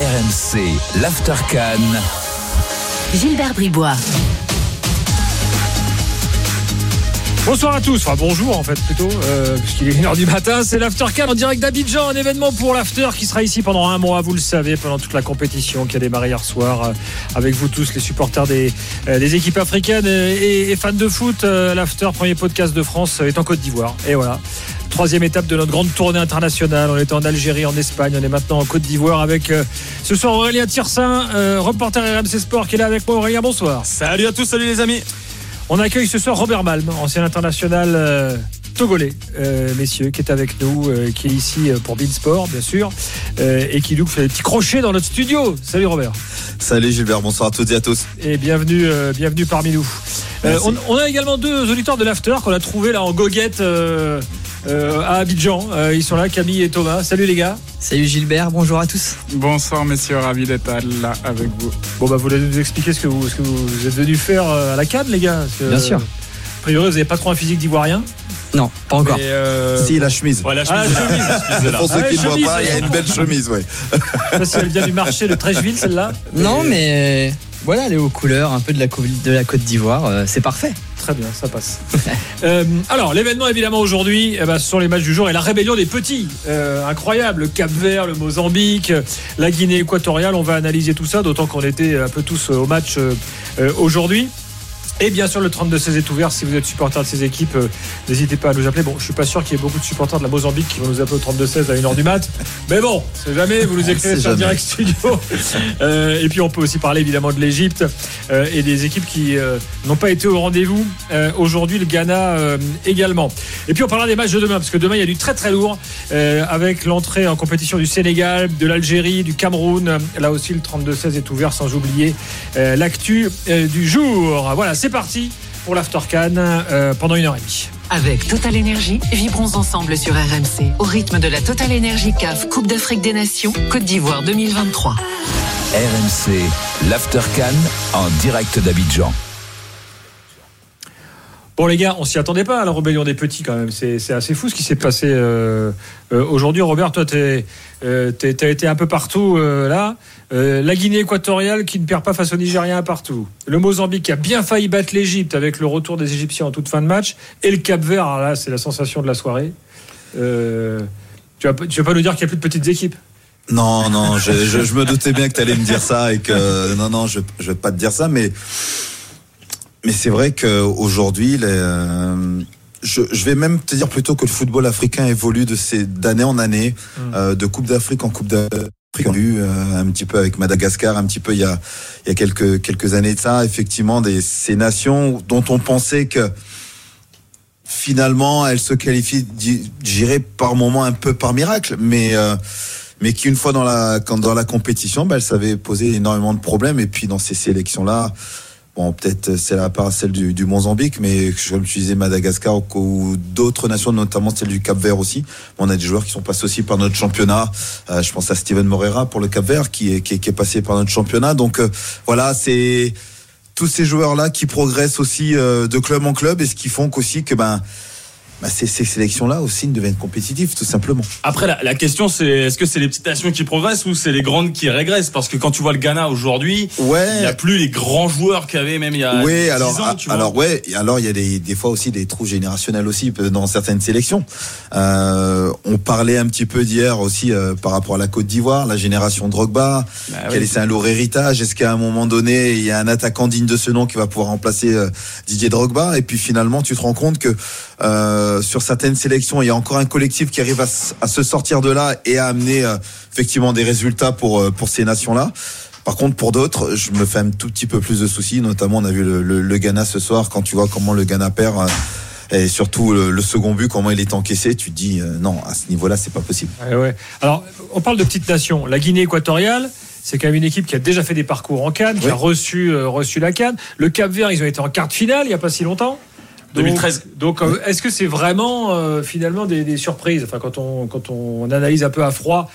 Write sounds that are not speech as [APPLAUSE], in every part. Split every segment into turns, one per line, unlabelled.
RMC, l'After
Gilbert Bribois.
Bonsoir à tous, enfin bonjour en fait plutôt, euh, puisqu'il est 1h du matin, c'est l'After en direct d'Abidjan, un événement pour l'After qui sera ici pendant un mois, vous le savez, pendant toute la compétition qui a démarré hier soir, euh, avec vous tous les supporters des, euh, des équipes africaines et, et fans de foot. Euh, L'After, premier podcast de France, est en Côte d'Ivoire. Et voilà, troisième étape de notre grande tournée internationale. On était en Algérie, en Espagne, on est maintenant en Côte d'Ivoire avec euh, ce soir Aurélien Tirsin, euh, reporter RMC Sport qui est là avec moi. Aurélien, bonsoir.
Salut à tous, salut les amis.
On accueille ce soir Robert Malm, ancien international euh, togolais, euh, messieurs, qui est avec nous, euh, qui est ici euh, pour Beansport, bien sûr, euh, et qui nous fait des petits crochets dans notre studio. Salut Robert.
Salut Gilbert, bonsoir à toutes et à tous.
Et bienvenue, euh, bienvenue parmi nous. Euh, on a également deux auditeurs de l'After qu'on a trouvé là en goguette euh, euh, à Abidjan. Euh, ils sont là, Camille et Thomas. Salut les gars.
Salut Gilbert, bonjour à tous.
Bonsoir messieurs, ravi d'être là avec vous.
Bon bah vous allez nous expliquer ce que vous, ce que vous êtes venus faire euh, à la Cannes les gars. Parce que,
Bien sûr.
A priori vous n'avez pas trop un physique d'ivoirien.
Non, pas encore.
Euh,
Si, la chemise.
Voilà,
Ah,
chemise, est là.
Pour ceux
Ah,
qui ne voient pas, il y a une belle chemise, ouais.
Je sais pas si elle vient du marché de Trècheville celle-là.
Non, mais voilà, les aux couleurs, un peu de la, co- de la Côte d'Ivoire, euh, c'est parfait.
Très bien, ça passe. [LAUGHS] Euh, alors, l'événement évidemment aujourd'hui, eh ben, ce sont les matchs du jour et la rébellion des petits. Euh, incroyable, le Cap Vert, le Mozambique, la Guinée équatoriale. On va analyser tout ça, d'autant qu'on était un peu tous au match euh, euh, aujourd'hui. Et bien sûr, le 32-16 est ouvert. Si vous êtes supporter de ces équipes, euh, n'hésitez pas à nous appeler. Bon, je suis pas sûr qu'il y ait beaucoup de supporters de la Mozambique qui vont nous appeler au 32-16 à 1h du mat. Mais bon, c'est jamais, vous nous écrivez sur direct studio. [LAUGHS] Euh, et puis, on peut aussi parler évidemment de l'Égypte euh, et des équipes qui n'ont pas été au rendez-vous. Aujourd'hui, le Ghana également. Et puis, on parlera des matchs de demain, parce que demain, il y a du très très lourd avec l'entrée en compétition du Sénégal, de l'Algérie, du Cameroun. Là aussi, le 32-16 est ouvert, sans oublier l'actu du jour. Voilà, c'est parti pour l'After Can euh, pendant une heure et demie.
Avec Total Énergie, vibrons ensemble sur RMC au rythme de la Total Énergie CAF Coupe d'Afrique des Nations Côte d'Ivoire 2023.
RMC, l'After en direct d'Abidjan.
Bon les gars, on s'y attendait pas à la rébellion des petits quand même. C'est assez fou ce qui s'est passé euh, euh, aujourd'hui. Robert, toi, tu as été un peu partout euh, là. Euh, la Guinée équatoriale qui ne perd pas face au Nigérien partout. Le Mozambique qui a bien failli battre l'Égypte avec le retour des Égyptiens en toute fin de match. Et le Cap Vert, là, c'est la sensation de la soirée. Euh, tu, vas, vas pas nous dire qu'il n'y a plus de petites équipes?
Non, non, je me doutais bien que tu allais me dire ça et que non, non, je, je vais pas te dire ça, mais mais c'est vrai qu'aujourd'hui, les, euh, je, je vais même te dire plutôt que le football africain évolue de ces d'année en année, euh, de Coupe d'Afrique en Coupe d'Afrique. On a eu euh, un petit peu avec Madagascar, un petit peu il y a il y a quelques quelques années de ça, effectivement, des ces nations dont on pensait que finalement elles se qualifient, j'irais par moment un peu par miracle, mais euh, mais qui une fois dans la quand dans la compétition, bah, elles savaient poser énormément de problèmes et puis dans ces sélections là. Bon, peut-être c'est la part celle du, du Mozambique, mais comme tu disais Madagascar ou, ou d'autres nations, notamment celle du Cap Vert aussi. On a des joueurs qui sont passés aussi par notre championnat. Euh, je pense à Steven Moreira pour le Cap Vert qui est, qui est, qui est passé par notre championnat. Donc euh, voilà, c'est tous ces joueurs-là qui progressent aussi euh, de club en club et ce qui font qu'aussi que ben, ben ces, ces sélections-là aussi ne deviennent compétitives tout simplement.
Après, la, la question c'est est-ce que c'est les petites nations qui progressent ou c'est les grandes qui régressent? Parce que quand tu vois le Ghana aujourd'hui,
Ouais.
il n'y a plus les grands joueurs qu'il y avait même il y a
Oui,
10
alors,
ans, tu vois.
alors ouais, alors il y a des, des fois aussi des trous générationnels aussi euh, dans certaines sélections. Euh, on parlait un petit peu d'hier aussi euh, par rapport à la Côte d'Ivoire, la génération Drogba,
Bah
qui a
oui.
laissé un lourd héritage. Est-ce qu'à un moment donné, il y a un attaquant digne de ce nom qui va pouvoir remplacer euh, Didier Drogba? Et puis finalement, tu te rends compte que euh, sur certaines sélections, il y a encore un collectif qui arrive à, se sortir de là et à amener euh, effectivement des résultats pour euh, pour ces nations-là. Par contre, pour d'autres, je me fais un tout petit peu plus de soucis. Notamment, on a vu le, le- le Ghana ce soir. Quand tu vois comment le Ghana perd, euh, et surtout le, le second but, comment il est encaissé, tu te dis euh, non, à ce niveau-là, c'est pas possible.
Ouais, ouais. Alors, on parle de petites nations. La Guinée équatoriale, c'est quand même une équipe qui a déjà fait des parcours en Cannes, qui
Oui.
a reçu, euh, reçu la Cannes. Le Cap Vert, ils ont été en quart de finale il n'y a pas si longtemps. Donc-
2013.
Donc, euh, est-ce que c'est vraiment euh, finalement des, des surprises? Enfin, quand on, quand on analyse un peu à froid,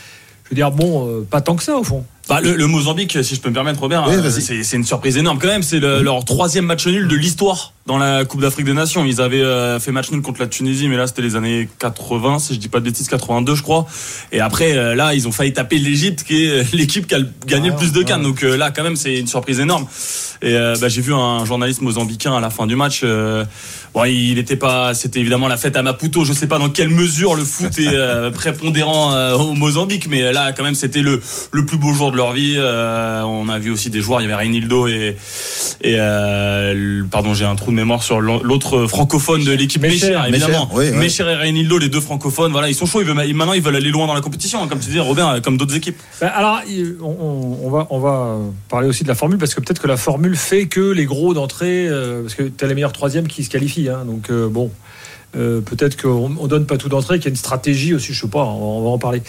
je veux dire, bon, euh, pas tant que ça au fond.
Bah, le, le Mozambique, si je peux me permettre, Robert,
Oui,
euh, c'est c'est une surprise énorme quand même. C'est le- leur troisième match nul de l'histoire dans la Coupe d'Afrique des Nations. Ils avaient euh, fait match nul contre la Tunisie, mais là c'était les années 80, si je dis pas de bêtises, 82 je crois. Et après, euh, là, ils ont failli taper l'Égypte, qui est l'équipe qui a gagné le plus de cannes. Donc euh, là, quand même, c'est une surprise énorme. Et euh, bah, j'ai vu un journaliste mozambicain à la fin du match. Bon, il était pas, c'était évidemment la fête à Maputo. Je sais pas dans quelle mesure le foot est [LAUGHS] euh, prépondérant euh, au Mozambique, mais là, quand même, c'était le le plus beau jour de leur vie. Euh, on a vu aussi des joueurs. Il y avait Reinildo et pardon, j'ai un trou de mémoire sur l'autre francophone de l'équipe
Mécher,
évidemment.
Mécher, oui.
Mécher et Reinildo, les deux francophones. Voilà, ils sont chauds. Ils veulent, maintenant, ils veulent aller loin dans la compétition, hein, comme tu dis, Robert, comme d'autres équipes.
Ben, alors, on, va, on va parler aussi de la formule parce que peut-être que la formule fait que les gros d'entrée, parce que tu as les meilleurs troisièmes qui se qualifient. Hein, donc, euh, bon, euh, peut-être qu'on on donne pas tout d'entrée, qu'il y a une stratégie aussi, je sais pas, on, va- en parler.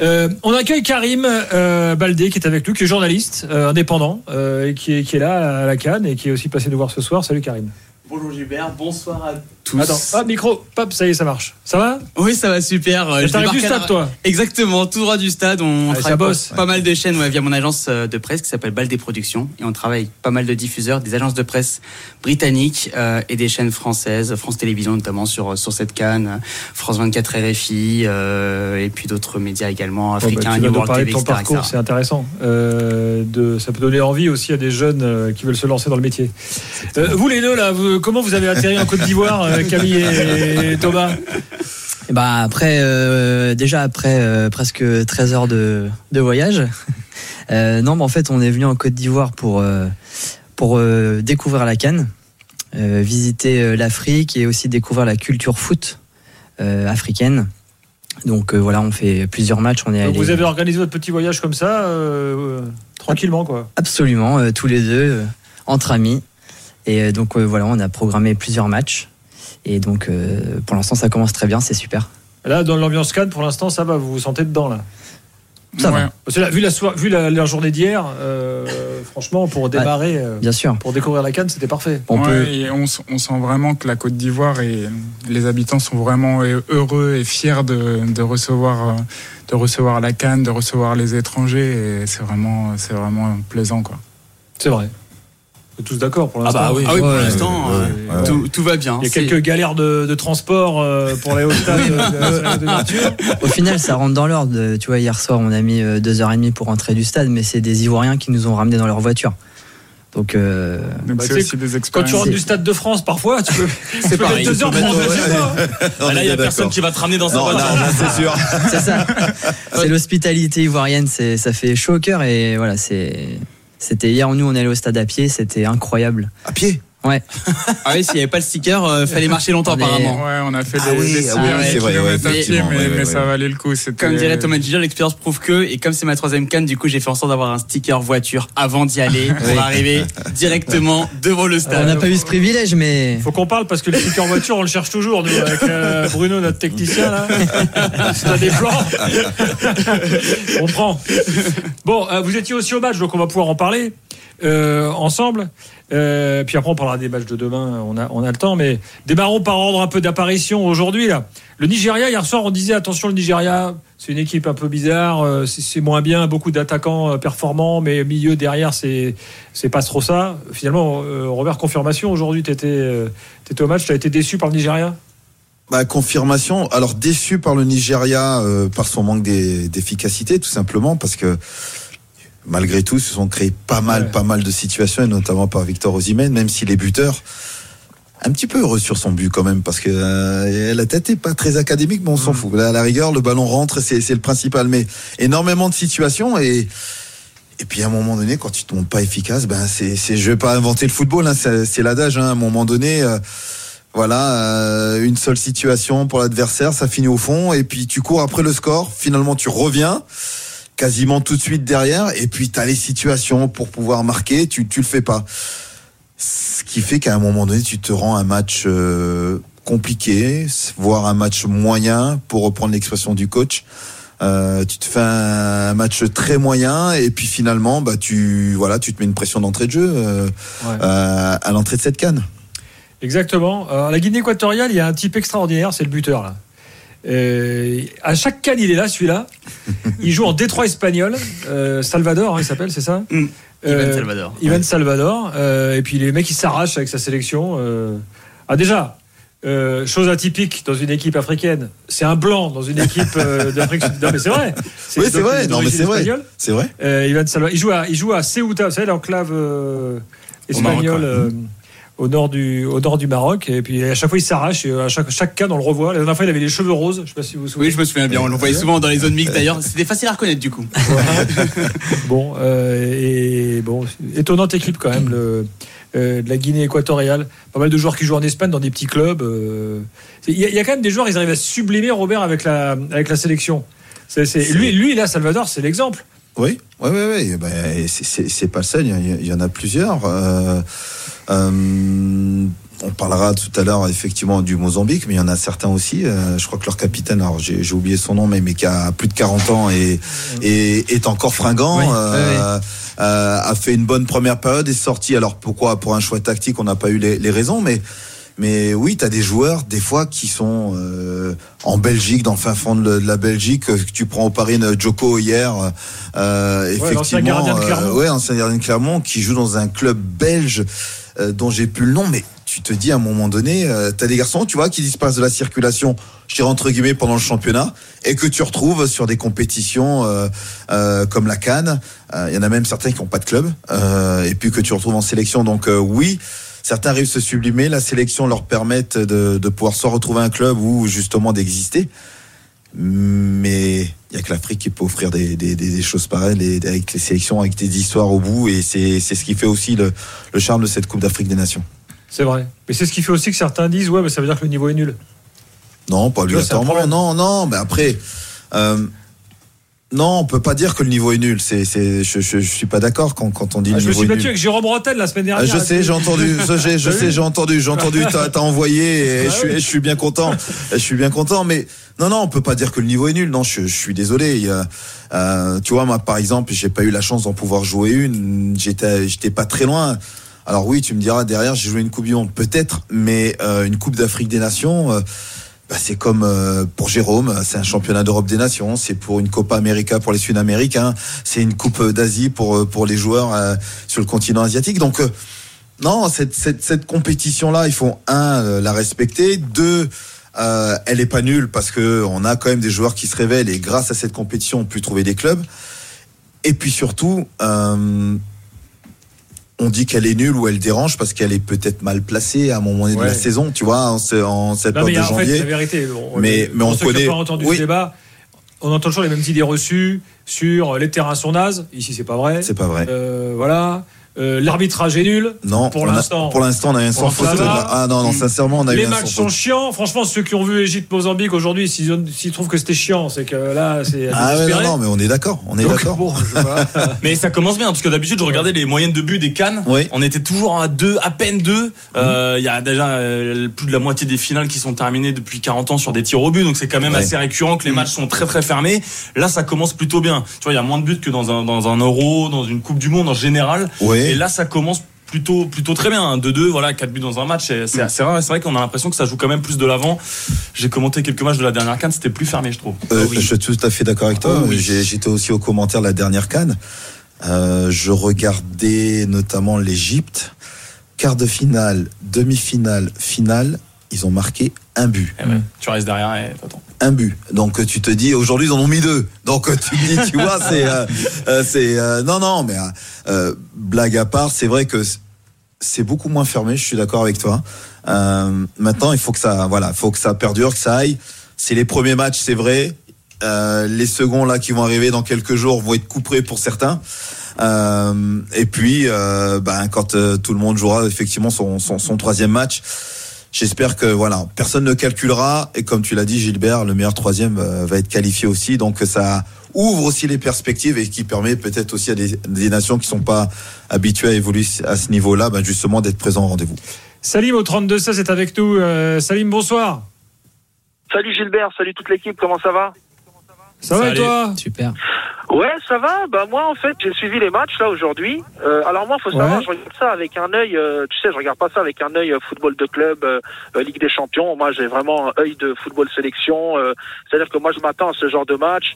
Euh, on accueille Karim euh, Baldé qui est avec nous, qui est journaliste indépendant et qui est, qui est là à la Cannes et qui est aussi passé nous voir ce soir. Salut Karim.
Bonjour Gilbert, bonsoir à tous.
Attends, ah, micro, pop, ça y est, ça marche. Ça va?
Oui, ça va super. Euh, je
du
la-
stade, toi?
Exactement, tout droit du stade. On
Allez,
travaille pas mal de chaînes ouais, via mon agence euh, de presse qui s'appelle Baldé Productions. Et on travaille avec pas mal de diffuseurs, des agences de presse britanniques euh, et des chaînes françaises, France Télévisions notamment sur, sur cette canne, euh, France 24 RFI, euh, et puis d'autres médias également,
Bon, bah,
africains,
tu
World
parler
TV,
de ton
etc.,
parcours, c'est intéressant. Euh, de, ça peut donner envie aussi à des jeunes euh, qui veulent se lancer dans le métier. Euh, vous les deux, là, vous- comment vous avez atterri en Côte d'Ivoire, euh, Camille et, Thomas
bah après, euh, déjà après euh, presque 13 heures de, de voyage. [LAUGHS] Euh, non, mais en fait, on est venu en Côte d'Ivoire pour pour découvrir la Cannes, euh, visiter l'Afrique et aussi découvrir la culture foot africaine. Donc voilà, on fait plusieurs matchs. On est allé
Vous avez organisé votre petit voyage comme ça, tranquillement, quoi.
absolument tous les deux entre amis. Et euh, donc euh, voilà, on a programmé plusieurs matchs. Et donc euh, pour l'instant, ça commence très bien, c'est super.
Là, dans l'ambiance Cannes, pour l'instant, ça va, vous vous sentez dedans, là?
Ça
Ouais.
va,
Parce que là, vu la, soi- vu la, la journée d'hier, euh, [LAUGHS] franchement, pour démarrer,
bien sûr.
pour découvrir la Cannes, c'était parfait.
On
Ouais,
peut,
et on, s- on sent vraiment que la Côte d'Ivoire et les habitants sont vraiment heureux et fiers de, de recevoir de recevoir la canne, de recevoir les étrangers et c'est vraiment c'est vraiment plaisant quoi.
C'est vrai. Tous d'accord pour l'instant
Ah bah oui, pour
Ouais,
l'instant,
ouais,
euh,
ouais.
tout, tout va bien.
Il y a quelques galères de, de transport euh, pour aller au stade de, de- de l'ouverture.
Au final, ça rentre dans l'ordre. Tu vois, hier soir, on a mis euh, deux heures et demie pour rentrer du stade, mais c'est des Ivoiriens qui nous ont ramenés dans leur voiture. Donc, euh,
Bah,
c'est
tu sais,
aussi des
Quand tu rentres du stade de France, parfois, tu peux. [LAUGHS]
C'est pareil.
Deux heures pour rentrer chez toi.
On
là, il y a personne qui va te ramener dans sa voiture.
c'est sûr.
c'est ça. [LAUGHS] c'est l'hospitalité ivoirienne. C'est, ça fait chaud au cœur et voilà, c'est. C'était hier, nous, on est allé au stade à pied, c'était incroyable.
À pied?
Ah oui, s'il n'y avait pas le sticker, euh, fallait marcher longtemps
On est-
apparemment.
Ouais, on a fait
Ah
des,
oui,
des
ah
oui,
vrai, ouais,
à pied, mais,
ouais,
mais
ouais,
ça
ouais.
valait le coup.
Comme dirait Thomas Gilles, l'expérience prouve que, et comme c'est ma troisième canne, du coup j'ai fait en sorte d'avoir un sticker voiture avant d'y aller [LAUGHS] pour arriver directement devant le
On
stade.
n'a pas eu ce privilège, mais.
Faut qu'on parle parce que le sticker voiture, on le cherche toujours, nous, avec euh, Bruno, notre technicien, là. T'as des plans, on prend. Bon, euh, vous étiez aussi au match, donc on va pouvoir en parler euh, ensemble. Euh, puis après, on parlera des matchs de demain, on a, on a le temps. Mais démarrons par ordre un peu d'apparition aujourd'hui, là. Le Nigeria, hier soir, on disait attention, le Nigeria, c'est une équipe un peu bizarre, euh, c'est moins bien, beaucoup d'attaquants performants, mais milieu derrière, c'est pas trop ça. Finalement, Robert, confirmation, aujourd'hui, tu étais, au match, tu as été déçu par le Nigeria?
Bah, confirmation. Alors déçu par le Nigeria par son manque d'e- d'efficacité, tout simplement, parce que malgré tout, se sont créés pas mal,
Ouais.
pas mal de situations, et notamment par Victor Osimhen, même si les buteurs un petit peu heureux sur son but quand même, parce que euh, la tête est pas très académique, mais on s'en fout. Là, à la rigueur, le ballon rentre, c'est c'est le principal. Mais énormément de situations et et puis à un moment donné, quand tu tombes pas efficace, ben c'est, c'est je vais pas inventer le football, hein, c'est, c'est l'adage. Hein, à un moment donné, euh, voilà, euh, une seule situation pour l'adversaire, ça finit au fond, et puis tu cours après le score. Finalement, tu reviens quasiment tout de suite derrière, et puis tu as les situations pour pouvoir marquer, tu tu le fais pas. Ce qui fait qu'à un moment donné, tu te rends un match euh, compliqué, voire un match moyen, pour reprendre l'expression du coach. Euh, tu te fais un match très moyen et puis finalement bah tu voilà tu te mets une pression d'entrée de jeu euh,
Ouais.
à l'entrée de cette canne.
Exactement. La Guinée équatoriale, il y a un type extraordinaire, c'est le buteur là. Euh, à chaque canne, il est là, celui-là. [LAUGHS] Il joue en Détroit espagnol. Euh, Salvador, hein, il s'appelle, c'est ça
Mm.
Euh,
Ivan Salvador.
Ivan Salvador. Euh, et puis les mecs, ils s'arrachent avec sa sélection. Ah, déjà, euh, chose atypique dans une équipe africaine, c'est un blanc dans une équipe euh, [LAUGHS] d'Afrique. Non, mais c'est vrai.
Oui, c'est vrai. Non, mais c'est vrai. C'est vrai.
Euh, Ivan Salvador. Il joue à, il joue à Ceuta, vous savez, l'enclave
Maroc,
espagnole euh, au, nord du, au nord du Maroc. Et puis à chaque fois, il s'arrache. Et à chaque, chaque cas, on le revoit. La dernière fois, il avait les cheveux roses. Je sais pas si vous vous souvenez.
Oui, je me souviens bien. On le voyait souvent dans les zones mixtes d'ailleurs. C'était facile à reconnaître du coup. [LAUGHS]
Bon, euh, et bon, étonnante équipe quand même, le, euh, de la Guinée équatoriale. Pas mal de joueurs qui jouent en Espagne dans des petits clubs. euh. Il y, a- il y a quand même des joueurs, ils arrivent à sublimer, Robert, avec la, avec la sélection. C'est- c'est-
C'est-
lui, lui, là, Salvador, c'est l'exemple.
Oui, oui, oui, oui. Ben, c'est- c'est c'est pas le seul, il y, a- il y en a plusieurs. Euh, euh, on parlera tout à l'heure effectivement du Mozambique, mais il y en a certains aussi. Euh, je crois que leur capitaine, alors j'ai j'ai oublié son nom, mais, mais qui a plus de 40 ans et, et est encore fringant.
Oui,
euh, euh, a fait une bonne première période, est sorti. Alors pourquoi? Pour un choix tactique, on n'a pas eu les, les raisons, mais mais oui, tu as des joueurs, des fois, qui sont euh, en Belgique, dans le fin fond de, la- Belgique, euh, que tu prends au Paris Joko hier, euh, effectivement,
gardien de Clermont.
euh, ouais, ancien gardien de Clermont, qui joue dans un club belge euh, dont j'ai plus le nom, mais tu te dis à un moment donné, euh, tu des garçons, tu vois, qui disparaissent de la circulation, je dirais entre guillemets, pendant le championnat, et que tu retrouves sur des compétitions euh, euh, comme la Cannes. Euh, Il y en a même certains qui n'ont pas de club, euh, et puis que tu retrouves en sélection. Donc euh, oui, certains arrivent à se sublimer, la sélection leur permet de, de pouvoir soit retrouver un club ou justement d'exister. Mais il y a que l'Afrique qui peut offrir des, des, des, des choses pareilles, les- avec les sélections, avec des histoires au bout, et c'est ce qui fait aussi le, le charme de cette Coupe d'Afrique des Nations.
C'est vrai. Mais c'est ce qui fait aussi que certains disent, ouais, mais ça veut dire que le niveau est nul.
Non, pas obligatoirement. Non, non, mais après, euh, non, on peut pas dire que le niveau est nul. C'est, c'est, je, je, je suis pas d'accord quand, quand on dit
Ah,
le
je me
niveau
suis battu
nul.
avec Jérôme Rotel la semaine
Ah,
dernière.
je sais, j'ai entendu. [LAUGHS] Je
T'as
sais, j'ai entendu. J'ai entendu. T'as, t'as envoyé et
Ah
je suis,
oui.
je suis bien content. Je suis bien content. Mais non, non, on peut pas dire que le niveau est nul. Non, je, je suis désolé. Il y a, euh, tu vois, moi, par exemple, j'ai pas eu la chance d'en pouvoir jouer une. J'étais, j'étais pas très loin. Alors oui, tu me diras derrière, j'ai joué une Coupe du Monde, peut-être, mais euh, une Coupe d'Afrique des Nations. euh, bah, c'est comme euh, pour Jérôme, c'est un championnat d'Europe des Nations, c'est pour une Copa América pour les Sud-Américains, c'est une Coupe d'Asie pour euh, pour les joueurs euh, sur le continent asiatique. Donc euh, non, cette cette, cette compétition là, il faut un euh, la respecter, deux euh, elle est pas nulle parce que on a quand même des joueurs qui se révèlent et grâce à cette compétition, on peut trouver des clubs. Et puis surtout, euh, on dit qu'elle est nulle ou elle dérange parce qu'elle est peut-être mal placée à un moment donné de la saison, tu vois, en, ce- en cette période de
en fait,
janvier.
la vérité, on,
Mais- mais on connaît-
pas entendu
oui.
ce débat, on entend toujours les mêmes idées reçues sur les terrains sont nazes. Ici, c'est pas vrai.
C'est pas vrai.
Euh, voilà. Euh, L'arbitrage est nul.
Non,
pour l'instant.
Pour l'instant, on a un sans faute. Ah non, non, sincèrement, on a eu
Les matchs
sans
sont
faute.
chiants. Franchement, ceux qui ont vu Égypte-Mozambique aujourd'hui, s'ils ont- s'ils trouvent que c'était chiant, c'est que là, c'est.
Ah ouais, non, mais on est d'accord. On est
Donc,
d'accord.
bon. [LAUGHS]
Mais ça commence bien parce que d'habitude je regardais les moyennes de but des Cannes.
Oui.
On était toujours à deux, à peine deux. Euh, Il y a déjà euh, plus de la moitié des finales qui sont terminées depuis 40 ans sur des tirs au but, donc c'est quand même
Ouais.
assez récurrent que les matchs sont très très fermés. Là, ça commence plutôt bien. Tu vois, il y a moins de buts que dans un dans un Euro, dans une Coupe du Monde en général.
Oui.
Et là, ça commence plutôt plutôt très bien. 2-2, voilà, 4 buts dans un match, c'est c'est assez rare. C'est vrai qu'on a l'impression que ça joue quand même plus de l'avant. J'ai commenté quelques matchs de la dernière Cannes, c'était plus fermé, je trouve.
Euh, Je suis tout à fait d'accord avec toi.
Oh oui.
J'ai- J'étais aussi au commentaire de la dernière canne. Euh, je regardais notamment l'Égypte. Quart de finale, demi-finale, finale. Ils ont marqué un but.
Eh ouais, Tu restes derrière et t'attends.
un but. Donc euh, tu te dis aujourd'hui ils en ont mis deux. Donc euh, tu te dis tu vois c'est euh, euh, c'est euh, non non mais euh, blague à part c'est vrai que c'est beaucoup moins fermé. Je suis d'accord avec toi. Euh, maintenant il faut que ça voilà faut que ça perdure que ça aille. C'est les premiers matchs c'est vrai. Euh, les seconds là qui vont arriver dans quelques jours vont être couperés pour certains. Euh, et puis, euh, ben, quand euh, tout le monde jouera effectivement son, son, son troisième match, j'espère que voilà, personne ne calculera. Et comme tu l'as dit, Gilbert, le meilleur troisième euh, va être qualifié aussi. Donc ça ouvre aussi les perspectives et qui permet peut-être aussi à des, des nations qui sont pas habituées à évoluer à ce niveau-là, ben, justement d'être présents au rendez-vous.
Salim au 32-16 est avec nous. Euh, Salim, bonsoir.
Salut Gilbert, salut toute l'équipe, comment ça va?
Ça va et toi
Super.
Ouais, ça va. Bah moi, en fait, j'ai suivi les matchs là aujourd'hui. Euh, alors moi, faut savoir,
Ouais.
je regarde ça avec un œil. euh, tu sais, je regarde pas ça avec un œil euh, football de club, euh, euh, Ligue des Champions. Moi, j'ai vraiment un œil de football sélection. euh, C'est-à-dire que moi, je m'attends à ce genre de match.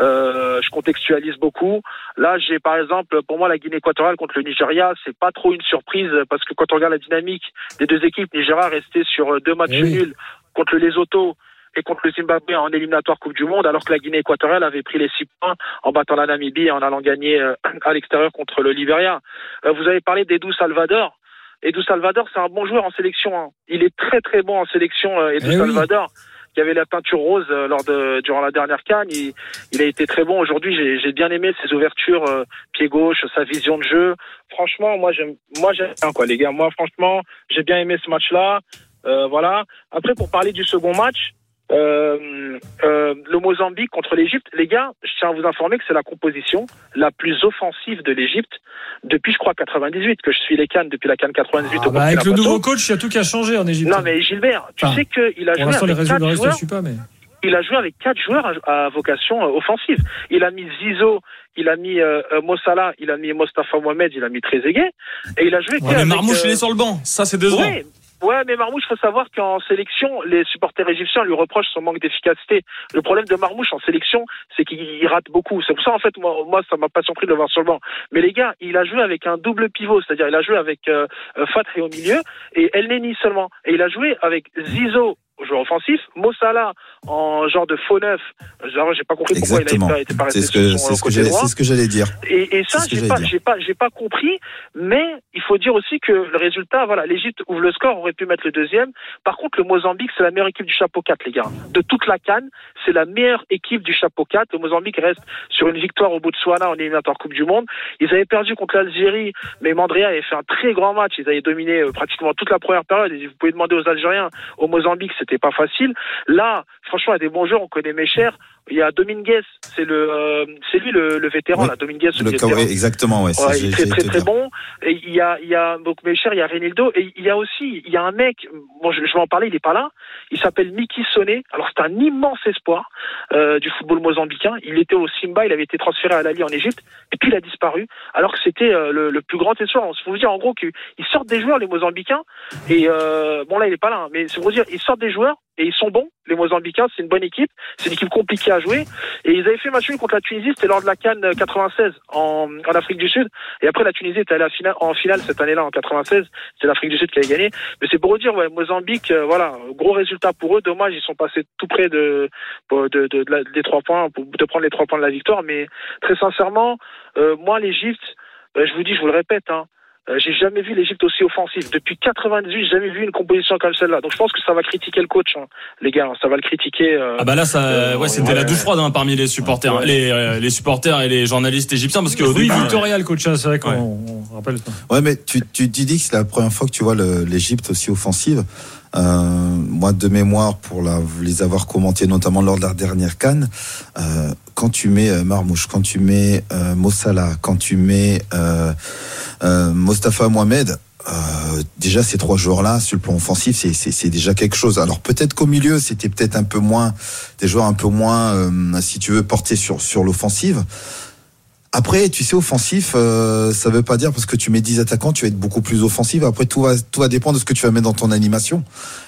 Euh, je contextualise beaucoup. Là, j'ai par exemple, pour moi, la Guinée équatoriale contre le Nigeria, c'est pas trop une surprise parce que quand on regarde la dynamique des deux équipes, Nigeria resté sur deux matchs
Eh oui.
nuls contre le Lesotho et contre le Zimbabwe en éliminatoire Coupe du Monde, alors que la Guinée équatoriale avait pris les six points en battant la Namibie et en allant gagner euh, à l'extérieur contre le Liberia. Euh, vous avez parlé d'Edu Salvador. Edu Salvador, c'est un bon joueur en sélection. hein. Il est très très bon en sélection, euh, Edu
Eh oui.
Salvador. Qui avait la peinture rose lors de durant la dernière canne, il, il a été très bon aujourd'hui. J'ai bien aimé ses ouvertures euh, pied gauche, sa vision de jeu. Franchement, moi j'aime, moi j'aime quoi, les gars. Moi franchement, j'ai bien aimé ce match-là. Euh, voilà. Après, pour parler du second match, euh, euh, le Mozambique contre l'Égypte, les gars, je tiens à vous informer que c'est la composition la plus offensive de l'Égypte depuis, je crois, 98, que je suis les Cannes depuis la Cannes 98
Ah
au
bah, avec le nouveau coach, il y a tout qui a changé en Égypte.
Non, mais Gilbert, tu
Ah.
sais qu'il a
Pour
joué
les
avec
résultats,
quatre
je
joueurs
ne suis pas, mais.
il a joué avec quatre joueurs à, vocation euh, offensive. Il a mis Zizo, il a mis euh, Mossala, il a mis Mostafa Mohamed, il a mis Trezeguet, et il a joué.
Ouais, mais
avec,
Marmouche,
euh,
il est sur le banc. Ça, c'est décevant.
Ouais, ouais, mais Marmouche, faut savoir qu'en sélection, les supporters égyptiens lui reprochent son manque d'efficacité. Le problème de Marmouche en sélection, c'est qu'il rate beaucoup. C'est pour ça, en fait, moi, moi ça m'a pas surpris de le voir sur le. Mais les gars, il a joué avec un double pivot, c'est-à-dire il a joué avec euh, Fatri au milieu et El Neni seulement. Et il a joué avec Zizo joueur offensif, Mossala en genre de faux neuf. Genre, j'ai pas compris pourquoi
Exactement.
il été pas resté
C'est ce que, c'est ce que j'allais, c'est que dire.
Et, et ça,
C'est
j'ai pas, j'ai pas, j'ai pas compris. Mais il faut dire aussi que le résultat, voilà, l'Égypte ouvre le score, aurait pu mettre le deuxième. Par contre, le Mozambique, c'est la meilleure équipe du chapeau 4, les gars. De toute la canne, c'est la meilleure équipe du chapeau 4. Le Mozambique reste sur une victoire au Botswana en éliminatoire Coupe du Monde. Ils avaient perdu contre l'Algérie, mais Mandrea avait fait un très grand match. Ils avaient dominé euh, pratiquement toute la première période. Et vous pouvez demander aux Algériens, au Mozambique, c'était pas facile. Là, franchement, a des bons joueurs. On connaît mes chers. Il y a Dominguez, c'est le, euh, c'est lui le, le vétéran,
Oui.
là. Dominguez,
Le
vétéran.
Kawaii, exactement, ouais.
Ouais, il est très très très bon. Et il y a il y a donc mes chers, il y a Renildo et il y a aussi il y a un mec bon je, je vais en parler, il est pas là. Il s'appelle Miki Soné. Alors c'est un immense espoir euh, du football mozambicain. Il était au Simba, il avait été transféré à l'Ali en Égypte et puis il a disparu alors que c'était euh, le, le plus grand espoir. On se vous dire en gros qu'ils sortent des joueurs les Mozambicains et euh, bon là il est pas là hein, mais c'est pour vous dire ils sortent des joueurs et ils sont bons. Les Mozambicains, c'est une bonne équipe, c'est une équipe compliquée à jouer. Et ils avaient fait match nul contre la Tunisie, c'était lors de la Cannes 96 en, en Afrique du Sud. Et après, la Tunisie était allée finale, en finale cette année-là, en 96. C'est l'Afrique du Sud qui avait gagné. Mais c'est pour dire, ouais, Mozambique, euh, voilà, gros résultat pour eux. Dommage, ils sont passés tout près de, de, de, de la- des trois points, pour- de prendre les trois points de la victoire. Mais très sincèrement, euh, moi, l'Égypte, euh, je vous dis, je vous le répète, hein, euh, j'ai jamais vu l'Égypte aussi offensive. Depuis 98, j'ai jamais vu une composition comme celle-là. Donc je pense que ça va critiquer le coach, hein, les gars. Ça va le critiquer. euh,
Ah bah là ça
Euh,
ouais c'était
ouais.
la douche froide hein, parmi les supporters
Ouais.
les euh, les supporters et les journalistes égyptiens parce que
Oui,
début,
Victoria, le coach, hein, c'est vrai qu'on
Ouais.
on rappelle. ça.
Ouais, mais tu, tu, dis que c'est la première fois que tu vois l'Égypte aussi offensive. Euh, moi, de mémoire, pour la, les avoir commentés, notamment lors de la dernière canne, euh, quand tu mets euh, Marmouche, quand tu mets euh, Mossala, quand tu mets euh, euh, Mostafa Mohamed, déjà ces trois joueurs-là, sur le plan offensif, c'est- déjà quelque chose. Alors peut-être qu'au milieu, c'était peut-être un peu moins des joueurs un peu moins, si tu veux, portés sur sur l'offensive. Après, tu sais, offensif, euh, ça veut pas dire parce que tu mets 10 attaquants, tu vas être beaucoup plus offensif. Après, tout va, tout va dépendre de ce que tu vas mettre dans ton animation.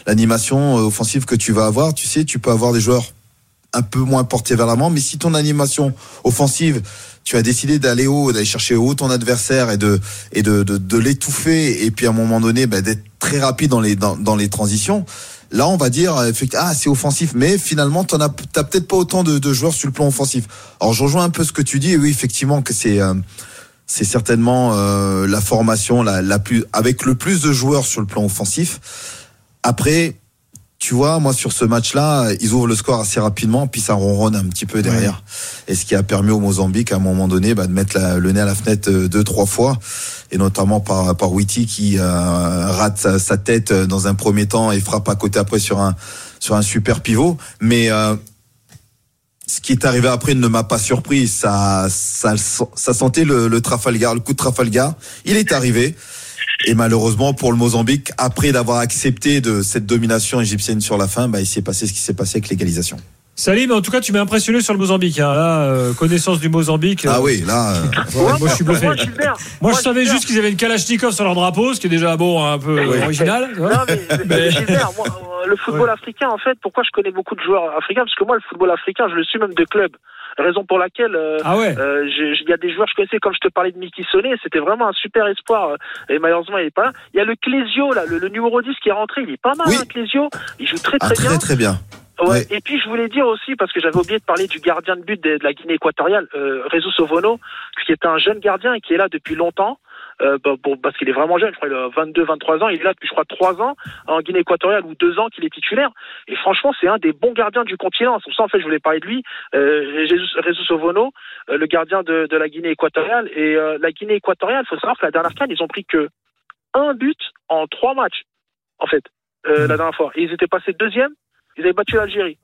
L'animation euh, offensive que tu vas avoir, tu sais, tu peux avoir des joueurs un peu moins portés vers l'avant, mais si ton animation offensive, tu as décidé d'aller haut, d'aller chercher haut ton adversaire et de et de, de, de l'étouffer, et puis à un moment donné, bah, d'être très rapide dans les dans, dans les transitions. Là, on va dire, euh, effectivement, ah, c'est offensif, mais finalement, t'en as, t'as peut-être pas autant de, de joueurs sur le plan offensif. Alors, je rejoins un peu ce que tu dis, et oui, effectivement, que c'est, euh, c'est certainement euh, la formation la, la plus, avec le plus de joueurs sur le plan offensif. Après, tu vois, moi, sur ce match-là, ils ouvrent le score assez rapidement, puis ça ronronne un petit peu derrière. Et ce qui a permis au Mozambique, à un moment donné, bah, de mettre la- le nez à la fenêtre euh, deux, trois fois, et notamment par, par Witty qui euh, rate sa, tête euh, dans un premier temps et frappe à côté après sur un, sur un super pivot. Mais euh, ce qui est arrivé après ne m'a pas surpris. Ça, ça, ça sentait le, le Trafalgar, le coup de Trafalgar. Il est arrivé. Et malheureusement pour le Mozambique, après d'avoir accepté de cette domination égyptienne sur la fin, bah, il s'est passé ce qui s'est passé avec l'égalisation.
Salim, en tout cas, tu m'as impressionné sur le Mozambique. hein. Là, euh, connaissance du Mozambique.
Ah
euh,
oui, là. euh, [LAUGHS]
ouais, moi, je suis bluffé.
Moi, Gilbert,
Moi,
moi,
je savais juste qu'ils avaient une Kalachnikov sur leur drapeau, ce qui est déjà bon, un peu
Oui.
original.
Non, mais, mais Gilbert, moi, euh, le football africain, en fait, pourquoi je connais beaucoup de joueurs africains? Parce que moi, le football africain, je le suis même de club. Raison pour laquelle euh,
Ah ouais.
euh, il y a des joueurs que je connaissais, comme je te parlais de Mickey Sonné, c'était vraiment un super espoir. euh, Et malheureusement, il est pas là. Il y a le Clésio, là, le, le numéro 10 qui est rentré, il est pas mal,
Oui.
hein, Clésio. Il joue très
ah,
très, bien.
très très bien.
Ouais. Et puis je voulais dire aussi, parce que j'avais oublié de parler du gardien de but de, la Guinée équatoriale, euh, Rezo Sovono, qui est un jeune gardien et qui est là depuis longtemps. Euh, bah, bon, parce qu'il est vraiment jeune, je crois, il a 22, 23 ans, il est là depuis, je crois, 3 ans en Guinée équatoriale ou 2 ans qu'il est titulaire. Et franchement, c'est un des bons gardiens du continent. C'est pour ça, en fait, je voulais parler de lui, euh, Jesus- Sovono, euh, le gardien de, de la Guinée équatoriale. Et euh, la Guinée équatoriale, faut savoir que la dernière canne, ils ont pris que un but en trois matchs, en fait, euh, la dernière fois. Et ils étaient passés deuxième, ils avaient battu l'Algérie.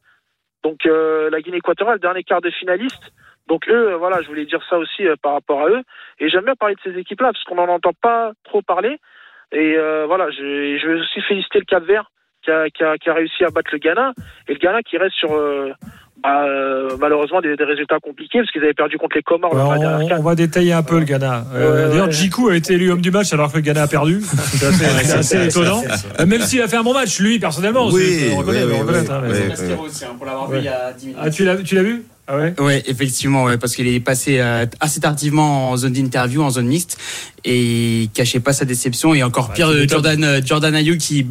Donc euh, la Guinée équatoriale, dernier quart de finaliste. Donc eux, euh, voilà, je voulais dire ça aussi euh, par rapport à eux. Et j'aime bien parler de ces équipes-là parce qu'on n'en entend pas trop parler. Et voilà, je, je veux aussi féliciter le Cap Vert qui a, qui, a, qui a réussi à battre le Ghana. Et le Ghana qui reste sur euh, bah, euh, malheureusement des, des résultats compliqués parce qu'ils avaient perdu contre les Comores la
on, on va détailler un peu le Ghana. Euh,
Ouais,
D'ailleurs,
ouais.
Djikou a été élu homme du match alors que le Ghana a perdu. [LAUGHS] C'est assez, étonnant. Même s'il a fait un bon match, lui, personnellement.
Oui,
on reconnaît,
oui,
on
oui,
reconnaît, hein,
oui,
mais-
aussi, hein, pour l'avoir
Ouais.
vu il y a 10 minutes.
Ah, tu l'as tu l'as vu? Ah ouais?
Ouais, effectivement, ouais, parce qu'il est passé euh, assez tardivement en zone d'interview, en zone mixte, et il cachait pas sa déception. Et encore pire, euh,
m'étonnes.
Jordan, euh, Jordan Ayou qui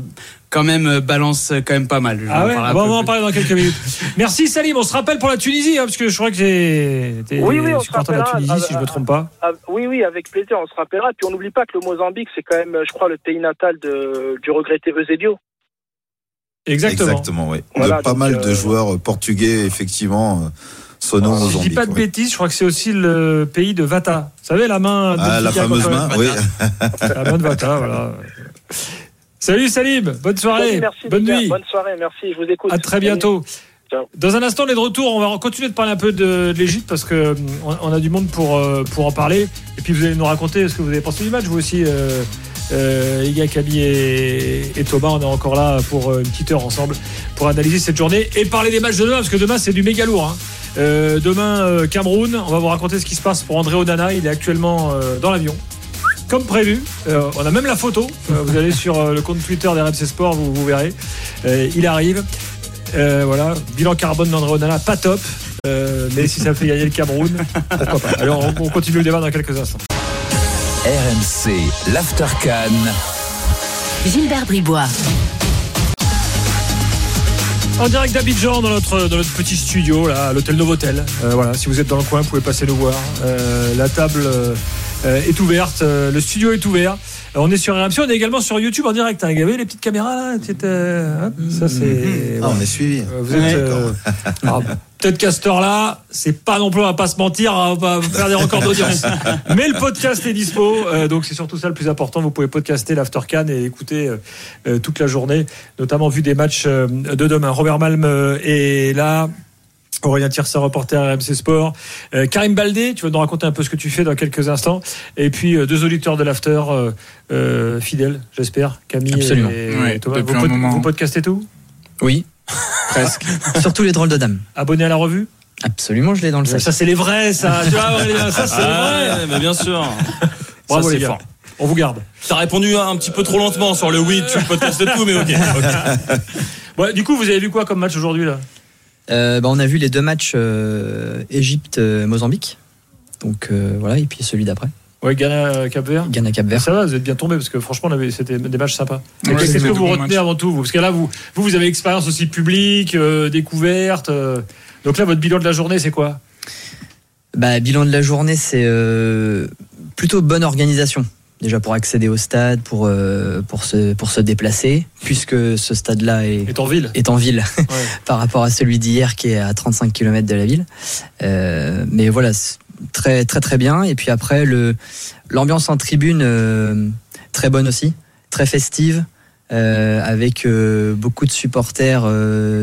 quand même euh, balance quand même pas mal.
Ah ouais? Bon, On va en parler dans quelques minutes. Merci Salim, on se rappelle pour la Tunisie, hein, parce que je crois que j'ai été
Oui, oui, on se
supporter de la
rappellera.
Tunisie, si je
Ah,
me trompe pas.
Ah, oui, oui, avec plaisir, on se rappellera. Puis on n'oublie pas que le Mozambique, c'est quand même, je crois, le pays natal de, du regretté Eusebio.
Exactement.
Exactement, oui.
Voilà,
de pas mal
euh,
de joueurs portugais, effectivement, euh, sonnant
Si je dis pas de
ouais.
bêtises, je crois que c'est aussi le pays de Vata. Vous savez, la main.
Ah, la fameuse main, oui.
La main de Vata, [LAUGHS] voilà. Salut Salim, bonne soirée,
merci,
bonne nuit.
Bonne soirée, merci, je vous écoute.
À très bientôt. Dans un instant, on est de retour. On va continuer de parler un peu de, de l'Égypte parce que on, on a du monde pour, euh, pour en parler. Et puis vous allez nous raconter ce que vous avez pensé du match. Vous aussi, euh, euh, Iga, Kaby et, et Thomas, on est encore là pour euh, une petite heure ensemble pour analyser cette journée et parler des matchs de demain parce que demain c'est du méga lourd. hein. Euh, demain, euh, Cameroun. On va vous raconter ce qui se passe pour André Onana. Il est actuellement dans l'avion. Comme prévu, Euh, on a même la photo. Euh, vous allez [LAUGHS] sur euh, le compte Twitter d'RMC Sport, vous, vous verrez. Euh, il arrive. Euh, voilà, bilan carbone d'André Onana, pas top. Euh, mais si ça fait gagner le Cameroun, [LAUGHS] pourquoi pas. Alors on, on continue le débat dans quelques instants.
RMC, l'After Can.
Gilbert Bribois.
En direct d'Abidjan dans notre, dans notre petit studio, là, à l'hôtel Novotel. Euh, voilà, si vous êtes dans le coin, vous pouvez passer nous voir. Euh, la table euh, est ouverte, euh, le studio est ouvert. Euh, on est sur RMC, on est également sur YouTube en direct. Hein. Vous avez les petites caméras là petites, euh, Ça c'est.
Ah, on est suivi.
Euh, Vous êtes. euh, alors, Peut-être qu'à cette heure-là, c'est pas non plus, on va pas se mentir, on va faire des records d'audience. [LAUGHS] Mais le podcast est dispo, euh, donc c'est surtout ça le plus important. Vous pouvez podcaster l'Aftercan et écouter euh, euh, toute la journée, notamment vu des matchs euh, de demain. Robert Malm euh, est là. Aurélien Tirsa, reporter RMC Sport. Euh, Karim Baldé, tu vas nous raconter un peu ce que tu fais dans quelques instants. Et puis euh, deux auditeurs de l'After, euh, euh, fidèles, j'espère. Camille
Absolument.
et
Ouais,
Thomas. Vous,
un
pod-
moment.
vous podcastez tout?
Oui, [LAUGHS]
Presque.
surtout les drôles de dames.
Abonné à la revue?
Absolument, je l'ai dans le sac.
Ça, c'est les vrais, ça. Tu vois, Aurélien, ça, c'est les vrais.
Ah, ouais, mais bien sûr.
Bravo, [LAUGHS]
Ça,
les gars.
fort.
On vous garde.
T'as répondu un petit peu trop lentement sur le oui, tu podcastes tout, mais ok. [LAUGHS]
du coup, vous avez vu quoi comme match aujourd'hui, là?
Bah, on a vu les deux matchs euh, Égypte-Mozambique. Donc euh, voilà, et puis celui d'après,
Ouais, Ghana, Cap Vert.
Ghana-Cap-Vert.
Ça va, vous êtes bien tombé parce que franchement, c'était des matchs sympas.
Ouais,
Qu'est-ce que vous retenez avant tout vous? Parce que là, vous, vous, vous avez l'expérience aussi publique, euh, découverte. euh, donc là, votre bilan de la journée, c'est quoi?
Bah, bilan de la journée, c'est euh, plutôt bonne organisation. Déjà pour accéder au stade, pour, euh, pour, se, pour se déplacer, puisque ce stade-là est,
Est en ville
est en ville
Ouais. [LAUGHS]
par rapport à celui d'hier qui est à 35 km de la ville. Euh, mais voilà, très très très bien. Et puis après, le l'ambiance en tribune, euh, très bonne aussi, très festive. avec beaucoup de supporters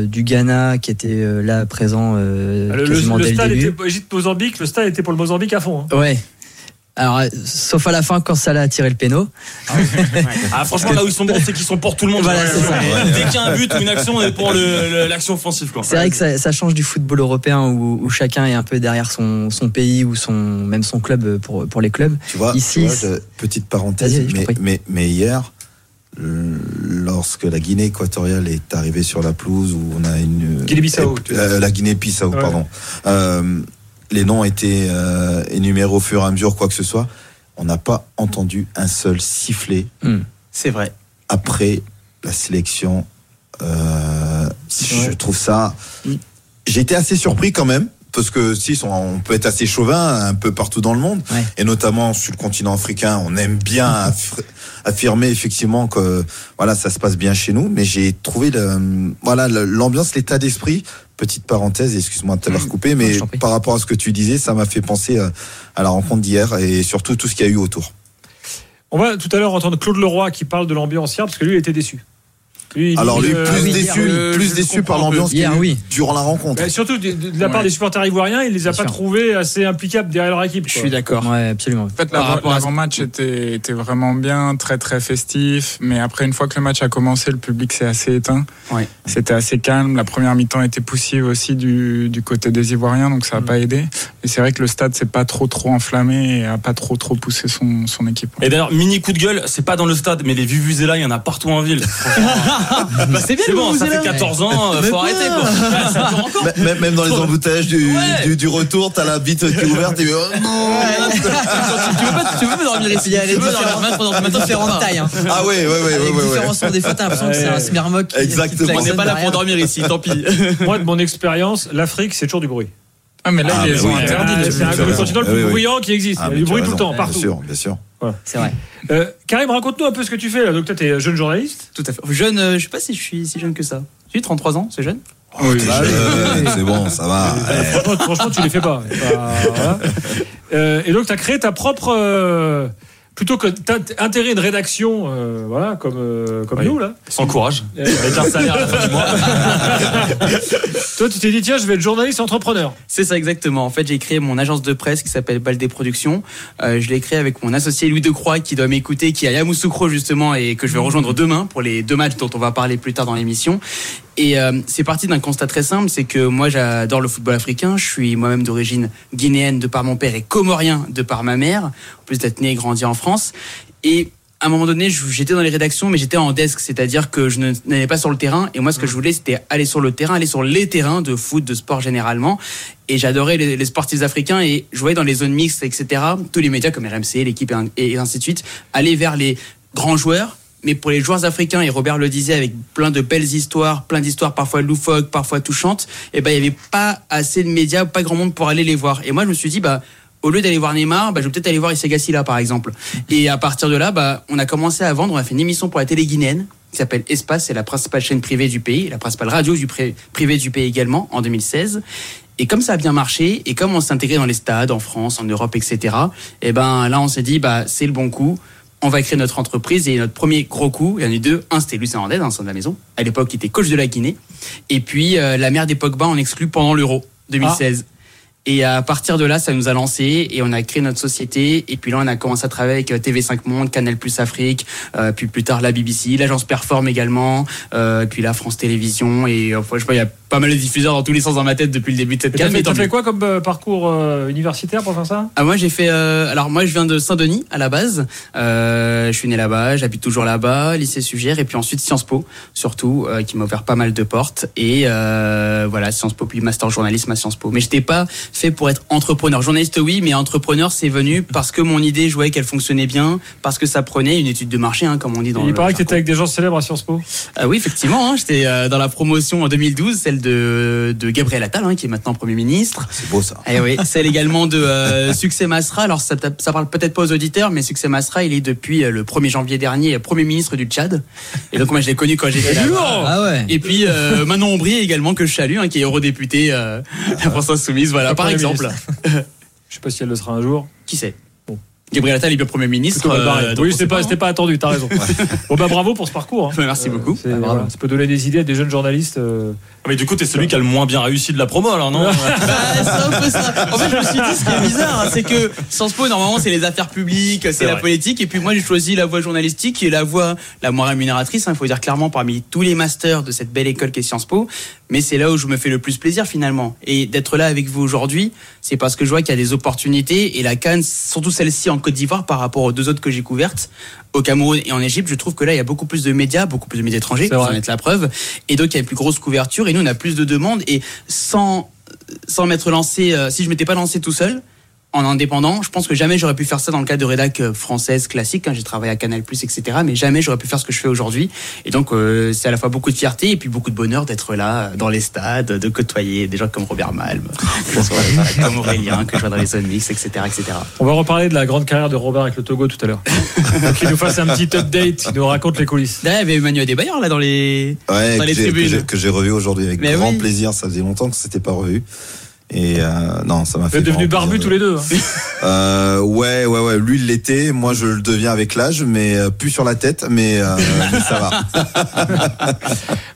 du Ghana qui étaient là présents
Ah, Le, le- le
le
stade
début.
était Égypte-Mozambique, le stade était pour le Mozambique à fond. hein.
Ouais. Alors, euh, sauf à la fin quand Salah a tiré le péno.
Ah, franchement, là où ils sont bons, c'est qu'ils sont pour tout le monde.
Voilà, c'est ça.
Et Dès qu'il y a un but ou une action, on est pour l'action offensive.
C'est vrai que ça, ça change du football européen où, où chacun est un peu derrière son, son pays ou son, même son club pour, pour les clubs.
Tu vois,
Ici,
tu vois, je- petite parenthèse, mais,
prie.
mais, mais hier, euh, lorsque la Guinée équatoriale est arrivée sur la pelouse, où on a une.
Guinée-Bissau,
euh, euh, la Guinée-Bissau,
Ouais.
pardon. Euh, les noms étaient euh, énumérés au fur et à mesure, quoi que ce soit. On n'a pas entendu un seul sifflet
C'est vrai.
après la sélection. Euh, je trouve ça. J'ai été assez surpris quand même. Parce que si on peut être assez chauvin un peu partout dans le monde,
Ouais.
et notamment sur le continent africain, on aime bien [LAUGHS] aff- affirmer effectivement que voilà ça se passe bien chez nous. Mais j'ai trouvé le, voilà l'ambiance, l'état d'esprit. Petite parenthèse, excuse-moi de t'avoir coupé, mais par rapport à ce que tu disais, ça m'a fait penser euh, à la rencontre d'hier et surtout tout ce qu'il y a eu autour.
On va tout à l'heure entendre Claude Leroy qui parle de l'ambiance hier parce que lui il était déçu.
Alors lui,
euh,
plus
oui,
déçu,
hier,
oui,
plus déçu par l'ambiance qu'il y a
Hier,
eu
oui.
durant la rencontre.
bah, surtout de, de- de la part
Ouais.
des supporters ivoiriens, il les a
Bien
pas
sûr.
trouvés assez implicables derrière leur équipe.
Je
quoi.
suis d'accord.
Ouais, absolument.
En fait, l'avant-match était, était vraiment bien, très très festif. Mais après, une fois que le match a commencé, le public s'est assez éteint.
Ouais.
C'était assez calme. La première mi-temps était poussive aussi du, du côté des Ivoiriens, donc ça n'a
Mm.
pas aidé. Et c'est vrai que le stade s'est pas trop trop enflammé et a pas trop trop poussé son, son équipe.
Et d'ailleurs, mini coup de gueule, c'est pas dans le stade, mais les Vuvuzela, il y en a partout en ville. [LAUGHS] [LAUGHS]
Bah, c'est bien,
bon, ça
Vuvuzela.
fait 14 ans, euh, faut arrêter quoi. [LAUGHS] Ouais, ça dure encore.
M- Même, même dans les embouteillages du,
Ouais.
du, du retour, t'as la vitre qui est ouverte et oh non [LAUGHS]
tu, veux pas, tu veux pas dormir ici
Il y a les
Tu veux dormir
différentes-
23 heures du matin,
différentes
c'est pas.
tailles. Hein.
Ah ouais, ouais, ouais, ouais,
Avec
ouais,
différents
ouais.
des fois t'as l'impression que c'est un
Ouais.
qui
Exactement.
On n'est pas là pour dormir ici, tant pis.
Moi, de mon expérience, l'Afrique, c'est toujours du bruit.
Ah, mais là,
Ah,
ils les
mais
ont
oui.
interdits.
Ah, c'est un continent le
Oui,
plus
oui.
bruyant qui existe.
Ah,
il y a
mais
du
tu
bruit tout le temps,
Bien
partout.
sûr, bien sûr.
C'est vrai.
Euh, Karim, raconte-nous un peu ce que tu fais là. Donc, toi, t'es jeune journaliste.
Tout à fait. Jeune, euh, je sais pas si je suis si jeune que ça. J'ai 33 ans, c'est jeune
Oui,
T'es
bah,
jeune, [LAUGHS] C'est bon, ça va.
Euh, franchement, franchement, tu les fais pas. [LAUGHS] Voilà. Euh, et donc, tu as créé ta propre. Plutôt que d'intégrer une rédaction, euh, voilà, comme, euh, comme
Oui.
nous, là.
Sans courage.
Euh,
Avec un salaire à la fin du mois. [LAUGHS]
Toi, tu t'es dit, tiens, je vais être journaliste entrepreneur.
C'est ça exactement. En fait, j'ai créé mon agence de presse qui s'appelle Baldé Productions. Euh, je l'ai créé avec mon associé Louis Decroix qui doit m'écouter, qui est à Yamoussoukro justement et que je vais rejoindre demain pour les deux matchs dont on va parler plus tard dans l'émission. Et euh, c'est parti d'un constat très simple, c'est que moi j'adore le football africain. Je suis moi-même d'origine guinéenne de par mon père et comorien de par ma mère, en plus d'être né et grandi en France. Et à un moment donné, j'étais dans les rédactions, mais j'étais en desk, c'est-à-dire que je n'allais pas sur le terrain. Et moi, ce que je voulais, c'était aller sur le terrain, aller sur les terrains de foot, de sport généralement. Et j'adorais les, sportifs africains et je voyais dans les zones mixtes, etc. Tous les médias comme RMC, l'équipe et ainsi de suite, aller vers les grands joueurs. Mais pour les joueurs africains, et Robert le disait, avec plein de belles histoires, plein d'histoires parfois loufoques, parfois touchantes, et ben il y avait pas assez de médias, pas grand monde pour aller les voir. Et moi, je me suis dit, bah au lieu d'aller voir Neymar, bah, je vais peut-être aller voir Issa là par exemple. Et à partir de là, bah, on a commencé à vendre, on a fait une émission pour la télé guinéenne qui s'appelle Espace, c'est la principale chaîne privée du pays, la principale radio du pré- privé du pays également en 2016. Et comme ça a bien marché, et comme on intégré dans les stades en France, en Europe, etc. Et ben là, on s'est dit, bah c'est le bon coup. On va créer notre entreprise et notre premier gros coup, il y en a eu deux. Un, c'était Lucien Hernandez, un son de la maison. À l'époque, il était coach de la Guinée. Et puis, euh, la mère des Pogba, on exclut pendant l'Euro 2016. Et à partir de là, ça nous a lancé et on a créé notre société. Et puis là, on a commencé à travailler avec euh, TV5 Monde, Canal Plus Afrique, euh, puis plus tard la BBC, l'agence Perform également, euh, puis la France Télévisions. Et enfin, je sais pas, il y a pas mal de diffuseurs dans tous les sens dans ma tête depuis le début de cette
fait,
mais
t'as fait quoi comme euh, parcours euh, universitaire pour faire ça?
Ah, moi j'ai fait euh, alors moi je viens de Saint-Denis à la base. Euh, je suis né là-bas j'habite toujours là-bas lycée Sugère et puis ensuite Sciences Po surtout euh, qui m'a ouvert pas mal de portes. Et euh, voilà Sciences Po puis master journalisme à Sciences Po. Mais j'étais pas fait pour être entrepreneur. Journaliste oui mais entrepreneur c'est venu parce que mon idée je voyais qu'elle fonctionnait bien parce que ça prenait une étude de marché hein, comme on dit dans
Il
le
paraît que t'étais avec des gens célèbres à Sciences Po.
Ah oui, effectivement, hein, j'étais dans la promotion en 2012, celle de, de Gabriel Attal, hein, qui est maintenant Premier ministre.
C'est beau ça.
Eh oui, celle également de euh, Succès Masra. Alors ça, ça parle peut-être pas aux auditeurs, mais Succès Masra, il est depuis euh, le 1er janvier dernier Premier ministre du Tchad. Et donc moi je l'ai connu quand j'étais là.
Ah ouais.
Et puis euh, Manon Ombry également que je salue, hein, qui est eurodéputé euh, la France Insoumise, voilà par exemple. [LAUGHS]
Je sais pas si elle le sera un jour.
Qui sait? Gabriel Attal est le Premier ministre. Euh,
oui, c'était pas,
hein.
c'était pas attendu, t'as raison. [LAUGHS] bon, bah bravo pour ce parcours. hein.
Merci beaucoup.
C'est- voilà, ça peut donner des idées à des jeunes journalistes. euh.
Mais du coup, t'es celui qui a le moins bien réussi de la promo, alors non [LAUGHS]
Bah, c'est un peu ça. En fait, je me suis dit, ce qui est bizarre, hein, c'est que Sciences Po, normalement, c'est les affaires publiques, c'est la
vrai.
politique. Et puis moi, j'ai choisi la voie journalistique, qui est la voie la moins rémunératrice. Il faut dire clairement, parmi tous les masters de cette belle école qu'est Sciences Po. Mais c'est là où je me fais le plus plaisir, finalement. Et d'être là avec vous aujourd'hui, c'est parce que je vois qu'il y a des opportunités. Et la Cannes, surtout celle-ci en Côte d'Ivoire, par rapport aux deux autres que j'ai couvertes, au Cameroun et en Égypte, je trouve que là, il y a beaucoup plus de médias, beaucoup plus de médias étrangers, vous en êtes la preuve. Et donc, il y a une plus grosse couverture. Et on a plus de demandes. Et sans sans m'être lancé, euh, si je m'étais pas lancé tout seul, en indépendant, je pense que jamais j'aurais pu faire ça dans le cadre de rédac euh, française classique. hein, J'ai travaillé à Canal+, etc. Mais jamais j'aurais pu faire ce que je fais aujourd'hui. Et donc, euh, c'est à la fois beaucoup de fierté et puis beaucoup de bonheur d'être là, euh, dans les stades, de côtoyer des gens comme Robert Malm, [LAUGHS] comme Aurélien, que je vois dans les zones mixtes, etc., etc.
On va reparler de la grande carrière de Robert avec le Togo tout à l'heure. [LAUGHS] Donc, il nous fasse un petit update, il nous raconte les coulisses.
Là, il y avait Emmanuel Desbailleurs, là, dans les,
Ouais,
dans les tribunes.
j'ai- que j'ai revu aujourd'hui avec
Mais
grand
oui.
plaisir. Ça faisait longtemps que c'était pas revu. Et euh, non, ça m'a
Vous
fait.
êtes devenus barbus tous les deux. hein. [LAUGHS]
Euh, ouais, ouais, ouais. Lui, il l'était. Moi, je le deviens avec l'âge, mais euh, plus sur la tête, mais, euh, mais ça va. [LAUGHS]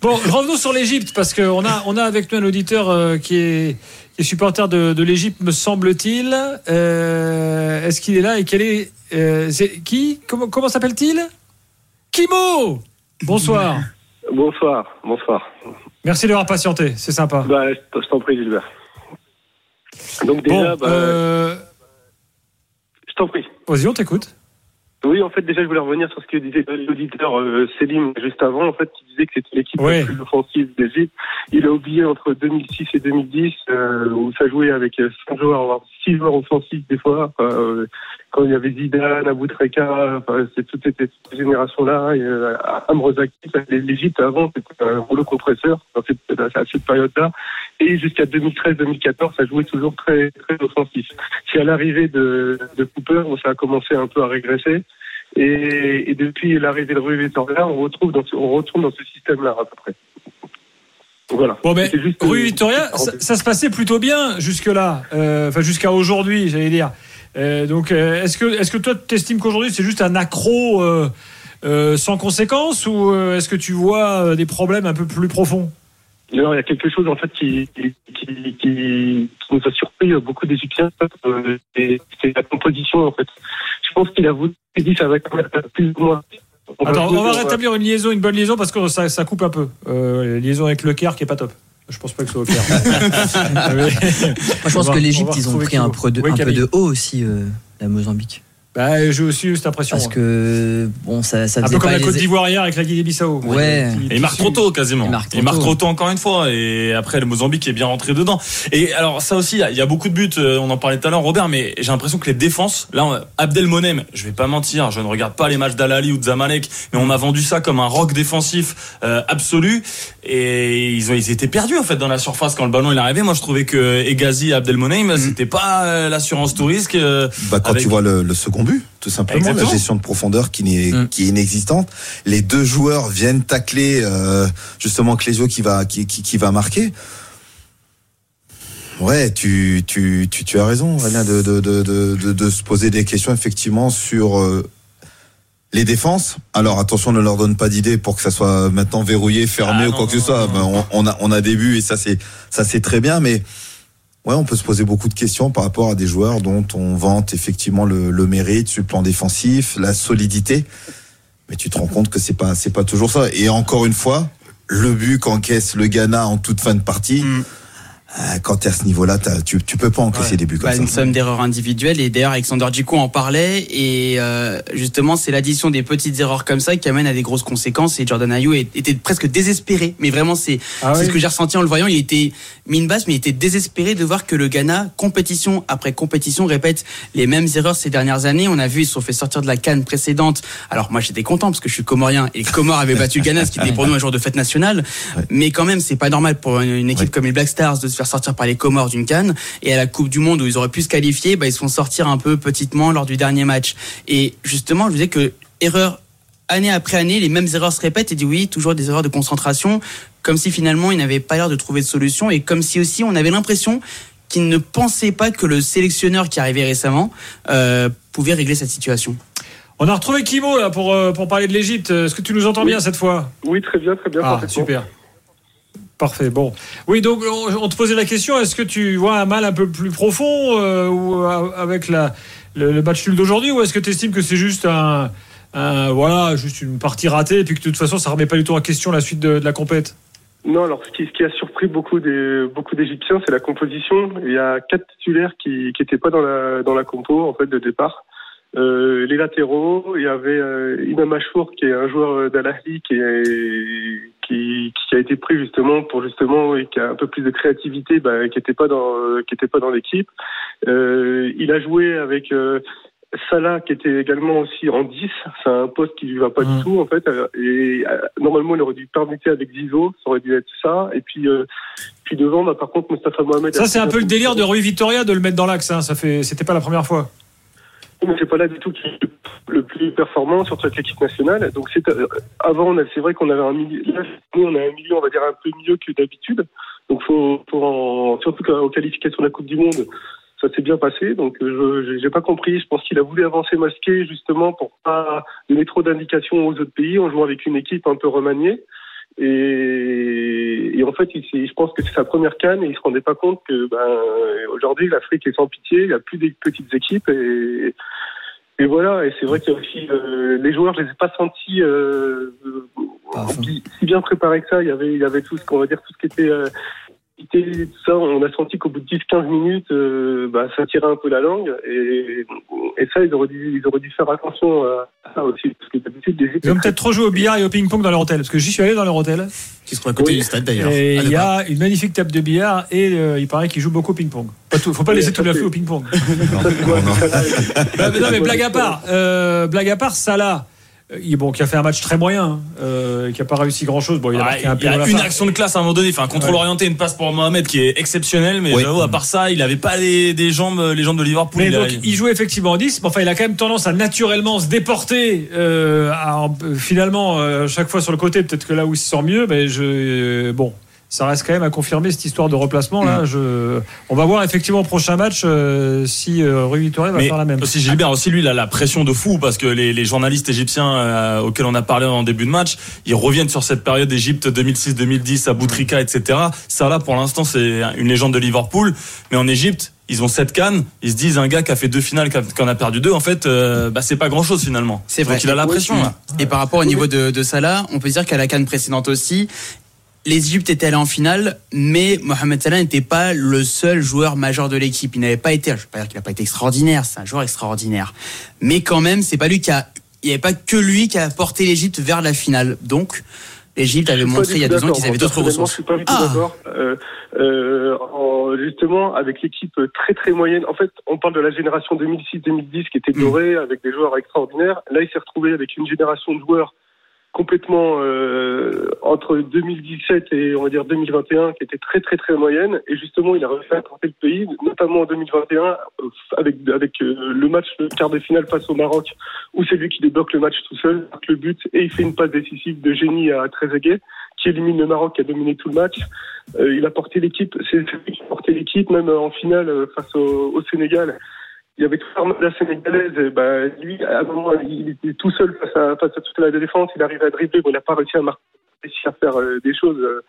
Bon, revenons sur l'Égypte parce qu'on a, on a avec nous un auditeur euh, qui est, qui est supporter de, de l'Égypte, me semble-t-il. Euh, Est-ce qu'il est là et quel est, euh, qui? Comment, comment s'appelle-t-il? Kimo. Bonsoir.
Bonsoir, bonsoir.
Merci d'avoir patienté, c'est sympa.
Bah, je je t'en prie, Gilbert. Donc déjà,
Bon,
bah,
euh,
je t'en prie.
vas-y, on t'écoute.
Oui, en fait, déjà, je voulais revenir sur ce que disait l'auditeur euh, Selim juste avant, en fait, qui disait que c'était l'équipe
Ouais.
la plus offensive d'Égypte. Il a oublié entre 2006 et 2010, euh, où ça jouait avec euh, cinq joueurs, voire six joueurs offensifs des fois. euh, quand il y avait Zidane, Aboutreka, enfin, c'est toute cette, cette génération-là, et euh, Amrozaki, l'Égypte avant, c'était un rouleau compresseur dans cette, à cette période-là. Et jusqu'à 2013-2014, ça jouait toujours très, très offensif. C'est à l'arrivée de, de Cooper où ça a commencé un peu à régresser. Et, et depuis l'arrivée de Rui Vitória, on retrouve dans on retourne dans ce système-là à peu près. Voilà.
Bon,
C'était juste,
Rue
euh,
Victoria, ça, ça se passait plutôt bien jusque-là, euh, enfin jusqu'à aujourd'hui, j'allais dire. Euh, donc, euh, est-ce que, est-ce que toi, tu estimes qu'aujourd'hui c'est juste un accro euh, sans conséquence ou est-ce que tu vois des problèmes un peu plus profonds?
Alors, il y a quelque chose en fait qui, qui, qui, qui nous a surpris beaucoup d'Égyptiens, euh, c'est la composition en fait. Je pense qu'il a voulu dit ça va plus ou moins. On
Attends, on va rétablir une liaison, une bonne liaison parce que ça, ça coupe un peu. Euh, la liaison avec le Caire qui est pas top. Je pense pas que ce soit. Mais- [LAUGHS] [LAUGHS]
Moi, je pense que l'Égypte, ils ont pris un, peu de,
Oui,
un peu de haut aussi, euh, la Mozambique.
Bah, j'ai aussi eu cette impression.
Parce
ouais.
que, bon, ça, ça
un peu comme
pas
la Côte d'Ivoire hier avec la Guinée-Bissau.
Ouais.
Et il marque trop tôt quasiment.
Il marque trop
Il marque
tôt.
trop tôt encore une fois. Et après le Mozambique est bien rentré dedans. Et alors ça aussi, il y a- beaucoup de buts. euh, On en parlait tout à l'heure, Robert. Mais j'ai l'impression que les défenses, là, on- Abdelmonem, je vais pas mentir, je ne regarde pas les matchs d'Al-Ali ou de Zamalek, mais on m'a vendu ça comme un rock défensif euh, absolu. Et ils ont, ils étaient perdus en fait dans la surface quand le ballon il est arrivé. Moi, je trouvais que Egazi et Abdelmonem, c'était pas euh, l'assurance tout risque. euh,
Bah, quand
Avec-
tu vois le, le second but, tout simplement,
Exactement.
la gestion de profondeur qui, n'est,
Mm.
qui est inexistante. Les deux joueurs viennent tacler euh, justement Clésio qui va, qui, qui, qui va marquer. Ouais, tu, tu, tu, tu as raison, de, de, de, de, se poser des questions effectivement sur euh, les défenses. Alors attention, ne leur donne pas d'idées pour que ça soit maintenant verrouillé, fermé
Ah
ou
non,
quoi que ce soit.
non,
Ben,
non.
on, on a, on a des buts et ça c'est, ça c'est très bien, mais Ouais, on peut se poser beaucoup de questions par rapport à des joueurs dont on vante effectivement le, mérite le plan défensif, la solidité. Mais tu te rends compte que c'est pas c'est pas toujours ça. Et encore une fois, le but qu'encaisse le Ghana en toute fin de partie,
Mm.
Euh, quand t'es à ce niveau-là, t'as- tu tu peux pas encaisser des buts comme
Bah, une
ça.
somme d'erreurs individuelles. Et d'ailleurs Alexander Djikou en parlait. Et euh, justement c'est l'addition des petites erreurs comme ça qui amène à des grosses conséquences. Et Jordan Ayew est- était presque désespéré. Mais vraiment c'est
Ah oui.
ce que j'ai ressenti en le voyant. Il était mine basse mais il était désespéré de voir que le Ghana compétition après compétition répète les mêmes erreurs ces dernières années. On a vu ils se sont fait sortir de la canne précédente. Alors moi j'étais content parce que je suis comorien. Et les Comores avaient battu le Ghana ce qui était pour nous un jour de fête nationale.
Ouais.
mais quand même c'est pas normal pour une, une équipe
Ouais.
comme les Black Stars de se faire sortir par les Comores d'une canne et à la Coupe du Monde où ils auraient pu se qualifier bah, ils se font sortir un peu petitement lors du dernier match et justement je vous disais que erreur année après année les mêmes erreurs se répètent et dit oui toujours des erreurs de concentration comme si finalement ils n'avaient pas l'air de trouver de solution et comme si aussi on avait l'impression qu'ils ne pensaient pas que le sélectionneur qui arrivait récemment euh, pouvait régler cette situation.
On a retrouvé Kimo là pour, euh, pour parler de l'Égypte. Est-ce que tu nous entends bien cette fois?
Oui, très bien, très bien.
Ah, super. Parfait. Bon. Oui, donc on, te posait la question est-ce que tu vois un mal un peu plus profond euh, ou, euh, avec la, le, le match nul d'aujourd'hui ou est-ce que tu estimes que c'est juste un, un- voilà, juste une partie ratée et puis que de toute façon ça remet pas du tout en question la suite de, de la compète?
Non, alors ce qui, ce qui a surpris beaucoup des beaucoup d'Égyptiens, c'est la composition. Il y a quatre titulaires qui qui étaient pas dans la dans la compo en fait de départ. Euh, les latéraux, il y avait euh, Imam Achour qui est un joueur d'Al Ahly qui qui, qui a été pris justement pour justement et qui a un peu plus de créativité, bah, qui était pas dans qui était pas dans l'équipe. Euh, il a joué avec euh, Salah qui était également aussi en 10, c'est un poste qui lui va pas du tout en fait. Euh, Et euh, normalement il aurait dû permuter avec Zizou, ça aurait dû être ça. Et puis euh, puis devant, bah, par contre Mustafa Mohamed.
Ça c'est un peu le délire de Rui Vittoria de le mettre dans l'axe. Hein. Ça fait, c'était pas la première fois.
Mais c'est pas là du tout qui est le plus performant, surtout avec l'équipe nationale. Donc c'est euh, avant, c'est vrai qu'on avait un milieu. Là, on a un milieu, on va dire un peu mieux que d'habitude. Donc faut, surtout qu'aux qualifications de la Coupe du Monde, ça s'est bien passé. Donc euh, je j'ai pas compris. Je pense qu'il a voulu avancer masqué justement pour pas donner trop d'indications aux autres pays en jouant avec une équipe un peu remaniée. Et, et en fait, il, s'est- je pense que c'est sa première canne et il se rendait pas compte que ben, aujourd'hui l'Afrique est sans pitié. Il n'y a plus des petites équipes et, et voilà. Et c'est vrai qu'il y a aussi euh, les joueurs, je les ai pas sentis euh, si bien préparés que ça. Il y avait, il y avait tout ce qu'on va dire, tout ce qui était euh, tout ça, on a senti qu'au bout de 10-15 minutes, euh, bah, ça tirait un peu la langue. Et, et ça, ils auraient, dû, ils auraient dû faire attention à ça aussi. Parce que d'habitude, les
Ils ont peut-être trop joué au billard et au ping-pong dans leur hôtel. Parce que j'y suis allé dans leur hôtel.
Qui se trouve à côté du stade d'ailleurs.
Et il y a une magnifique table de billard et euh, il paraît qu'ils jouent beaucoup au ping-pong. Pas tout- faut pas
Oui,
laisser tout la feu au ping-pong. Bah, mais non, mais blague à part, euh, blague à part, Salah, euh, bon, qui a fait un match très moyen, euh, qui a pas réussi grand chose. Bon, il a
Ah,
un
il a une
fin.
action de classe à un moment donné, enfin un contrôle
Ouais.
orienté, une passe pour Mohamed qui est exceptionnelle, mais
Oui.
j'avoue, à part ça, il avait pas les, des jambes, les jambes de Liverpool.
Mais
il, a-
donc, il jouait effectivement en 10, mais enfin, il a quand même tendance à naturellement se déporter, euh, à euh, finalement, euh, chaque fois sur le côté, peut-être que là où il se sent mieux, mais je, euh, bon, ça reste quand même à confirmer cette histoire de replacement, là. Je, on va voir effectivement au prochain match, euh, si euh, Rui va
Mais
faire la même.
aussi Gilbert, aussi lui, il a la pression de fou parce que les, les journalistes égyptiens euh, auxquels on a parlé en début de match, ils reviennent sur cette période d'Égypte 2006-2010 à Boutrika, etc. Ça là, pour l'instant, c'est une légende de Liverpool, mais en Égypte. Ils ont sept cannes. Ils se disent un gars qui a fait deux finales, qui en a perdu deux. En fait, euh, bah, c'est pas grand chose finalement.
C'est vrai.
Donc il a la pression
oui.
là.
Et par rapport au niveau de, de Salah, on peut dire qu'à la canne précédente aussi, les Égyptes étaient allés en finale, mais Mohamed Salah n'était pas le seul joueur majeur de l'équipe. Il n'avait pas été, je ne veux pas dire qu'il n'a pas été extraordinaire, c'est un joueur extraordinaire. Mais quand même, c'est pas lui qui a, il n'y avait pas que lui qui a porté l'Égypte vers la finale. Donc, l'Égypte avait montré il y a deux ans qu'ils avaient d'autres ressources.
Je suis pas du tout
Ah.
d'accord. Euh, euh, en- justement, avec l'équipe très très moyenne. En fait, on parle de la génération 2006-2010 qui était dorée avec des joueurs extraordinaires. Là, il s'est retrouvé avec une génération de joueurs complètement euh, entre 2017 et on va dire 2021 qui était très très très moyenne. Et justement il a réussi à porter le pays notamment en 2021 euh, avec avec euh, le match de quart de finale face au Maroc où c'est lui qui débloque le match tout seul marque le but et il fait une passe décisive de génie à Trezeguet qui élimine le Maroc qui a dominé tout le match. Euh, il a porté l'équipe c'est c'est lui qui a porté l'équipe même en finale euh, face au, au Sénégal il y avait toute l'armada sénégalaise. Et ben, lui, à un moment, il était tout seul face à, face à toute la défense. Il arrive à dribbler. Bon, il n'a pas réussi à marquer, à faire euh, des choses euh,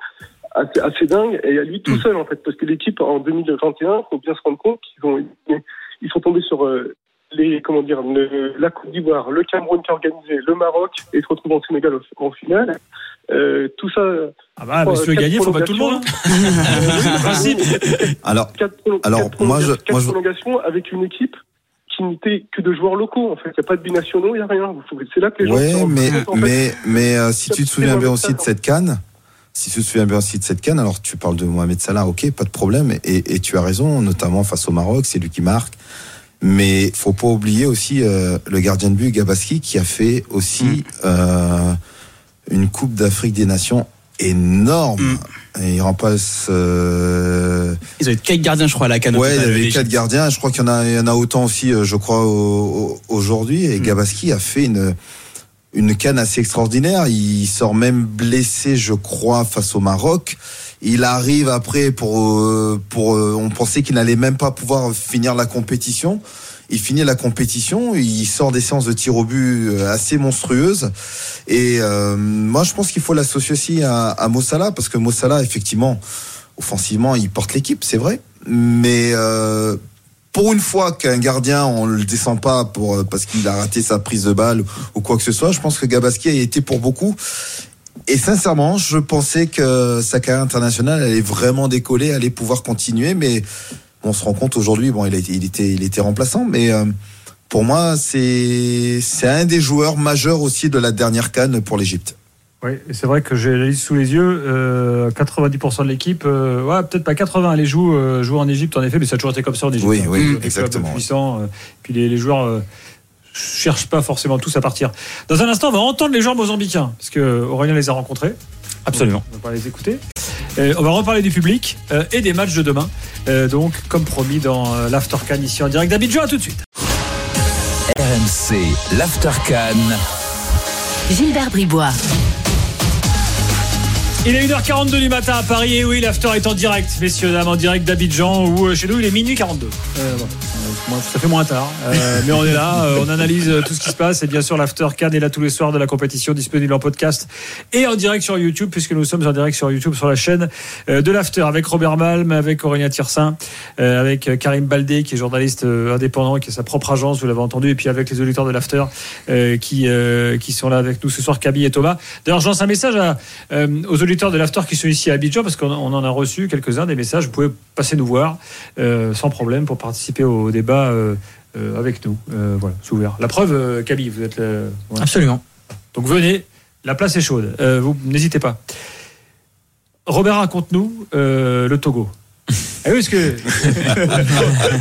assez, assez dingues. Et à lui tout seul, en fait. Parce que l'équipe, en 2021, faut bien se rendre compte qu'ils ont, ils sont tombés sur euh, les, comment dire, le- la Côte d'Ivoire, le Cameroun qui a organisé, le Maroc, et se retrouvent en Sénégal en, en finale. Euh, tout ça.
Ah bah, mais si tu veux gagner, faut pas tout le monde. hein. [LAUGHS]
principe.
Alors,
quatre, prolo-
alors,
quatre
moi, je-
prolongations- quatre
moi, je-
prolongations avec une équipe qui n'était que de joueurs locaux. En fait, il n'y a pas de binationaux, il n'y a rien. Vous pouvez- C'est là que les gens.
Ouais, mais,
compte, en fait.
mais, mais euh, si tu te souviens bien aussi de cette canne, si tu te souviens bien aussi de cette canne, alors tu parles de Mohamed Salah, ok, pas de problème, et, et tu as raison, notamment face au Maroc, c'est lui qui marque. Mais faut pas oublier aussi euh, le gardien de but Gabaski qui a fait aussi euh, une Coupe d'Afrique des Nations énorme. Et il remplace. Euh,
Ils avaient quatre gardiens, je crois, à la canne.
Ouais, il y avait quatre gardiens. Je crois qu'il y en a, il y en a autant aussi, euh, je crois, au- au- aujourd'hui. Et Gabaski a fait une une canne assez extraordinaire. Il sort même blessé, je crois, face au Maroc. Il arrive après pour euh, pour euh, on pensait qu'il n'allait même pas pouvoir finir la compétition. Il finit la compétition, il sort des séances de tir au but euh, assez monstrueuses. Et euh, moi, je pense qu'il faut l'associer aussi à, à Mossala, parce que Mossala, effectivement, offensivement, il porte l'équipe, c'est vrai. Mais euh, pour une fois qu'un gardien, on le descend pas pour parce qu'il a raté sa prise de balle ou quoi que ce soit, je pense que Gabaski a été pour beaucoup. Et sincèrement, je pensais que sa carrière internationale allait vraiment décoller, allait pouvoir continuer, mais on se rend compte aujourd'hui, bon, il, a il était, il était remplaçant, mais euh, pour moi, c'est un des joueurs majeurs aussi de la dernière canne pour l'Égypte.
Oui, c'est vrai que j'ai la liste sous les yeux. euh, 90% de l'équipe, euh, ouais, peut-être pas 80, les joue, euh, jouent en Égypte en effet, mais ça a toujours été comme ça en Égypte.
Oui,
hein.
oui, exactement,
puissants, euh, puis les, les joueurs cherchent pas forcément tous à partir. Dans un instant, on va entendre les joueurs mozambicains, parce que Aurélien les a rencontrés.
Absolument.
On va les écouter. Euh, on va reparler du public euh, et des matchs de demain. Euh, donc, comme promis dans euh, l'After Can ici en direct d'Abidjan. À tout de suite.
RMC, l'Aftercan.
Gilbert Bribois.
Il est 1h42 du matin à Paris et oui, l'after est en direct, messieurs, dames, en direct d'Abidjan où euh, chez nous il est minuit 42. Euh, bon, ça fait moins tard, euh, mais on est là, euh, on analyse euh, tout ce qui se passe et bien sûr l'after est là tous les soirs de la compétition disponible en podcast et en direct sur YouTube puisque nous sommes en direct sur YouTube sur la chaîne de l'after avec Robert Malm, avec Aurélien Tirsin, euh, avec Karim Baldé qui est journaliste indépendant qui a sa propre agence, vous l'avez entendu, et puis avec les auditeurs de l'after qui qui sont là avec nous ce soir, Camille et Thomas. D'ailleurs, je lance un message aux auditeurs de l'After qui sont ici à Abidjan, parce qu'on on en a reçu quelques-uns des messages. Vous pouvez passer nous voir sans problème pour participer au débat euh, euh, avec nous. Euh, voilà, c'est ouvert. La preuve, euh, Camille, vous êtes le. voilà.
Absolument.
Donc venez, la place est chaude. Euh, vous n'hésitez pas. Robert, raconte-nous euh, le Togo. Ah [LAUGHS] oui, parce que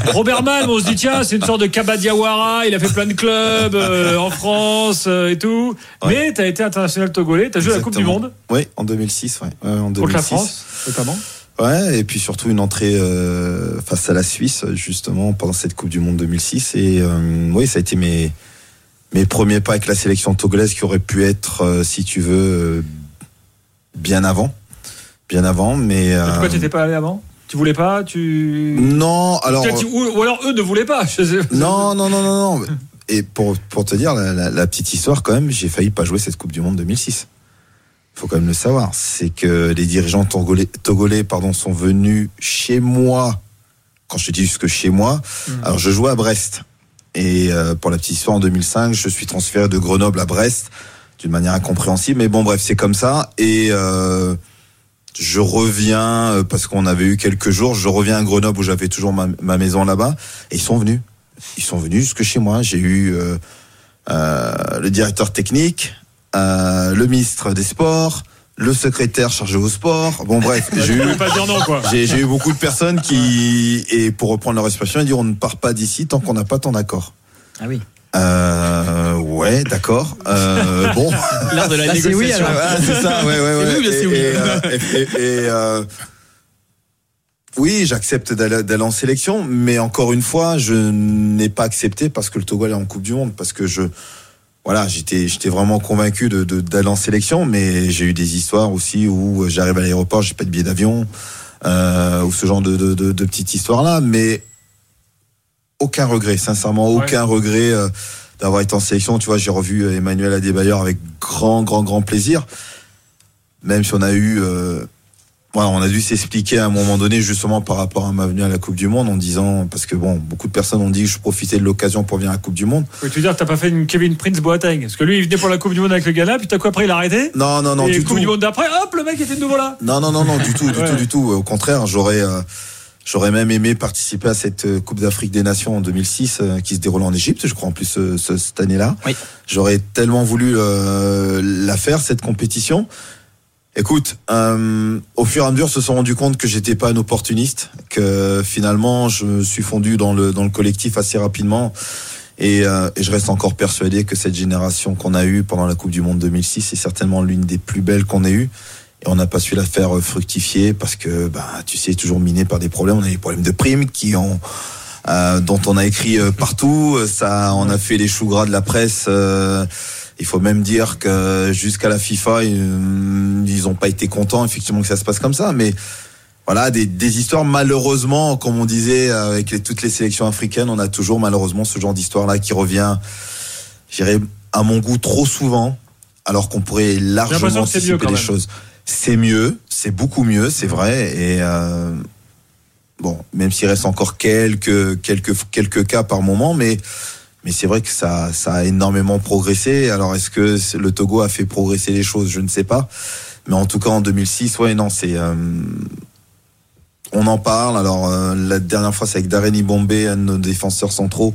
[LAUGHS] Robert Malm, on se dit tiens, c'est une sorte de Kabadiawara, il a fait plein de clubs euh, en France euh, et tout. Mais tu as été international togolais, tu as joué la Coupe du. Monde
Oui, en 2006, ouais. Ouais, en 2006.
contre la France, notamment.
Ouais, et puis surtout une entrée euh, face à la Suisse, justement, pendant cette Coupe du Monde 2006. Et euh, oui, ça a été mes, mes premiers pas avec la sélection togolaise qui aurait pu être, euh, si tu veux, bien avant. Bien avant, mais.
Et pourquoi tu n'étais pas allé avant? Tu voulais pas? Tu...
Non, alors.
Tu- ou, alors eux ne voulaient pas.
Non, non, non, non, non. Et pour, pour te dire la, la- la petite histoire, quand même, j'ai failli pas jouer cette Coupe du Monde 2006. Faut quand même le savoir. C'est que les dirigeants togolais, togolais pardon, sont venus chez moi. Quand je dis jusque chez moi, alors je jouais à Brest. Et euh, pour la petite histoire, en 2005, je suis transféré de Grenoble à Brest d'une manière incompréhensible. Mais bon, bref, c'est comme ça. Et euh, je reviens euh, parce qu'on avait eu quelques jours. Je reviens à Grenoble où j'avais toujours ma, ma maison là-bas. Et ils sont venus. Ils sont venus jusque chez moi. J'ai eu euh, euh, le directeur technique, euh, le ministre des Sports, le secrétaire chargé au sport. Bon, bref, [LAUGHS] j'ai eu. J'ai beaucoup de personnes qui, et pour reprendre leur expression, ils disent on ne part pas d'ici tant qu'on n'a pas ton accord.
Ah oui.
Euh, ouais, d'accord. Euh, bon.
L'art de la
Là, c'est oui,
négociation.
alors.
Ah, c'est ça, ouais, ouais,
C'est
ouais.
oui c'est
Et-
oui
et, euh, et- et- et, euh, oui, j'accepte d'aller d'aller en sélection, mais encore une fois, je n'ai pas accepté parce que le Togo est en Coupe du Monde, parce que je, voilà, j'étais, j'étais vraiment convaincu de, d'aller en sélection, mais j'ai eu des histoires aussi où j'arrive à l'aéroport, j'ai pas de billet d'avion, euh, ou ce genre de, de, de, de petites histoires là, mais aucun regret, sincèrement,
Ouais.
aucun regret euh, d'avoir été en sélection. Tu vois, j'ai revu euh, Emmanuel Adebayor avec grand, grand, grand plaisir. Même si on a eu, euh, voilà, on a dû s'expliquer à un moment donné justement par rapport à ma venue à la Coupe du Monde en disant parce que bon, beaucoup de personnes ont dit que je profitais de l'occasion pour venir à la Coupe du Monde.
Oui, tu veux dire t'as pas fait une Kevin Prince Boateng? Parce que lui, il venait pour la Coupe du Monde avec le Ghana, puis t'as quoi après, il a arrêté?
Non, non, non,
Et
du
Coupe
tout.
du Monde d'après, hop, le mec était de nouveau là.
Non, non, non, non, du tout, du [LAUGHS]
Ouais.
tout, du tout. Au contraire, j'aurais, euh, j'aurais même aimé participer à cette euh, Coupe d'Afrique des Nations en 2006 euh, qui se déroule en Égypte, je crois en plus euh, ce- cette année-là.
Oui.
J'aurais tellement voulu euh, la faire cette compétition. Écoute, euh, au fur et à mesure, se sont rendu compte que j'étais pas un opportuniste, que finalement, je me suis fondu dans le dans le collectif assez rapidement. Et, euh, et je reste encore persuadé que cette génération qu'on a eue pendant la Coupe du Monde 2006 est certainement l'une des plus belles qu'on ait eues. Et on n'a pas su la faire euh, fructifier parce que, bah, tu sais, toujours miné par des problèmes. On a des problèmes de primes qui ont, euh, dont on a écrit euh, partout. Ça, on a fait les choux gras de la presse. euh, Il faut même dire que jusqu'à la FIFA, ils n'ont pas été contents effectivement que ça se passe comme ça, mais voilà des, des histoires malheureusement, comme on disait avec les- toutes les sélections africaines, on a toujours malheureusement ce genre d'histoire là qui revient, je dirais à mon goût trop souvent, alors qu'on pourrait largement anticiper les choses. C'est mieux, c'est beaucoup mieux, c'est vrai, et euh, bon, même s'il reste encore quelques quelques quelques cas par moment, mais mais c'est vrai que ça ça a énormément progressé. Alors est-ce que le Togo a fait progresser les choses? Je ne sais pas, mais en tout cas en 2006, ouais, non, c'est euh, on en parle. Alors euh, la dernière fois, c'est avec Darren Bombay, un de nos défenseurs centraux,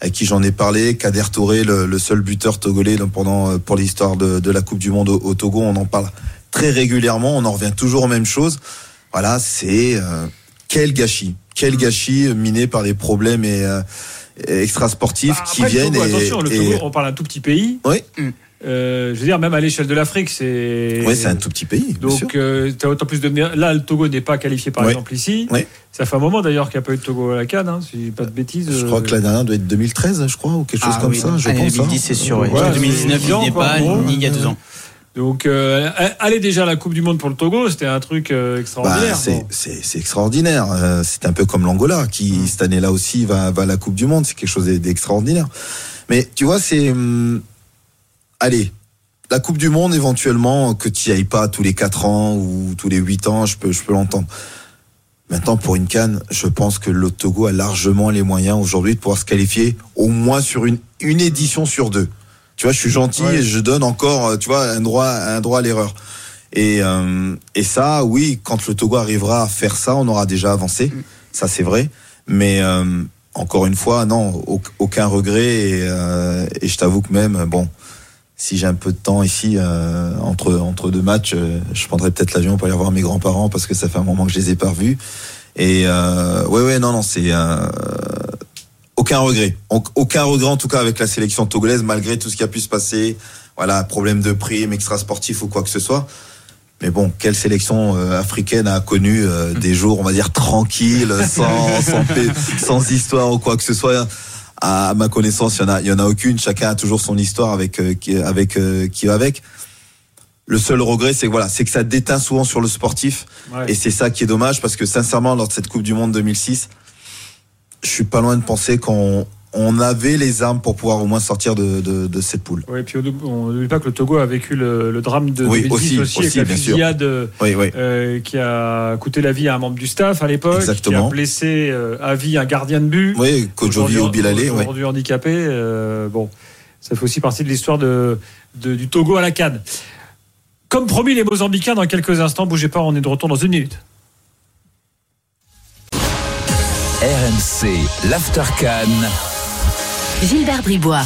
avec qui j'en ai parlé. Kader Touré, le, seul buteur togolais pendant euh, pour l'histoire de, la Coupe du Monde au, Togo, on en parle très régulièrement. On en revient toujours aux mêmes choses. Voilà, c'est quel gâchis, quel gâchis miné par des problèmes et extra sportifs qui
Bah, le
viennent
Togo,
et,
attention, le
et-
Togo, on parle d'un tout petit pays.
Oui.
Euh, je veux dire, même à l'échelle de l'Afrique, c'est.
Ouais, c'est un tout petit pays.
Donc, euh, t'as autant plus de. Là, le Togo n'est pas qualifié, par
Ouais.
exemple, ici.
Ouais.
Ça fait un moment d'ailleurs qu'il n'y a pas eu de Togo à la Cannes, hein, si je dis pas de bêtises.
Je crois
euh,
que la dernière doit être 2013, je crois, ou quelque chose
Ah
comme
oui,
ça. Je
année
pense.
2010,
hein.
c'est sûr. ouais.
Ouais,
En 2019,
c'est
il n'y pas, ni il y a deux ans.
Donc, euh, aller déjà à la Coupe du Monde pour le Togo, c'était un truc euh,
Bah,
extraordinaire.
c'est,
Bon.
c'est, extraordinaire. Euh, c'est un peu comme l'Angola qui cette année-là aussi va, va à la Coupe du Monde. C'est quelque chose d'extraordinaire. Mais tu vois, c'est hum, allez, la Coupe du Monde éventuellement que tu y ailles pas tous les 4 ans ou tous les 8 ans, je peux je peux l'entendre. Maintenant pour une canne, je pense que le Togo a largement les moyens aujourd'hui de pouvoir se qualifier au moins sur une une édition sur deux. Tu vois, je suis gentil
Ouais.
et je donne encore, euh, tu vois, un droit un droit à l'erreur. Et, euh, et ça, oui, quand le Togo arrivera à faire ça, on aura déjà avancé. Ça, c'est vrai. Mais euh, encore une fois, non, au- aucun regret. Et, euh, et je t'avoue que même, bon, si j'ai un peu de temps ici euh, entre entre deux matchs, euh, je prendrai peut-être l'avion pour aller voir mes grands-parents parce que ça fait un moment que je les ai pas revus. Et euh, ouais, ouais, non, non, c'est euh, aucun regret. Au- Aucun regret en tout cas avec la sélection togolaise, malgré tout ce qui a pu se passer. Voilà, problème de prime, extra sportif ou quoi que ce soit. Mais bon, quelle sélection euh, africaine a connu euh, [LAUGHS] des jours, on va dire, tranquilles, sans, sans, paix- sans histoire ou quoi que ce soit À ma connaissance, il y en a, il y en a aucune. Chacun a toujours son histoire avec euh, qui, avec qui va avec. Le seul regret, c'est que voilà, c'est que ça déteint souvent sur le sportif,
Ouais.
et c'est ça qui est dommage parce que sincèrement, lors de cette Coupe du Monde 2006, je suis pas loin de penser qu'on on avait les armes pour pouvoir au moins sortir de, de, de cette poule.
Ouais, puis on n'oublie pas que le Togo a vécu le, le drame de
Oui,
2010
aussi,
aussi,
aussi,
avec la fusillade euh,
Oui, oui.
euh, qui a coûté la vie à un membre du staff à l'époque, qui a blessé euh, à vie un gardien de but.
Oui, Kojovi
Aujourd'hui-
ou Bilalé.
Aujourd'hui handicapé. euh, bon, ça fait aussi partie de l'histoire de, de- du Togo à la Cannes. Comme promis, les Mozambicains, dans quelques instants, bougez pas, on est de retour dans une minute.
RMC, l'After Cannes.
Gilbert Bribois.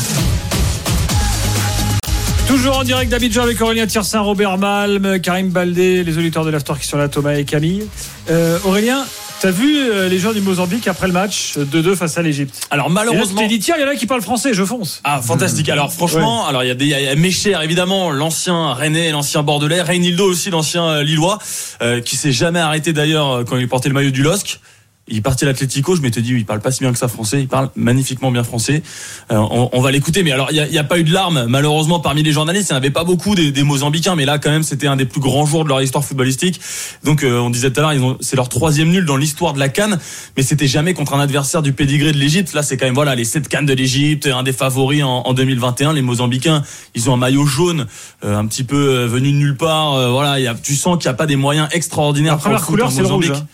Toujours en direct d'Abidjan avec Aurélien Tiersin, Robert Malm, Karim Baldé, les auditeurs de l'After qui sont là, Thomas et Camille. Euh, Aurélien, t'as vu euh, les joueurs du Mozambique après le match euh, 2-2 face à l'Égypte?
Alors
Et là,
malheureusement.
dit, tiens, il y en a qui parlent français, je fonce.
Ah, fantastique. Alors, franchement, alors il y a des, il y a Mécher, évidemment, l'ancien Rennais, l'ancien Bordelais, Reynildo aussi, l'ancien euh, Lillois, euh, qui s'est jamais arrêté d'ailleurs quand il portait le maillot du LOSC. Il parti à l'Atlético, je m'étais dit, il parle pas si bien que ça français, il parle magnifiquement bien français. Euh, on, on va l'écouter, mais alors il y a, y a pas eu de larmes, malheureusement, parmi les journalistes, il n'y en avait pas beaucoup des, des Mozambicains, mais là quand même c'était un des plus grands jours de leur histoire footballistique. Donc euh, on disait tout à l'heure, c'est leur troisième nul dans l'histoire de la Cannes, mais c'était jamais contre un adversaire du pédigré de l'Égypte. Là c'est quand même voilà les sept Cannes de l'Égypte, un des favoris en, en 2021. Les Mozambicains, ils ont un maillot jaune, euh, un petit peu euh, venu de nulle part. euh, voilà, il y a, tu sens qu'il n'y a pas des moyens extraordinaires.
La
pour
première
foot
couleur, c'est le rouge.
Mozambique.
hein.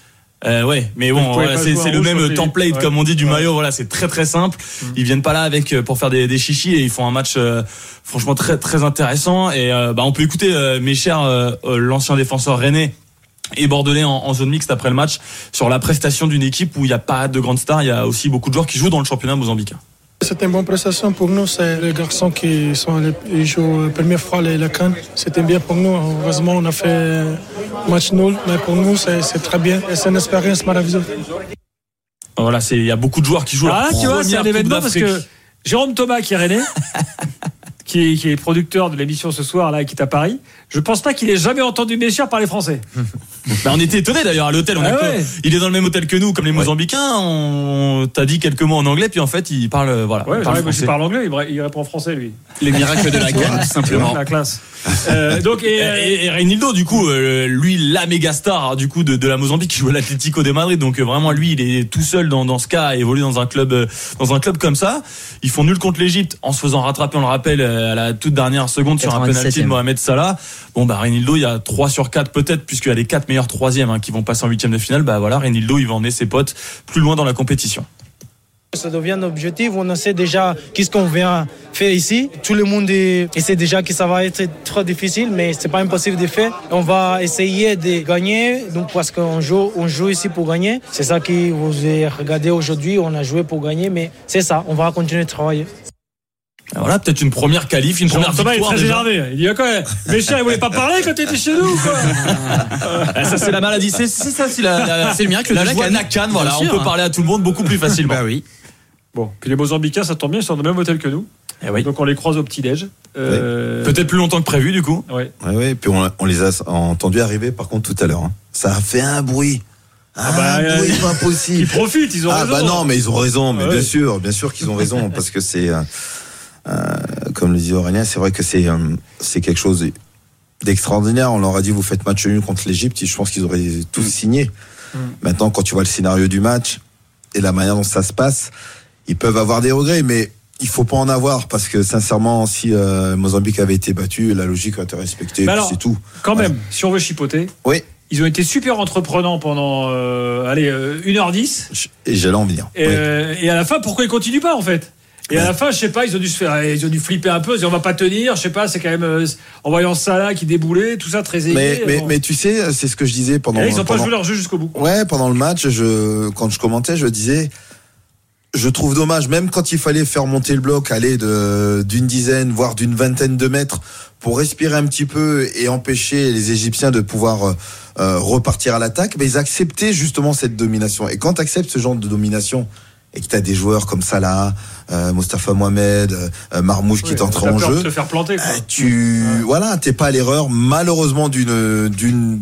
Euh, ouais, mais bon, voilà, c'est c'est le même template
ouais.
comme on dit du
Ouais.
maillot. Voilà, c'est très très simple. Ils viennent pas là avec euh, pour faire des, des chichis et ils font un match euh, franchement très très intéressant. Et euh, bah on peut écouter euh, mes chers euh, l'ancien défenseur rennais et bordelais en, en zone mixte après le match sur la prestation d'une équipe où il n'y a pas de grandes stars. Il y a aussi beaucoup de joueurs qui jouent dans le championnat mozambicain.
C'était une bonne prestation pour nous. C'est les garçons qui sont allés ils jouent la première fois les, la Cannes. C'était bien pour nous. Heureusement, on a fait match nul, mais pour nous, c'est c'est très bien. Et C'est une expérience merveilleuse.
Voilà, il y a beaucoup de joueurs qui jouent.
Ah, tu vois, c'est un événement parce que Jérôme Thomas, qui est rennais, [LAUGHS] qui, est, qui est producteur de l'émission ce soir, là, qui est à Paris, je pense pas qu'il ait jamais entendu Méchard parler français. [LAUGHS]
Bah, on était étonnés d'ailleurs à l'hôtel. On
Ah ouais.
Il est dans le même hôtel que nous, comme les Mozambicains. On t'a dit quelques mots en anglais, puis en fait, il parle, euh, voilà.
Ouais,
il parle français.
parle anglais, il, répond en français lui.
Les miracles de la [LAUGHS] tout simplement.
La classe. Euh, donc et,
Et,
euh,
et, et Reinildo, du coup, euh, lui, la méga star du coup de, de la Mozambique, qui [LAUGHS] joue à l'Atlético de Madrid. Donc euh, vraiment, lui, il est tout seul dans, dans ce cas, à évoluer dans un club, euh, dans un club comme ça. Ils font nul contre l'Égypte en se faisant rattraper, on le rappelle, à la toute dernière seconde sur un
97e.
penalty de Mohamed Salah. Bon bah Reinildo, il y a 3 sur 4 peut-être, puisqu'il y a les 4 meilleurs troisièmes hein, qui vont passer en huitième de finale. Bah voilà, Reinildo, il va emmener ses potes plus loin dans la compétition.
Ça devient un objectif. On sait déjà qu'est-ce qu'on vient faire ici. Tout le monde essaie déjà que ça va être trop difficile, mais c'est pas impossible de faire. On va essayer de gagner, donc parce qu'on joue, on joue ici pour gagner. C'est ça que vous avez regardé aujourd'hui. On a joué pour gagner, mais c'est ça. On va continuer de travailler.
Voilà, peut-être une première qualif, une première
Thomas est
victoire.
très
déjà.
énervé. Il dit ah, quoi Mais cher, il voulait pas parler quand t'étais chez nous ou quoi [LAUGHS]
Ah, ça c'est la maladie, c'est c'est ça, c'est la, la-
C'est le miracle
la
de la
joie
canne.
de la canne, voilà,
Bien
on peut
hein.
parler à tout le monde beaucoup plus facilement.
Bah oui.
Bon, puis les Mozambicains, ça tombe bien, ils sont dans le même hôtel que nous.
Eh oui.
Donc on les croise au petit-déj. Euh,
Peut-être plus longtemps que prévu du coup.
Ouais.
Ouais, ouais, puis on, on les a entendus arriver par contre tout à l'heure. hein. Ça a fait un bruit. Un
bah,
bruit
euh,
pas possible.
Ils profitent, ils ont
ah
raison.
bah non, mais ils ont raison, mais
Ouais.
bien sûr, bien sûr qu'ils ont raison, parce que c'est, euh, comme le disait Aurélien, c'est vrai que c'est, euh, c'est quelque chose d'extraordinaire. On leur a dit vous faites match nul contre l'Égypte, et je pense qu'ils auraient tous signé.
Mm.
Maintenant, quand tu vois le scénario du match et la manière dont ça se passe, ils peuvent avoir des regrets, mais il faut pas en avoir parce que sincèrement, si euh, Mozambique avait été battu, la logique a été respectée, c'est tout.
Quand même, si on veut chipoter,
Oui,
ils ont été super entreprenants pendant euh, allez, euh, 1h10.
je- et j'allais en venir.
Et,
Oui.
euh, et à la fin, pourquoi ils continuent pas en fait? Et à la fin, je sais pas, ils ont dû se faire, ils ont dû flipper un peu. Ils ont dit, on va pas tenir. Je sais pas, c'est quand même euh, en voyant Salah qui déboulait, tout ça très aigué.
Mais, mais,
bon.
mais tu sais, c'est ce que je disais pendant.
Et là, ils ont pas joué leur jeu jusqu'au bout.
Ouais, pendant le match, je, quand je commentais, je disais, je trouve dommage, même quand il fallait faire monter le bloc, aller de, d'une dizaine, voire d'une vingtaine de mètres, pour respirer un petit peu et empêcher les Égyptiens de pouvoir euh, euh, repartir à l'attaque, mais ils acceptaient justement cette domination. Et quand tu acceptes ce genre de domination, et que tu as des joueurs comme Salah, euh, Mostafa Mohamed, euh, Marmouche qui
Ouais,
est entré
t'as
en
peur
jeu,
de te faire planter. Quoi.
euh, tu voilà, t'es pas à l'erreur malheureusement d'une d'une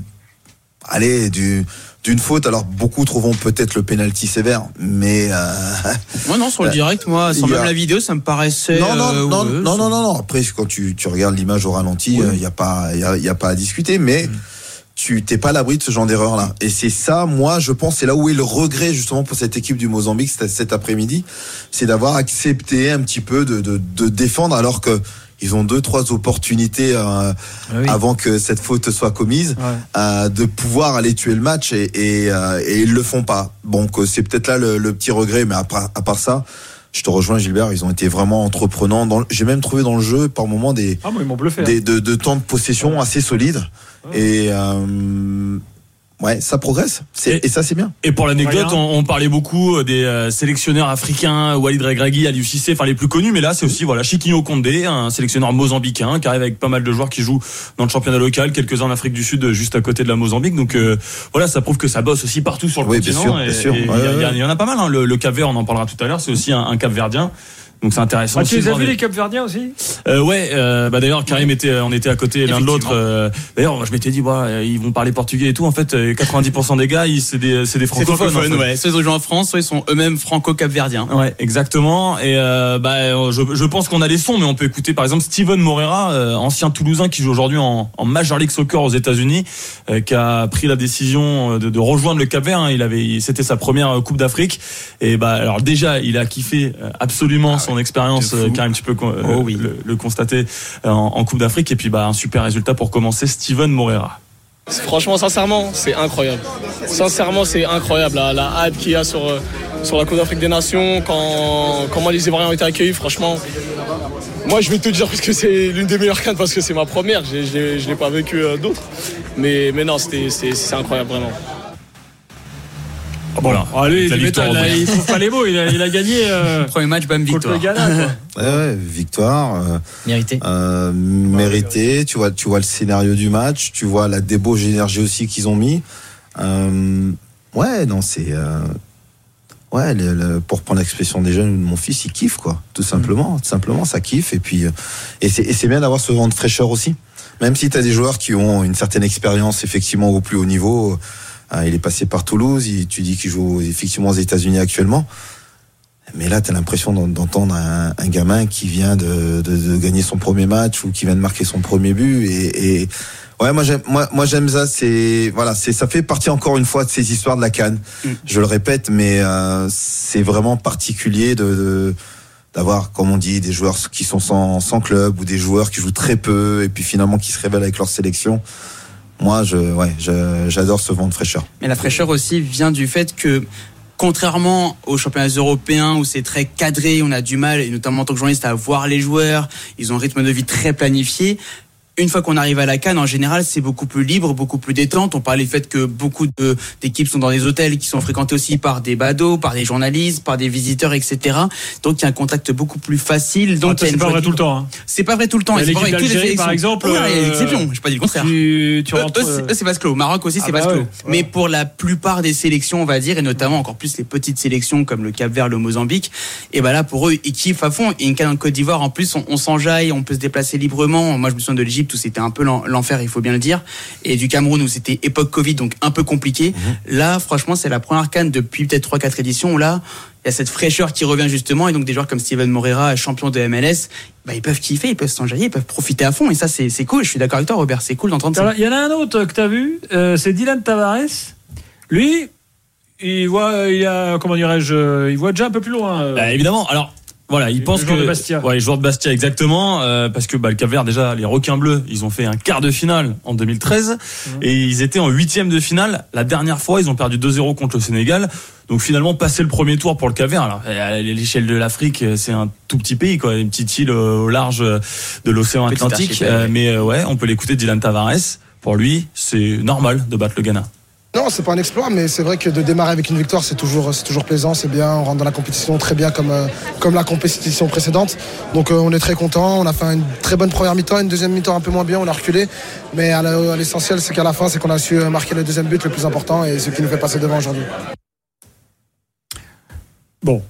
allez du d'une faute. Alors beaucoup trouveront peut-être le penalty sévère, mais euh, [LAUGHS]
Moi non, sur le direct, moi, sans
a-
même la vidéo, ça me paraissait.
non, non,
euh,
non,
ouais,
non, non, non, non. Après, quand tu, tu regardes l'image au ralenti, il y a pas, il y a, y a pas à discuter, mais
Mm.
Tu t'es pas à l'abri de ce genre d'erreur là. Et c'est ça, moi, je pense, c'est là où est le regret justement pour cette équipe du Mozambique cet, après-midi, c'est d'avoir accepté un petit peu de, de, de défendre alors que ils ont deux trois opportunités euh, avant que cette faute soit commise euh, de pouvoir aller tuer le match et, et, euh, et ils le font pas. Donc euh, c'est peut-être là le, le petit regret, mais à part, à part ça, je te rejoins Gilbert, ils ont été vraiment entreprenants. J'ai même trouvé dans le jeu par moment des,
Ah, ils hein.
des de, de temps de possession assez solides et euh, ouais, ça progresse. Et, ça c'est bien.
Et pour l'anecdote, on, on parlait beaucoup des euh, sélectionneurs africains, Walid Regragui, Aliou Cissé, enfin les plus connus, mais là c'est aussi voilà Chiquinho Condé, un sélectionneur mozambicain qui arrive avec pas mal de joueurs qui jouent dans le championnat local, quelques-uns en Afrique du Sud, juste à côté de la Mozambique. Donc euh, voilà, ça prouve que ça bosse aussi partout sur le
Oui, bien
continent.
sûr, bien sûr. Ouais,
y
ouais.
il y en a pas mal. hein. Le, le Cap Vert, on en parlera tout à l'heure, c'est aussi un, un Cap Verdien. Donc c'est intéressant.
Ah, tu les as vus les Capverdiens aussi?
Euh, ouais, euh, bah d'ailleurs Karim était, on était à côté l'un de l'autre. Euh, d'ailleurs, je m'étais dit, bah, euh, ils vont parler portugais et tout. En fait, euh, 90% des gars, ils- c'est des, c'est des
C'est
francophones.
francophone,
en fait.
ouais. Soit ils ont joué en France, soit ils sont eux-mêmes franco-capverdiens.
Ouais, exactement. Et euh, bah, euh, je, je pense qu'on a les sons, mais on peut écouter par exemple Steven Morera, euh, ancien Toulousain qui joue aujourd'hui en, en Major League Soccer aux États-Unis, euh, qui a pris la décision euh, de, de rejoindre le Cap-Vert. hein. Il avait, c'était sa première euh, Coupe d'Afrique. Et bah, alors déjà, il a kiffé euh, absolument son expérience. euh, Karim, tu peux euh,
Oh oui.
le, le constater euh, en, en Coupe d'Afrique. Et puis bah, un super résultat pour commencer, Steven Morera.
Franchement, sincèrement, c'est incroyable. Sincèrement, c'est incroyable la, la hype qu'il y a sur, sur la Coupe d'Afrique des Nations, quand, comment les Ivoiriens ont été accueillis. Franchement, moi je vais te dire parce que c'est l'une des meilleures cannes parce que c'est ma première. Je l'ai- je l'ai pas vécu euh, d'autres. Mais, mais non, c'est incroyable vraiment.
Voilà.
Allez,
La
il,
victoire
là, il trouve pas les mots. Il a, il a gagné euh,
Premier match, bam, victoire.
le Ghana. Quoi. [LAUGHS]
Ouais, ouais, victoire. euh,
Mérité.
Euh, mérité. Tu vois, tu vois le scénario du match, tu vois la débauche d'énergie aussi qu'ils ont mis. Euh, ouais, non, c'est euh, ouais, le- le- pour prendre l'expression des jeunes, mon fils il kiffe quoi, tout simplement, tout simplement ça kiffe et puis euh, et c'est et c'est bien d'avoir ce vent de fraîcheur aussi même si tu as des joueurs qui ont une certaine expérience effectivement au plus haut niveau, euh, il est passé par Toulouse, il- tu dis qu'il joue effectivement aux États-Unis actuellement. Mais là, tu as l'impression d'en- d'entendre un, un gamin qui vient de, de- de gagner son premier match ou qui vient de marquer son premier but. Et, et ouais, moi j'aime, moi, moi j'aime ça. C'est voilà, c'est ça fait partie encore une fois de ces histoires de la canne. Je le répète, mais euh, c'est vraiment particulier de, de- d'avoir, comme on dit, des joueurs qui sont sans, sans club ou des joueurs qui jouent très peu et puis finalement qui se révèlent avec leur sélection. Moi, je, ouais, j'adore ce vent de fraîcheur.
Mais la fraîcheur aussi vient du fait que, contrairement aux championnats européens où c'est très cadré, on a du mal, et notamment en tant que journaliste, à voir les joueurs, ils ont un rythme de vie très planifié. Une fois qu'on arrive à la Cannes, en général, c'est beaucoup plus libre, beaucoup plus détente. On parlait du fait que beaucoup d'équipes sont dans des hôtels qui sont fréquentés aussi par des badauds, par des journalistes, par des visiteurs, etc. Donc il y a un contact beaucoup plus facile. Donc
Ah,
a
c'est pas vrai tout le temps. hein.
C'est pas vrai tout le temps. C'est pas vrai avec
par exemple,
Oui,
euh,
exceptions. J'ai pas dit le contraire.
Tu, tu
Eux,
rentres.
eux, c'est- eux, c'est vase clos. Maroc aussi,
Ah
c'est
bah
vase
ouais, ouais.
Mais pour la plupart des sélections, on va dire, et notamment encore plus les petites sélections comme le Cap Vert, le Mozambique, et ben là, pour eux, ils kiffent à fond. Et une canne en Côte d'Ivoire, en plus, on, on s'enjaille, on peut se déplacer librement. Moi, je me souviens de l'Égypte où c'était un peu l'en- l'enfer, il faut bien le dire. Et du Cameroun où c'était époque Covid, donc un peu compliqué. Là, franchement, c'est la première canne depuis peut-être 3-4 éditions où là, il y a cette fraîcheur qui revient justement. Et donc, des joueurs comme Steven Moreira, champion de MLS, bah, ils peuvent kiffer, ils peuvent s'enjailler, ils peuvent profiter à fond. Et ça, c'est cool. Je suis d'accord avec toi, Robert. C'est cool d'entendre ça.
Alors, Il y en a un autre que tu as vu, euh, c'est Dylan Tavares. Lui, il voit, il a, comment dirais-je, euh, il voit déjà un peu plus loin. euh.
Bah, évidemment. Alors. Voilà, il pense que
joueur de Bastia.
ouais, les joueurs de Bastia exactement euh, parce que bah, le Cap-Vert déjà les requins bleus, ils ont fait un quart de finale en 2013
Mhm.
et ils étaient en huitième de finale. La dernière fois, ils ont perdu 2-0 contre le Sénégal. Donc finalement, passer le premier tour pour le Cap-Vert. Alors à l'échelle de l'Afrique, c'est un tout petit pays quoi, une petite île euh, au large de l'océan Atlantique. Euh, mais euh, ouais, on peut l'écouter Dylan Tavares. Pour lui, c'est normal de battre le Ghana.
Non, c'est pas un exploit, mais c'est vrai que de démarrer avec une victoire, c'est toujours, c'est toujours plaisant, c'est bien. On rentre dans la compétition très bien comme, euh, la compétition précédente. Donc euh, on est très content. On a fait une très bonne première mi-temps, une deuxième mi-temps un peu moins bien, on a reculé. Mais à l'essentiel, c'est qu'à la fin, c'est qu'on a su euh, marquer le deuxième but le plus important et ce qui nous fait passer devant aujourd'hui.
Bon.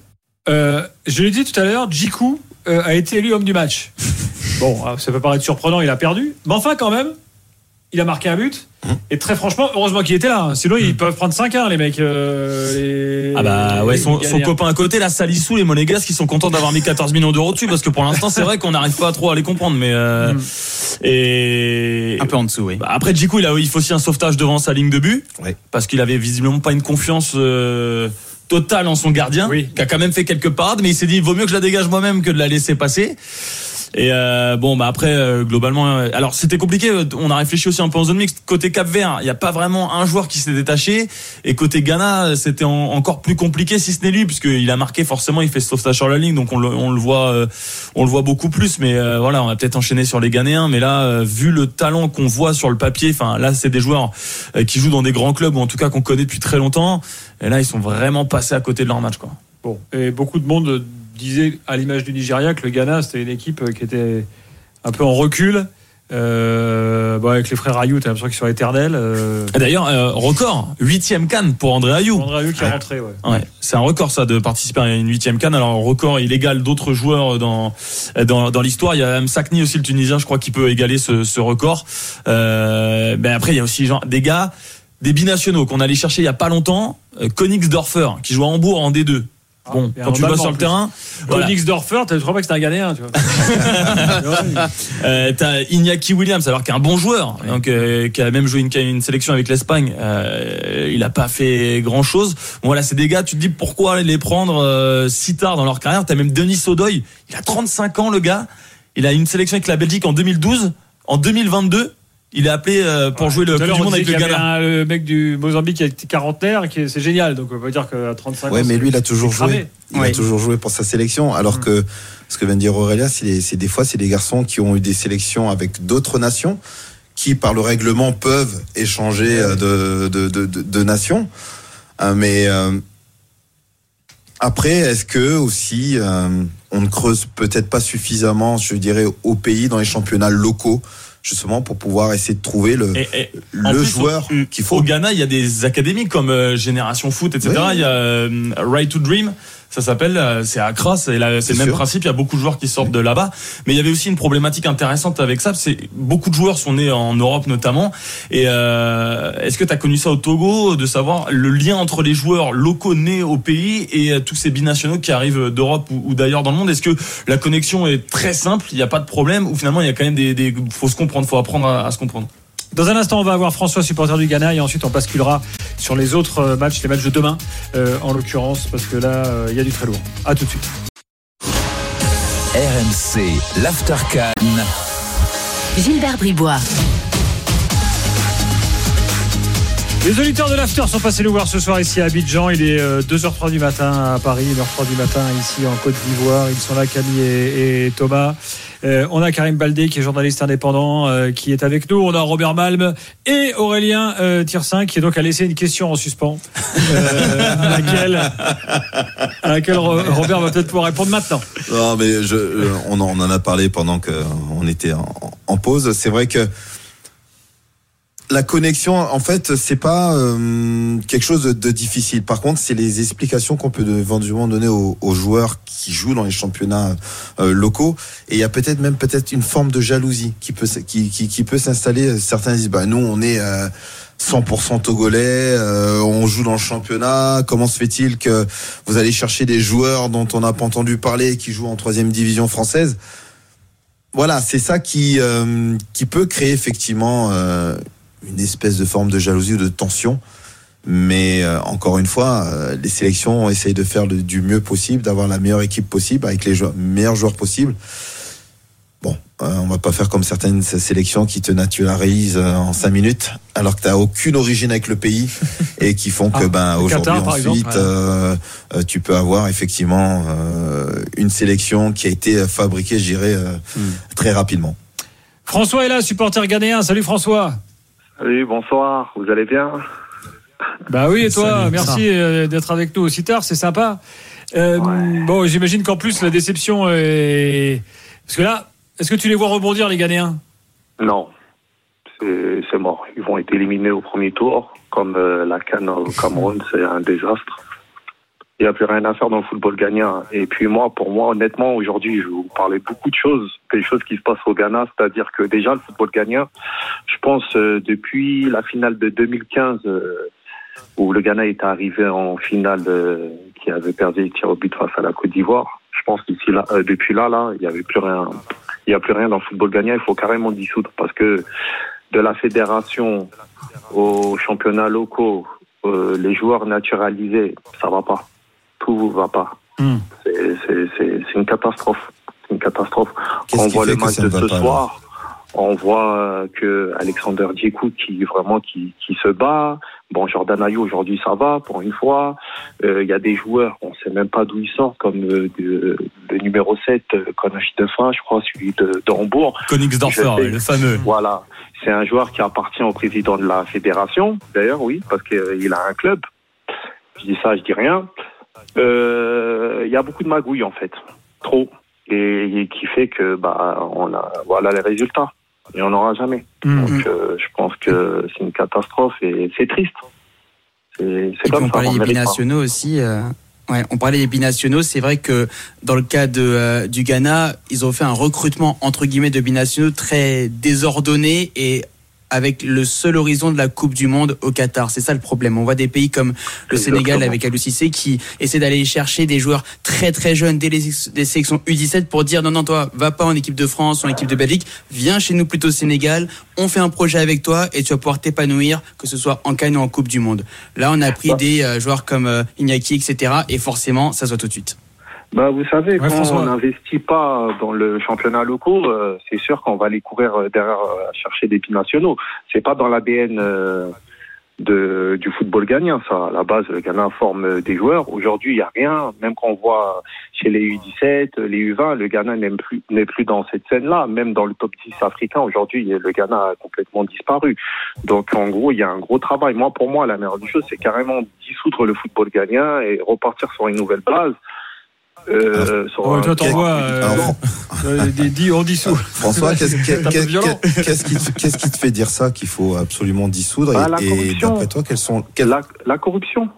Je l'ai dit tout à l'heure, Jiku a été élu homme du match. [LAUGHS] Bon, euh, ça peut paraître surprenant, il a perdu. Mais enfin, quand même, il a marqué un but. Et très franchement, heureusement qu'il était là. hein. Sinon, ils peuvent prendre 5-1, les mecs. euh, les-
Ah bah ouais, son, son copain à côté, là, Salissou, les Monégasques, qui sont contents d'avoir mis 14 millions d'euros dessus, parce que pour l'instant, c'est vrai qu'on n'arrive pas trop à les comprendre, mais euh, et
Un peu en dessous, oui.
Bah, après, Djikou, il a, il faut aussi un sauvetage devant sa ligne de but,
Ouais.
parce qu'il avait visiblement pas une confiance euh, totale en son gardien,
Oui.
qui a quand même fait quelques parades, mais il s'est dit, il vaut mieux que je la dégage moi-même que de la laisser passer. Et euh, bon, bah après, euh, globalement, euh, alors c'était compliqué. On a réfléchi aussi un peu en zone mixte. Côté Cap Vert, il n'y a pas vraiment un joueur qui s'est détaché. Et côté Ghana, c'était en- encore plus compliqué, si ce n'est lui, puisqu'il a marqué forcément, il fait ce sauvetage sur la ligne, donc on le, voit, on le voit beaucoup plus. Mais voilà, on va peut-être enchaîner sur les Ghanéens. Mais là, vu le talent qu'on voit sur le papier, enfin là, c'est des joueurs qui jouent dans des grands clubs ou en tout cas qu'on connaît depuis très longtemps. Et là, ils sont vraiment passés à côté de leur match, quoi.
Bon. Et beaucoup de monde disait, à l'image du Nigeria, que le Ghana, c'était une équipe euh, qui était un peu en recul. Euh, bon, avec les frères Ayou, t'as l'impression qu'ils sont éternels. Euh,
D'ailleurs, euh, record, huitième canne pour André Ayou.
André Ayou qui est rentré, ouais.
Ouais, c'est un record ça de participer à une huitième canne. Alors record illégal d'autres joueurs dans dans, dans l'histoire. Il y a Msakni aussi le Tunisien, je crois, qui peut égaler ce, ce record. Ben après il y a aussi genre des gars, des binationaux qu'on allait chercher il y a pas longtemps. Königsdorfer qui joue à Hambourg en D2. Bon,
et
quand tu vas sur le terrain, voilà.
Königsdorfer, tu crois pas que c'était un Ghanéen, tu vois. [LAUGHS]
Euh, t'as Iñaki Williams, alors qu'un bon joueur, donc euh, qui a même joué une, une sélection avec l'Espagne, euh, il a pas fait grand chose. Bon, voilà, c'est des gars, tu te dis pourquoi les prendre euh, si tard dans leur carrière? T'as même Denis Sodoy, il a 35 ans le gars, il a une sélection avec la Belgique en 2012, en 2022. Il est appelé euh, pour jouer le Coupe du
on
Monde avec le Ghana.
un- mec du Mozambique qui était quarantenaire, qui est- c'est génial. Donc on peut dire qu'à 35
Ouais,
ans.
mais lui, il a toujours joué. Il a toujours joué pour sa sélection. Alors que ce que vient de dire Aurélia, c'est des- fois, c'est des garçons qui ont eu des sélections avec d'autres nations, qui par le règlement peuvent échanger euh, de, de, de, de- de nations. Euh, mais euh, après, est-ce que aussi euh, on ne creuse peut-être pas suffisamment, je dirais, au pays dans les championnats locaux, justement pour pouvoir essayer de trouver le,
Et- et en
le
plus,
joueur qu'il faut.
Au Ghana, il y a des académies comme euh, Génération Foot, etc.
Oui.
Il y a euh, Right to Dream. Ça s'appelle, euh, c'est Accra, c'est le même
sûr.
principe. Il y a beaucoup de joueurs qui sortent de là-bas, mais il y avait aussi une problématique intéressante avec ça. C'est beaucoup de joueurs sont nés en Europe notamment. Et euh, est-ce que tu as connu ça au Togo, de savoir le lien entre les joueurs locaux nés au pays et euh, tous ces binationaux qui arrivent d'Europe ou, ou d'ailleurs dans le monde? Est-ce que la connexion est très simple, il n'y a pas de problème, ou finalement il y a quand même des, des faut se comprendre, faut apprendre à, à se comprendre?
Dans un instant, on va avoir François, supporter du Ghana, et ensuite on basculera sur les autres euh, matchs, les matchs de demain, euh, en l'occurrence, parce que là, euh, il y a du très lourd. À tout de suite.
RMC, l'Aftercan.
Gilbert Bribois.
Les auditeurs de l'After sont passés nous voir ce soir ici à Abidjan. Il est euh, 2h03 du matin à Paris, 1h03 du matin ici en Côte d'Ivoire. Ils sont là, Camille et, Thomas. Euh, on a Karim Baldé qui est journaliste indépendant euh, qui est avec nous. On a Robert Malm et Aurélien euh, qui est donc a laissé une question en suspens euh, à laquelle, à laquelle Ro- Robert va peut-être pouvoir répondre maintenant.
Non, mais euh, on, en, a parlé pendant qu'on était en pause. C'est vrai que la connexion, en fait, c'est pas euh, quelque chose de, de difficile. Par contre, c'est les explications qu'on peut éventuellement donner aux, aux joueurs qui jouent dans les championnats euh, locaux. Et il y a peut-être même peut-être une forme de jalousie qui peut qui peut s'installer. Certains disent, bah nous, on est euh, 100% togolais, euh, on joue dans le championnat. Comment se fait-il que vous allez chercher des joueurs dont on n'a pas entendu parler, qui jouent en troisième division française? Voilà, c'est ça qui euh, qui peut créer effectivement euh, une espèce de forme de jalousie ou de tension. Mais euh, encore une fois, euh, les sélections essayent de faire le- du mieux possible, d'avoir la meilleure équipe possible avec les joueurs- meilleurs joueurs possibles. Bon, euh, on va pas faire comme certaines sé- sélections qui te naturalisent euh, en cinq minutes, alors que tu n'as aucune origine avec le pays [LAUGHS] et qui font que
Ah,
ben aujourd'hui ensuite
exemple, ouais.
euh, euh, tu peux avoir effectivement euh, une sélection qui a été fabriquée, je dirais, euh, très rapidement.
François est là, supporter ghanéen. Salut François.
Oui, bonsoir, vous allez bien
Bah oui, et toi,
Salut,
merci euh, d'être avec nous aussi tard, c'est sympa. Euh, Bon, j'imagine qu'en plus la déception est. Parce que là, est-ce que tu les vois rebondir, les Ghanéens?
Non, c'est c'est mort. Ils vont être éliminés au premier tour, comme euh, la Cannes au Cameroun, c'est un désastre. Il n'y a plus rien à faire dans le football ghanéen. Et puis moi, pour moi, honnêtement, aujourd'hui, je vous parler beaucoup de choses, des choses qui se passent au Ghana, c'est-à-dire que déjà le football ghanéen, je pense euh, depuis la finale de 2015, euh, où le Ghana est arrivé en finale, euh, qui avait perdu les tirs au but face à la Côte d'Ivoire. Je pense qu'ici là, depuis là, là, il n'y avait plus rien. Il n'y a plus rien dans le football ghanéen. Il faut carrément dissoudre parce que de la fédération aux championnats locaux, les joueurs naturalisés, ça va pas. Tout va pas. C'est- C'est une catastrophe. Une catastrophe. On voit le match
ne
de ce
pas,
soir. On voit euh, que Alexander qui vraiment qui, qui se bat. Bon, Jordan Ayew aujourd'hui ça va pour une fois. Euh, Il y a des joueurs, on sait même pas d'où ils sortent, comme euh, de- le numéro 7, euh, Konachi de fin, je crois, celui de, de Hambourg.
Ouais, le fameux.
Voilà. C'est un joueur qui appartient au président de la fédération, d'ailleurs, oui, parce qu'il a un club. Je dis ça, je dis rien. Euh, Il y a beaucoup de magouilles, en fait. Trop. Et, et qui fait que, bah, on a, voilà les résultats. Et on n'aura jamais. Donc, euh, je pense que c'est une catastrophe et c'est triste. C'est comme
on parlait des binationaux aussi. euh, ouais, on parlait des binationaux. C'est vrai que dans le cas de, euh, du Ghana, ils ont fait un recrutement entre guillemets de binationaux très désordonné et avec le seul horizon de la Coupe du Monde au Qatar. C'est ça le problème. On voit des pays comme le Sénégal avec Alou Cissé qui essaie d'aller chercher des joueurs très très jeunes dès les des sélections U17 pour dire non non toi va pas en équipe de France ou en équipe de Belgique, viens chez nous plutôt au Sénégal, on fait un projet avec toi et tu vas pouvoir t'épanouir que ce soit en Cannes ou en Coupe du Monde. Là on a pris des euh, joueurs comme euh, Iñaki etc et forcément ça se voit tout de suite.
Bah, vous savez, quand
François.
on n'investit pas dans le championnat local, euh, c'est sûr qu'on va aller courir euh, derrière euh, chercher des binationaux. C'est pas dans l'ADN euh, de, du football gagnant, ça. À la base, le Ghana forme euh, des joueurs. Aujourd'hui, il n'y a rien. Même quand on voit chez les U17, les U20, le Ghana n'est plus, n'est plus dans cette scène-là. Même dans le top 10 africain, aujourd'hui, le Ghana a complètement disparu. Donc, en gros, il y a un gros travail. Moi, pour moi, la meilleure des choses, c'est carrément dissoudre le football gagnant et repartir sur une nouvelle base. Euh, sur
Ouais, toi, t'envoies. Euh, euh, des dix, on dissout. [LAUGHS]
François, qu'est-ce qui, te- qu'est-ce qui te fait dire ça qu'il faut absolument dissoudre
Ah,
Et-
la
Et,
corruption.
d'après toi, quels sont
la, la corruption.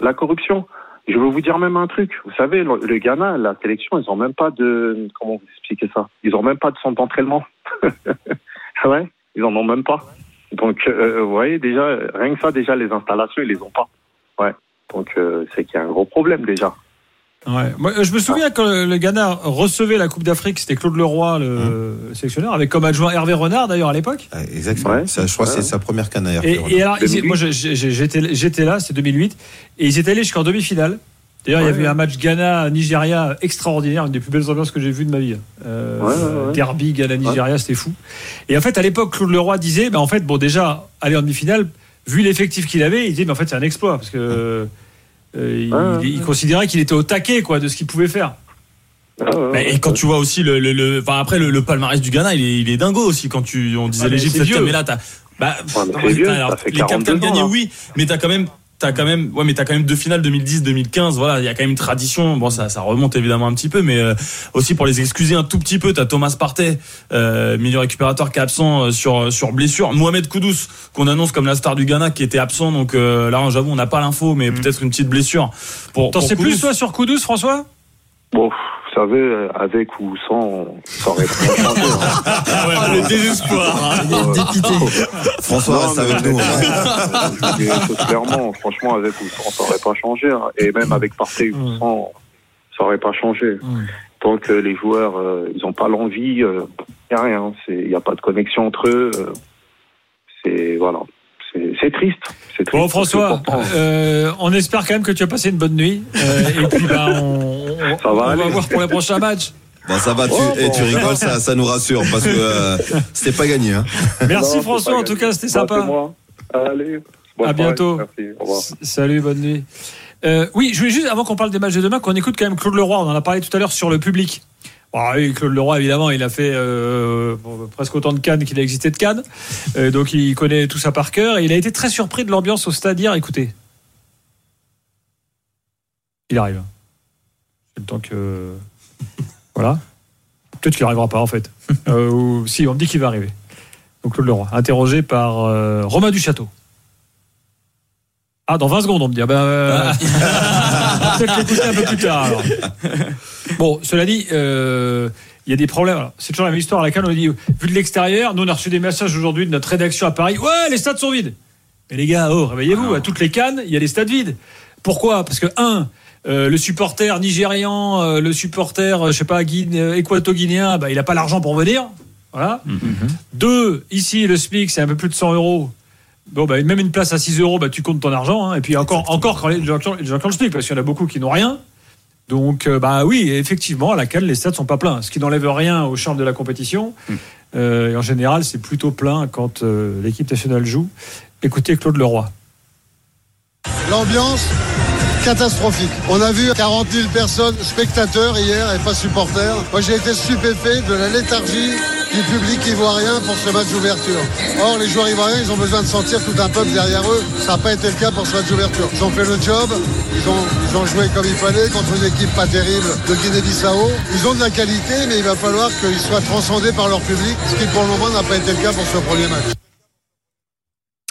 La corruption.
Je vais vous dire même un truc. Vous savez, le, le Ghana, la sélection, ils ont même pas de comment vous expliquer ça? Ils ont même pas de centre d'entraînement. [LAUGHS] ouais, ils en ont même pas. Donc, euh, vous voyez déjà, rien que ça, déjà les installations, ils les ont pas. Ouais. Donc, euh, c'est qu'il y a un gros problème déjà.
Ouais. Moi, je me souviens quand le Ghana recevait la Coupe d'Afrique, c'était Claude Leroy, le sélectionneur, avec comme adjoint Hervé Renard d'ailleurs à l'époque.
Exactement. Ça, je crois que c'est sa première canne à
Et, et alors, ils- moi, j'étais j'étais là, c'est 2008, et ils étaient allés jusqu'en demi-finale. D'ailleurs, il y avait un match Ghana-Nigeria extraordinaire, une des plus belles ambiances que j'ai vues de ma vie. Euh,
Ouais, ouais, ouais.
Derby Ghana-Nigeria, c'était fou. Et en fait, à l'époque, Claude Leroy disait, bah, en fait, bon, déjà, aller en demi-finale, vu l'effectif qu'il avait, il disait, mais en fait, c'est un exploit, parce que euh, il,
Ouais, ouais,
il considérait qu'il était au taquet, quoi, de ce qu'il pouvait faire.
Mais- et quand tu vois aussi le, le, le- enfin après le, le palmarès du Ghana, il est, il est dingo aussi. Quand tu, on disait
Ah,
l'Égypte mais là t'as, bah,
Ouais, mais
non,
vieux,
alors, les captains
42 ans,
gagnés, oui, mais t'as quand même, t'as quand même, ouais, mais t'as quand même deux finales 2010, 2015. Voilà, il y a quand même une tradition. Bon, ça, ça remonte évidemment un petit peu, mais euh, aussi pour les excuser un tout petit peu, t'as Thomas Partey, euh, milieu récupérateur qui est absent euh, sur sur blessure. Mohamed Koudous qu'on annonce comme la star du Ghana qui était absent. Donc euh, là, j'avoue, on n'a pas l'info, mais peut-être une petite blessure. Pour,
T'en sais plus, toi, sur Koudous, François?
Bon, savez, euh, avec ou sans, ça aurait pas [LAUGHS] changé. hein.
Ah ouais, le désespoir. hein. [LAUGHS]
François
Non,
reste avec nous.
Je dis les choses clairement, franchement, avec ou sans, ça aurait pas changé. hein. Et même avec Partey ou sans, ça aurait pas changé. Tant que les joueurs, euh, ils ont pas l'envie, il n'y a rien. Il n'y a pas de connexion entre eux. euh, c'est voilà, c'est triste. C'est triste.
Bon, François, euh, on espère quand même que tu as passé une bonne nuit. Euh, et puis, bah, on, on-
Ça va
on va voir pour les prochains matchs.
Bon, ça va, tu,
Oh,
et tu rigoles, ça, ça nous rassure parce que euh, c'était pas gagné. Hein.
Merci
Non,
François, en tout cas, c'était
Bah, c'est
sympa.
moi. Allez.
À bientôt.
Merci. Au
Salut, bonne nuit. Euh, oui, je voulais juste, avant qu'on parle des matchs de demain, qu'on écoute quand même Claude Leroy. On en a parlé tout à l'heure sur le public. Bon, oui, Claude Leroy, évidemment, il a fait euh, presque autant de Cannes qu'il a existé de Cannes. Euh, donc il connaît tout ça par cœur. Et il a été très surpris de l'ambiance au stade hier. Écoutez. Il arrive. C'est le temps que. [LAUGHS] Voilà. Peut-être qu'il n'arrivera pas, en fait. [LAUGHS] Euh, ou- si, on me dit qu'il va arriver. Donc Claude Leroy, interrogé par euh, Romain Duchâteau. Ah, dans 20 secondes, on me dit. Ah ben, euh, [LAUGHS] Peut-être l'écouter un peu plus tard. alors. Bon, cela dit, euh, il y a des problèmes. C'est toujours la même histoire à laquelle on dit, vu de l'extérieur, nous on a reçu des messages aujourd'hui de notre rédaction à Paris. Ouais, les stades sont vides. Mais les gars, oh, réveillez-vous. À toutes les cannes, il y a des stades vides. Pourquoi? Parce que un, euh, le supporter nigérian, euh, le supporter, je sais pas, équato-guinéen, bah, il n'a pas l'argent pour venir. Voilà. Deux, ici, le SMIC, c'est un peu plus de 100 euros. Bon, bah, même une place à 6 euros, bah, tu comptes ton argent. hein. Et puis encore, encore quand les gens, les gens qui ont le SMIC, parce qu'il y en a beaucoup qui n'ont rien. Donc, euh, bah oui, effectivement, à laquelle les stades sont pas pleins. Ce qui n'enlève rien au charme de la compétition. Euh, et en général, c'est plutôt plein quand euh, l'équipe nationale joue. Écoutez Claude Leroy.
L'ambiance catastrophique. On a vu 40 000 personnes, spectateurs hier et pas supporters. Moi j'ai été stupéfait de la léthargie du public ivoirien pour ce match d'ouverture. Or les joueurs ivoiriens ils ont besoin de sentir tout un peuple derrière eux. Ça n'a pas été le cas pour ce match d'ouverture. Ils ont fait le job, ils ont, ils ont joué comme il fallait contre une équipe pas terrible de Guinée-Bissau. Ils ont de la qualité mais il va falloir qu'ils soient transcendés par leur public, ce qui pour le moment n'a pas été le cas pour ce premier match.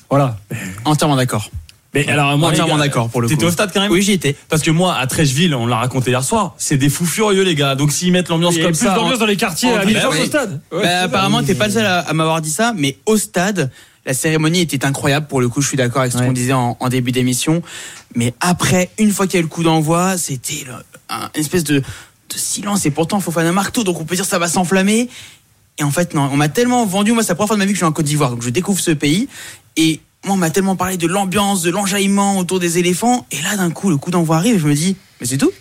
Voilà.
Entièrement d'accord.
Mais alors, moi,
entièrement d'accord pour le coup.
T'étais au stade quand même
Oui, j'y étais.
Parce que moi, à Trècheville, on l'a raconté hier soir, c'est des fous furieux, les gars. Donc s'ils mettent l'ambiance
Il y a
comme
plus
ça.
d'ambiance
en-
dans les quartiers à au stade.
Bah, apparemment, t'es pas le seul à, m'avoir dit ça, mais au stade, la cérémonie était incroyable. Pour le coup, je suis d'accord avec ce
Ouais.
qu'on disait en, en début d'émission. Mais après, une fois qu'il y a eu le coup d'envoi, c'était un une espèce de, de silence. Et pourtant, Fofana marque tout, donc on peut dire ça va s'enflammer. Et en fait, non, on m'a tellement vendu. Moi, c'est la première fois de ma vie que je suis en Côte d'Ivoire, donc je découvre ce pays. Et moi, on m'a tellement parlé de l'ambiance, de l'enjaillement autour des éléphants. Et là, d'un coup, le coup d'envoi arrive et je me dis, mais c'est tout.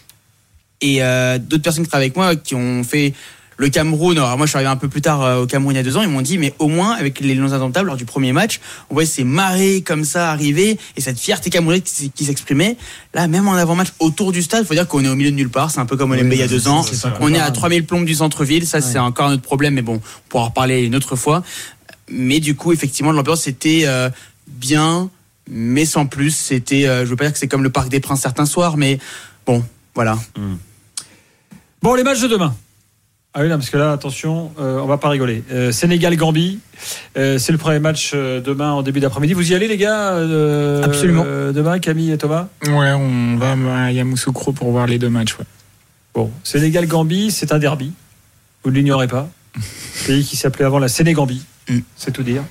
Et euh, d'autres personnes qui travaillent avec moi, qui ont fait le Cameroun, alors moi je suis arrivé un peu plus tard euh, au Cameroun il y a deux ans, ils m'ont dit, mais au moins avec les Lions indomptables lors du premier match, on voyait ces marées comme ça arriver et cette fierté camerounaise qui, s'exprimait. Là, même en avant-match autour du stade, faut dire qu'on est au milieu de nulle part, c'est un peu comme au
Oui,
il y a deux ans. On est à
comparable.
3000 plombes du centre-ville, ça c'est encore un autre problème, mais bon, on pourra en reparler une autre fois. Mais du coup, effectivement, l'ambiance était euh, bien, mais sans plus. C'était, euh, je veux pas dire que c'est comme le Parc des Princes certains soirs, mais bon, voilà.
Bon, les matchs de demain. Ah oui, non, parce que là, attention, euh, on va pas rigoler. Euh, Sénégal-Gambie, euh, c'est le premier match euh, demain en début d'après-midi. Vous y allez, les gars euh,
Absolument.
euh, demain, Camille et Thomas?
Ouais, on va à Yamoussoukro pour voir les deux matchs. Ouais.
Bon, Sénégal-Gambie, c'est un derby. Vous ne l'ignorez pas. [LAUGHS] Pays qui s'appelait avant la Sénégambie. C'est tout dire.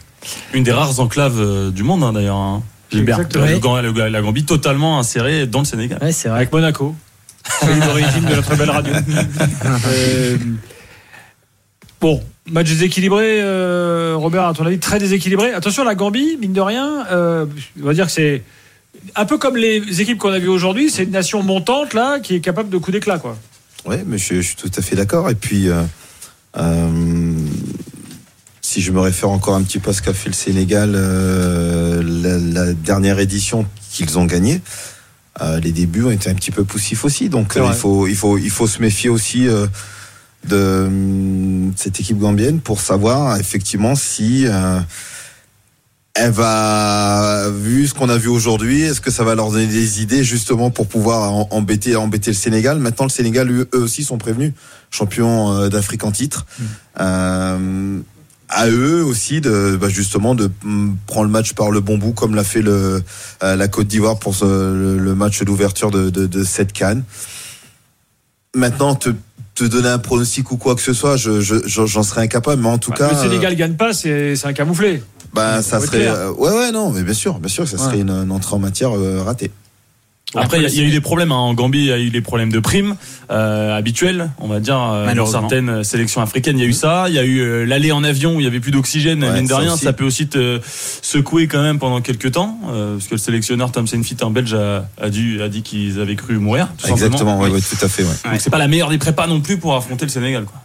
Une des rares enclaves euh, du monde, hein, d'ailleurs. hein. Gilbert.
Exactement.
Le Gam- le- la Gambie totalement insérée dans le Sénégal.
Ouais, c'est vrai.
Avec Monaco. [LAUGHS] Pays d'origine de notre belle radio. [LAUGHS] Euh, bon, match déséquilibré, euh, Robert, à ton avis, très déséquilibré. Attention, la Gambie, mine de rien, euh, on va dire que c'est un peu comme les équipes qu'on a vues aujourd'hui, c'est une nation montante, là, qui est capable de coup d'éclat, quoi.
Oui, mais je, je suis tout à fait d'accord. Et puis, euh, euh, si je me réfère encore un petit peu à ce qu'a fait le Sénégal, euh, la, la dernière édition qu'ils ont gagnée, euh, les débuts ont été un petit peu poussifs aussi. Donc, euh, il, faut, il, faut, il faut se méfier aussi de hum, cette équipe gambienne pour savoir effectivement si. elle va, vu ce qu'on a vu aujourd'hui, est-ce que ça va leur donner des idées justement pour pouvoir embêter, embêter le Sénégal? Maintenant, le Sénégal, eux, aussi, sont prévenus, champions d'Afrique en titre. Euh, à eux aussi de bah, justement de mm, prendre le match par le bon bout comme l'a fait le euh, la Côte d'Ivoire pour ce- le, le match d'ouverture de, de, de cette canne. Maintenant, te, te donner un pronostic ou quoi que ce soit, je, je, j'en serais incapable. Mais en tout cas,
le
euh,
Sénégal gagne pas, c'est c'est un camouflé.
bah, ça serait. euh, ouais, ouais, non, mais bien sûr, bien sûr, ça serait
Ouais.
une, une entrée en matière euh, ratée.
Après, il y, a- il y a eu des problèmes hein. en Gambie. Il y a eu des problèmes de primes euh, habituels, on va dire, euh, dans certaines sélections africaines. Il y a eu ça. Il y a eu euh, l'aller en avion où il y avait plus d'oxygène.
Ouais,
mine de
ça
rien,
aussi.
ça peut aussi te secouer quand même pendant quelques temps, euh, parce que le sélectionneur Tom Senfit, un Belge, a, a, dû, a dit qu'ils avaient cru mourir. Tout
Exactement, ouais, ouais, tout à fait. Ouais.
Donc c'est pas la meilleure des prépas non plus pour affronter le Sénégal. Quoi.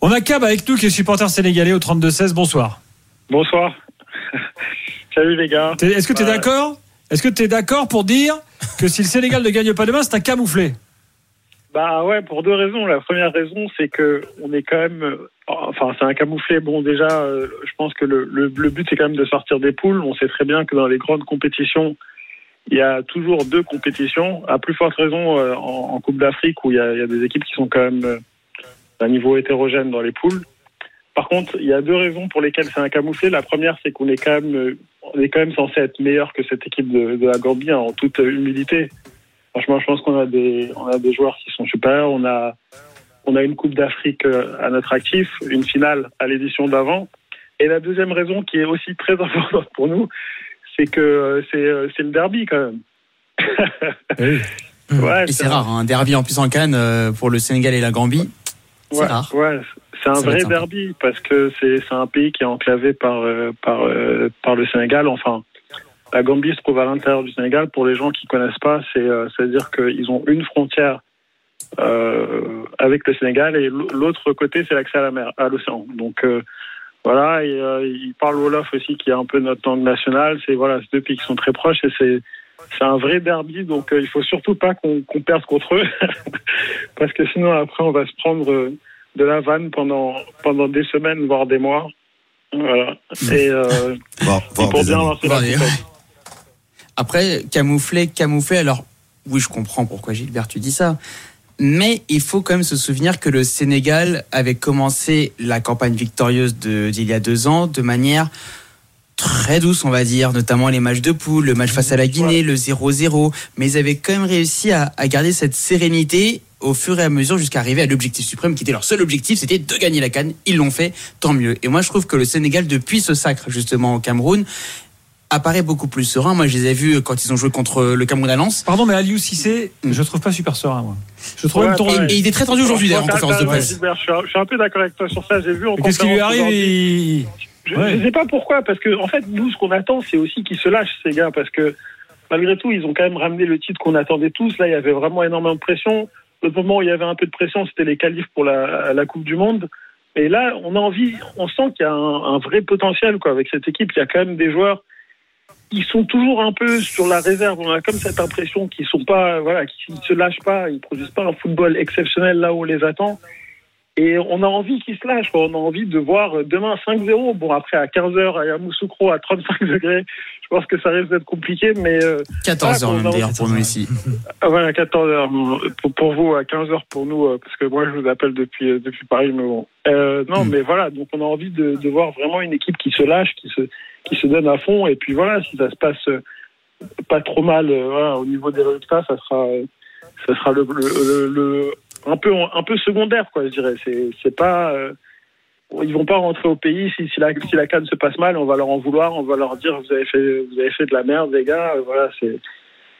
On a Cab avec nous qui est supporter sénégalais au 32-16. Bonsoir.
Bonsoir. [LAUGHS] Salut les gars.
Est-ce que tu es d'accord Est-ce que tu es d'accord pour dire que si le Sénégal ne gagne pas demain, c'est un camouflé
Bah ouais, pour deux raisons. La première raison, c'est que on est quand même, enfin, c'est un camouflet. Bon, déjà, euh, je pense que le, but c'est quand même de sortir des poules. On sait très bien que dans les grandes compétitions, il y a toujours deux compétitions. À plus forte raison euh, en, Coupe d'Afrique où il y, a, des équipes qui sont quand même euh, d'un niveau hétérogène dans les poules. Par contre, il y a deux raisons pour lesquelles c'est un camouflet. La première, c'est qu'on est quand même, on est quand même censé être meilleur que cette équipe de, de la Gambie hein, en toute humilité. Franchement, je pense qu'on a des, on a des joueurs qui sont super. On a, on a une Coupe d'Afrique euh, à notre actif, une finale à l'édition d'avant. Et la deuxième raison qui est aussi très [LAUGHS] importante pour nous, c'est que euh, c'est, euh, c'est le derby quand même. [LAUGHS] Ouais,
Et c'est
un-
rare, hein, un derby en plus en Cannes pour le Sénégal et la Gambie. C'est
ouais,
rare.
ouais, c'est un vrai derby parce que c'est un pays qui est enclavé par euh, par euh, par le Sénégal. Enfin, la Gambie se trouve à l'intérieur du Sénégal. Pour les gens qui connaissent pas, c'est euh, à dire qu'ils ont une frontière euh, avec le Sénégal et l'autre côté c'est l'accès à la mer, à l'océan. Donc euh, voilà, et euh, ils parlent Wolof aussi qui est un peu notre langue nationale. C'est voilà, deux pays qui sont très proches et c'est c'est un vrai derby, donc il faut surtout pas qu'on qu'on perde contre eux, [LAUGHS] parce que sinon après on va se prendre euh, de la vanne pendant pendant des semaines voire des mois. Voilà. Et, euh, [LAUGHS] et
voir
pour bien lancer la.
Après, camoufler, camoufler, alors oui, je comprends pourquoi Gilbert tu dis ça. Mais il faut quand même se souvenir que le Sénégal avait commencé la campagne victorieuse d'il y a deux ans de manière très douce, on va dire, notamment les matchs de poule, le match face à la Guinée, le 0-0. Mais ils avaient quand même réussi à, à garder cette sérénité au fur et à mesure jusqu'à arriver à l'objectif suprême qui était leur seul objectif, c'était de gagner la canne. Ils l'ont fait, tant mieux. Et moi, je trouve que le Sénégal, depuis ce sacre justement au Cameroun, apparaît beaucoup plus serein. Moi, je les ai vus quand ils ont joué contre le Cameroun à Lens.
Pardon, mais Aliou Cissé, je le trouve pas super serein, moi. Je trouve même
Ouais, pareil.
Et il est très tendu aujourd'hui d'ailleurs en conférence de presse.
Gilbert, je, suis, un- je suis un peu d'accord avec toi sur ça. J'ai vu en
Qu'est-ce qui lui arrive il-
Je
Ouais.
ne sais pas pourquoi, parce que en fait, nous, ce qu'on attend, c'est aussi qu'ils se lâchent, ces gars, parce que malgré tout, ils ont quand même ramené le titre qu'on attendait tous. Là, il y avait vraiment énormément de pression. Le moment où il y avait un peu de pression, c'était les qualifs pour la, Coupe du Monde. Et là, on a envie, on sent qu'il y a un, vrai potentiel quoi, avec cette équipe. Il y a quand même des joueurs ils sont toujours un peu sur la réserve. On a comme cette impression qu'ils sont voilà, qu'ils ne se lâchent pas, ils produisent pas un football exceptionnel là où on les attend. Et on a envie qu'ils se lâchent. On a envie de voir euh, demain 5-0. Bon, après, à 15h, à Yamoussoukro, à 35 degrés, je pense que ça risque d'être compliqué. Mais, euh,
14 heures
voilà,
même d'ailleurs pour nous ici.
Ah, Voilà, 14h. Pour, pour vous, à 15h pour nous, euh, parce que moi, je vous appelle depuis, euh, depuis Paris. Mais bon. Euh, non, mais voilà, donc on a envie de, de voir vraiment une équipe qui se lâche, qui se, qui se donne à fond. Et puis voilà, si ça se passe euh, pas trop mal euh, voilà, au niveau des résultats, ça sera, euh, ça sera le, le, le- le- un, peu, un peu secondaire, quoi, je dirais. C'est, pas. euh, ils vont pas rentrer au pays si, si la si la canne se passe mal, on va leur en vouloir, on va leur dire vous avez fait vous avez fait de la merde les gars, euh, voilà c'est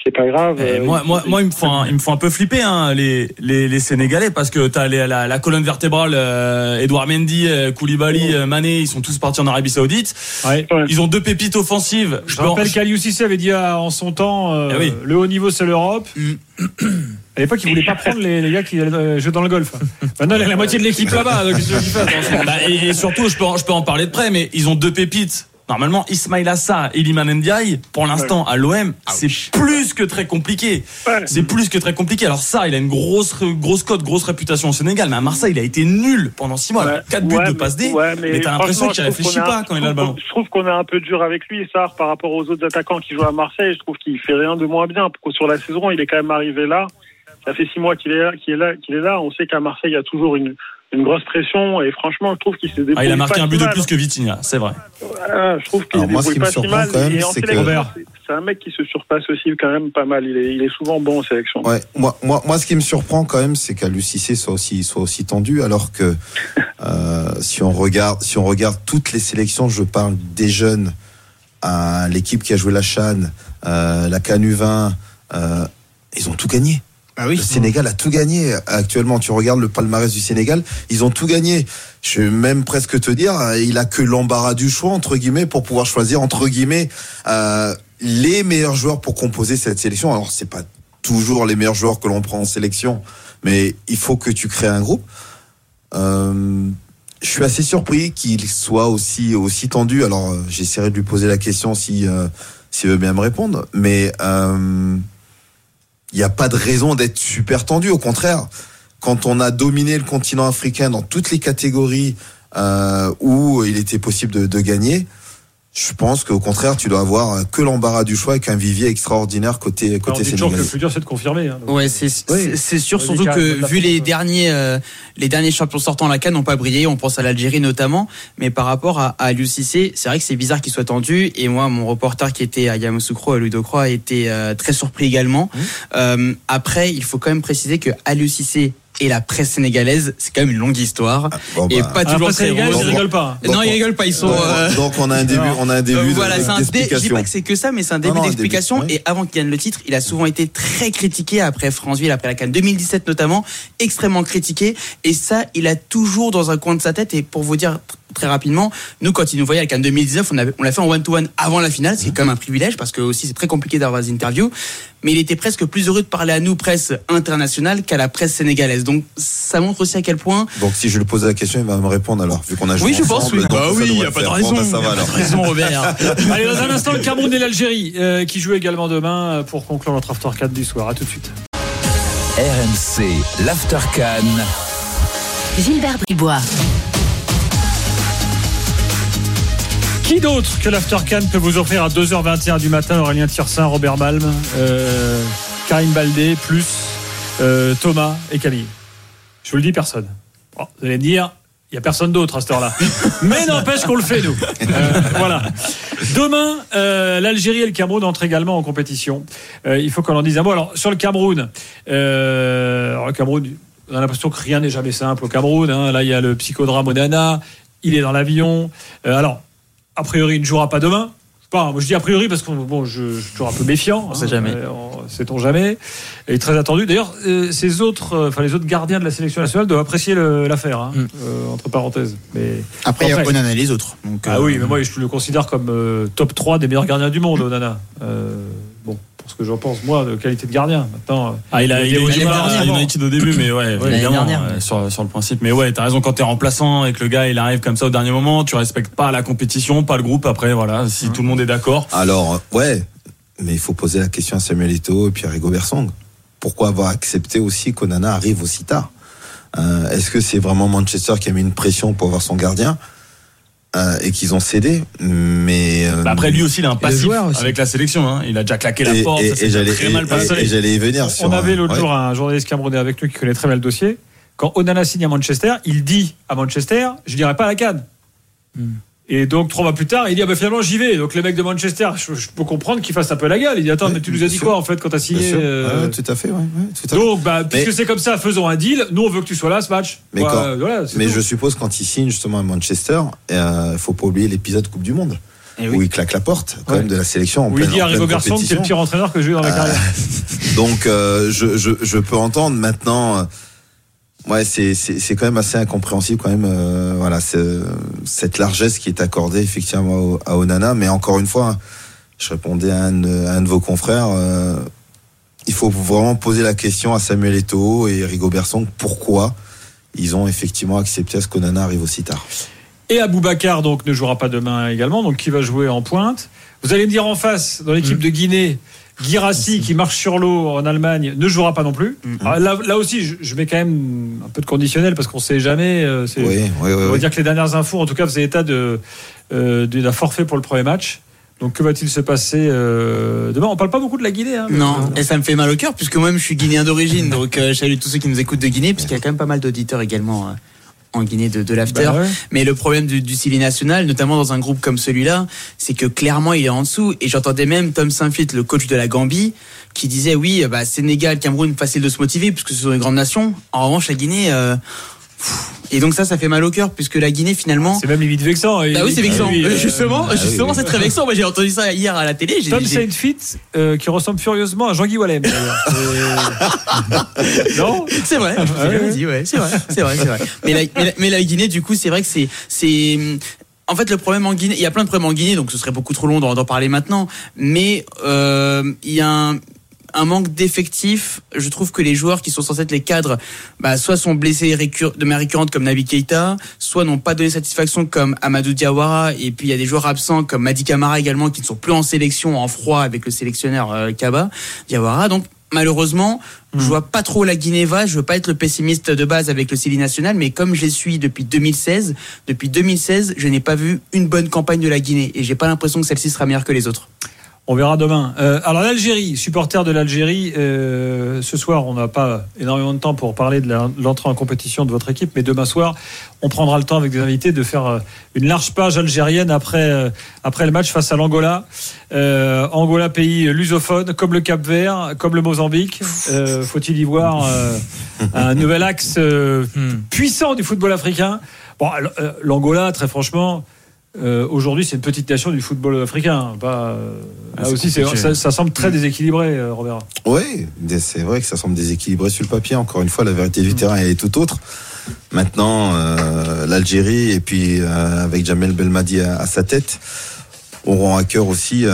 c'est pas grave.
Eh,
euh,
moi, moi, moi, ils me font, un, ils me font un peu flipper, hein, les, les, les Sénégalais, parce que t'as les- la, la colonne vertébrale, euh, Edouard Mendy, euh, Koulibaly, euh, Mané, ils sont tous partis en Arabie Saoudite. Ils ont deux pépites offensives.
Je rappelle qu'Aliou Cissé avait dit à- en son temps euh,
Eh oui.
le haut niveau c'est l'Europe. À l'époque, il voulait pas prendre les, les gars qui euh, jouent dans le golf. Maintenant, il y a la moitié de l'équipe là-bas. donc
Bah, et, et surtout, je peux, en- je peux en parler de près, mais ils ont deux pépites. Normalement, Ismail Assa et Iliman Ndiaye, pour l'instant, à l'OM, c'est plus que très compliqué. C'est plus que très compliqué. Alors ça, il a une grosse, grosse cote, grosse réputation au Sénégal, mais à Marseille, il a été nul pendant six mois.
Ouais,
4 buts de passe D. mais t'as l'impression qu'il
trouve
réfléchit pas
a-
quand il a le ballon.
Je trouve qu'on est un peu dur avec lui, ça, par rapport aux autres attaquants qui jouent à Marseille. Je trouve qu'il fait rien de moins bien. Sur la saison, il est quand même arrivé là. Ça fait six mois qu'il est là, qu'il est là, qu'il est là. On sait qu'à Marseille, il y a toujours une, une grosse pression. Et franchement, je trouve qu'il s'est débrouillé.
Ah, il a marqué
pas
un
si
but de
mal.
plus que Vitinha, c'est vrai.
Ah, je trouve qu'il
Alors, moi, ce qui me
pas si
surprend quand même, c'est que-
c'est- un mec qui se surpasse aussi quand même pas mal. Il est, il est souvent bon en sélection.
Ouais, moi, moi, moi, ce qui me surprend quand même, c'est qu'à Cissé soit aussi, soit aussi tendu, alors que [LAUGHS] euh, si on regarde, si on regarde toutes les sélections, je parle des jeunes, à l'équipe qui a joué la Chan, euh, la Canu 20, euh, ils ont tout gagné. Le Sénégal a tout gagné actuellement. Tu regardes le palmarès du Sénégal, ils ont tout gagné. Je vais même presque te dire, euh, il a que l'embarras du choix entre guillemets pour pouvoir choisir entre guillemets euh, les meilleurs joueurs pour composer cette sélection. Alors c'est pas toujours les meilleurs joueurs que l'on prend en sélection, mais il faut que tu crées un groupe. Euh, je suis assez surpris qu'il soit aussi aussi tendu. Alors euh, j'essaierai de lui poser la question si s'il veut bien me répondre, mais il n'y a pas de raison d'être super tendu. Au contraire, quand on a dominé le continent africain dans toutes les catégories euh, où il était possible de, de gagner, je pense qu'au contraire, tu dois avoir que l'embarras du choix avec un vivier extraordinaire côté
Alors, on
côté
dit toujours que le
sénégalais.
plus dur c'est de confirmer. hein.
Ouais, c'est c'est- c'est sûr,
Oui,
surtout que vu les derniers, euh, les derniers champions sortants à la Cannes n'ont pas brillé. On pense à l'Algérie notamment, mais par rapport à, à l'UCC, c'est vrai que c'est bizarre qu'il soit tendu. Et moi, mon reporter qui était à Yamoussoukro, à Ludocroix, a été euh, très surpris également. Euh, après, il faut quand même préciser que à l'UCC et la presse sénégalaise, c'est quand même une longue histoire et
bah.
pas
Ah,
toujours
après,
très rose.
ils rigolent pas. hein.
Non, ils rigolent pas. Ils sont.
Donc,
euh,
donc on a un début, on a un début
euh, voilà, c'est un dé- je dis pas que c'est que ça, mais c'est un début d'explication.
oui.
Et avant qu'il gagne le titre, il a souvent été très critiqué après Franceville, après la Cannes 2017 notamment, extrêmement critiqué. Et ça, il a toujours dans un coin de sa tête. Et pour vous dire tr- très rapidement, nous, quand il nous voyait à la Cannes 2019, on, avait- on l'a fait en one-to-one avant la finale, ce qui est quand même un privilège parce que aussi c'est très compliqué d'avoir des interviews. Mais il était presque plus heureux de parler à nous, presse internationale, qu'à la presse sénégalaise. Donc ça montre aussi à quel point
Donc si je lui pose la question, il va me répondre alors, vu qu'on a joué
Oui, je pense, oui.
donc
Bah oui,
devrait
y a
le
pas de raison,
Bon, bah, ça
y a
va
pas de
alors.
raison, Robert. [LAUGHS]
Allez, dans un instant, le Cameroun et l'Algérie euh, qui jouent également demain euh, pour conclure notre After 4 du soir. À tout de suite.
RMC, l'After Can.
Gilbert Bribois.
Qui d'autre que l'After Can peut vous offrir à 2h21 du matin Aurélien Tirsin, Robert Balm, euh, Karim Baldé, plus euh, Thomas et Camille? Je vous le dis, personne. Bon, vous allez me dire, il n'y a personne d'autre à cette heure-là. [LAUGHS] Mais n'empêche qu'on le fait, nous. [LAUGHS] Euh, voilà. Demain, euh, l'Algérie et le Cameroun entrent également en compétition. Euh, il faut qu'on en dise un mot. Alors, sur le Cameroun, euh, alors, le Cameroun, on a l'impression que rien n'est jamais simple au Cameroun. hein. Là, il y a le psychodrame Onana. Il est dans l'avion. Euh, alors, a priori, il ne jouera pas demain. Pas, moi je dis a priori parce que bon, je, je suis toujours un peu méfiant. On
sait jamais.
Sait-on jamais. Il est très attendu. D'ailleurs, euh, ces autres, euh, enfin les autres gardiens de la sélection nationale doivent apprécier l'affaire, hein, euh, entre pareilles. Mais
Après, il y a Onana et les autres. Donc,
ah
euh,
oui, mais moi je le considère comme euh, top 3 des meilleurs gardiens du monde, Onana. Euh, bon, pour ce que j'en pense, moi, de qualité de gardien. Maintenant,
Ah, il a, il à United au début, mais ouais,
Ouais,
évidemment, euh, sur, sur le principe. Mais ouais, t'as raison, quand t'es remplaçant et que le gars, il arrive comme ça au dernier moment, tu respectes pas la compétition, pas le groupe. Après, voilà, si tout le monde est d'accord.
Alors, ouais, mais il faut poser la question à Samuel Eto'o et puis à Rigo Bersong. Pourquoi avoir accepté aussi qu'Onana arrive aussi tard Euh, Est-ce que c'est vraiment Manchester qui a mis une pression pour avoir son gardien euh, et qu'ils ont cédé? Mais euh,
Bah après lui aussi il a un passif avec la sélection. Hein. Il a déjà claqué la
Et-
porte.
et- et j'allais-
très mal
et-
passé.
et j'allais y venir
On avait l'autre
ouais.
jour un journaliste camerounais avec nous qui connaît très bien le dossier. Quand Onana signe à Manchester, il dit à Manchester, je dirais pas à la canne. Et donc trois mois plus tard, il dit ah bah finalement j'y vais. Donc les mecs de Manchester, je, je peux comprendre qu'ils fassent un peu la gueule. Il dit attends mais tu nous as dit quoi en fait quand t'as signé euh,
tout à fait, ouais, ouais, tout à fait.
Donc bah puisque
Mais-
c'est comme ça, faisons un deal. Nous on veut que tu sois là ce match.
Mais,
Ouais,
quand-
voilà, c'est
mais
tout.
je suppose quand il signe justement à Manchester, il faut pas oublier l'épisode Coupe du Monde. où il claque la porte quand
Ouais.
même de la sélection en
Où il
pleine,
dit à Rigo que c'est le pire entraîneur que j'ai eu dans ma
Euh,
carrière. [LAUGHS]
Donc euh, je, je, je peux entendre maintenant. Ouais, c'est quand même assez incompréhensible quand même. euh, voilà, cette largesse qui est accordée effectivement à Onana, mais encore une fois, je répondais à un, de- à un de vos confrères. euh, il faut vraiment poser la question à Samuel Eto'o et Rigo Berson pourquoi ils ont effectivement accepté à ce qu'Onana arrive aussi tard.
Et Aboubacar donc ne jouera pas demain également, donc qui va jouer en pointe. Vous allez me dire en face, dans l'équipe de Guinée, Girassi qui marche sur l'eau en Allemagne ne jouera pas non plus. Ah, là, là aussi, je, je mets quand même un peu de conditionnel parce qu'on sait jamais. euh,
Oui, oui, oui,
on va
oui.
dire que les dernières infos, en tout cas, faisaient état de euh, d'un forfait pour le premier match. Donc que va-t-il se passer euh, demain? On parle pas beaucoup de la Guinée. Hein, mais-
Non, et ça me fait mal au cœur puisque moi-même je suis guinéen d'origine, donc euh, je salue tous ceux qui nous écoutent de Guinée, puisqu'il y a quand même pas mal d'auditeurs également euh, en Guinée de, de l'after.
Bah ouais.
Mais le problème du, du Silly National, notamment dans un groupe comme celui-là, c'est que clairement il est en dessous. Et j'entendais même Tom Saint-Fit, le coach de la Gambie, qui disait oui, bah, Sénégal, Cameroun, facile de se motiver puisque ce sont des grandes nations. En revanche, la Guinée. euh, et donc ça, ça fait mal au cœur puisque la Guinée finalement.
C'est même limite vexant.
Bah oui, c'est vexant.
Ah oui, euh,
justement,
ah
justement,
oui.
c'est très vexant. Moi, j'ai entendu ça hier à la télé.
Tom Saintfit euh, qui ressemble furieusement à Jean-Guy Wallem. Et- [LAUGHS] non
C'est vrai, jamais dit, ouais, c'est vrai, c'est vrai. Mais la, mais, la, mais la Guinée, du coup, c'est vrai que c'est, c'est, en fait, le problème en Guinée, il y a plein de problèmes en Guinée, donc ce serait beaucoup trop long d'en, d'en parler maintenant. Mais euh, il y a un, un manque d'effectifs. Je trouve que les joueurs qui sont censés être les cadres, bah, soit sont blessés récur- de manière récurrente comme Nabi Keita, soit n'ont pas donné satisfaction comme Amadou Diawara. Et puis il y a des joueurs absents comme Madi Camara également qui ne sont plus en sélection en froid avec le sélectionneur euh, Kaba Diawara. Donc malheureusement, je vois pas trop la Guinée va. Je veux pas être le pessimiste de base avec le Cili national, mais comme je les suis depuis 2016, depuis 2016, je n'ai pas vu une bonne campagne de la Guinée et j'ai pas l'impression que celle-ci sera meilleure que les autres.
On verra demain. Euh, alors l'Algérie, supporter de l'Algérie, euh, ce soir on n'a pas énormément de temps pour parler de l'entrée en compétition de votre équipe, mais demain soir on prendra le temps avec des invités de faire euh, une large page algérienne après, euh, après le match face à l'Angola. Angola, pays lusophone, comme le Cap Vert, comme le Mozambique. Faut-il y voir un nouvel axe euh, puissant du football africain? Bon, l'Angola, très franchement. Euh, Aujourd'hui, c'est une petite nation du football africain. Pas, euh, là
c'est
aussi, ça, ça semble très déséquilibré, euh, Robert.
Oui, c'est vrai que ça semble déséquilibré sur le papier. Encore une fois, la vérité du terrain elle est tout autre. Maintenant, euh, l'Algérie et puis euh, avec Jamel Belmadi à, à sa tête auront à cœur aussi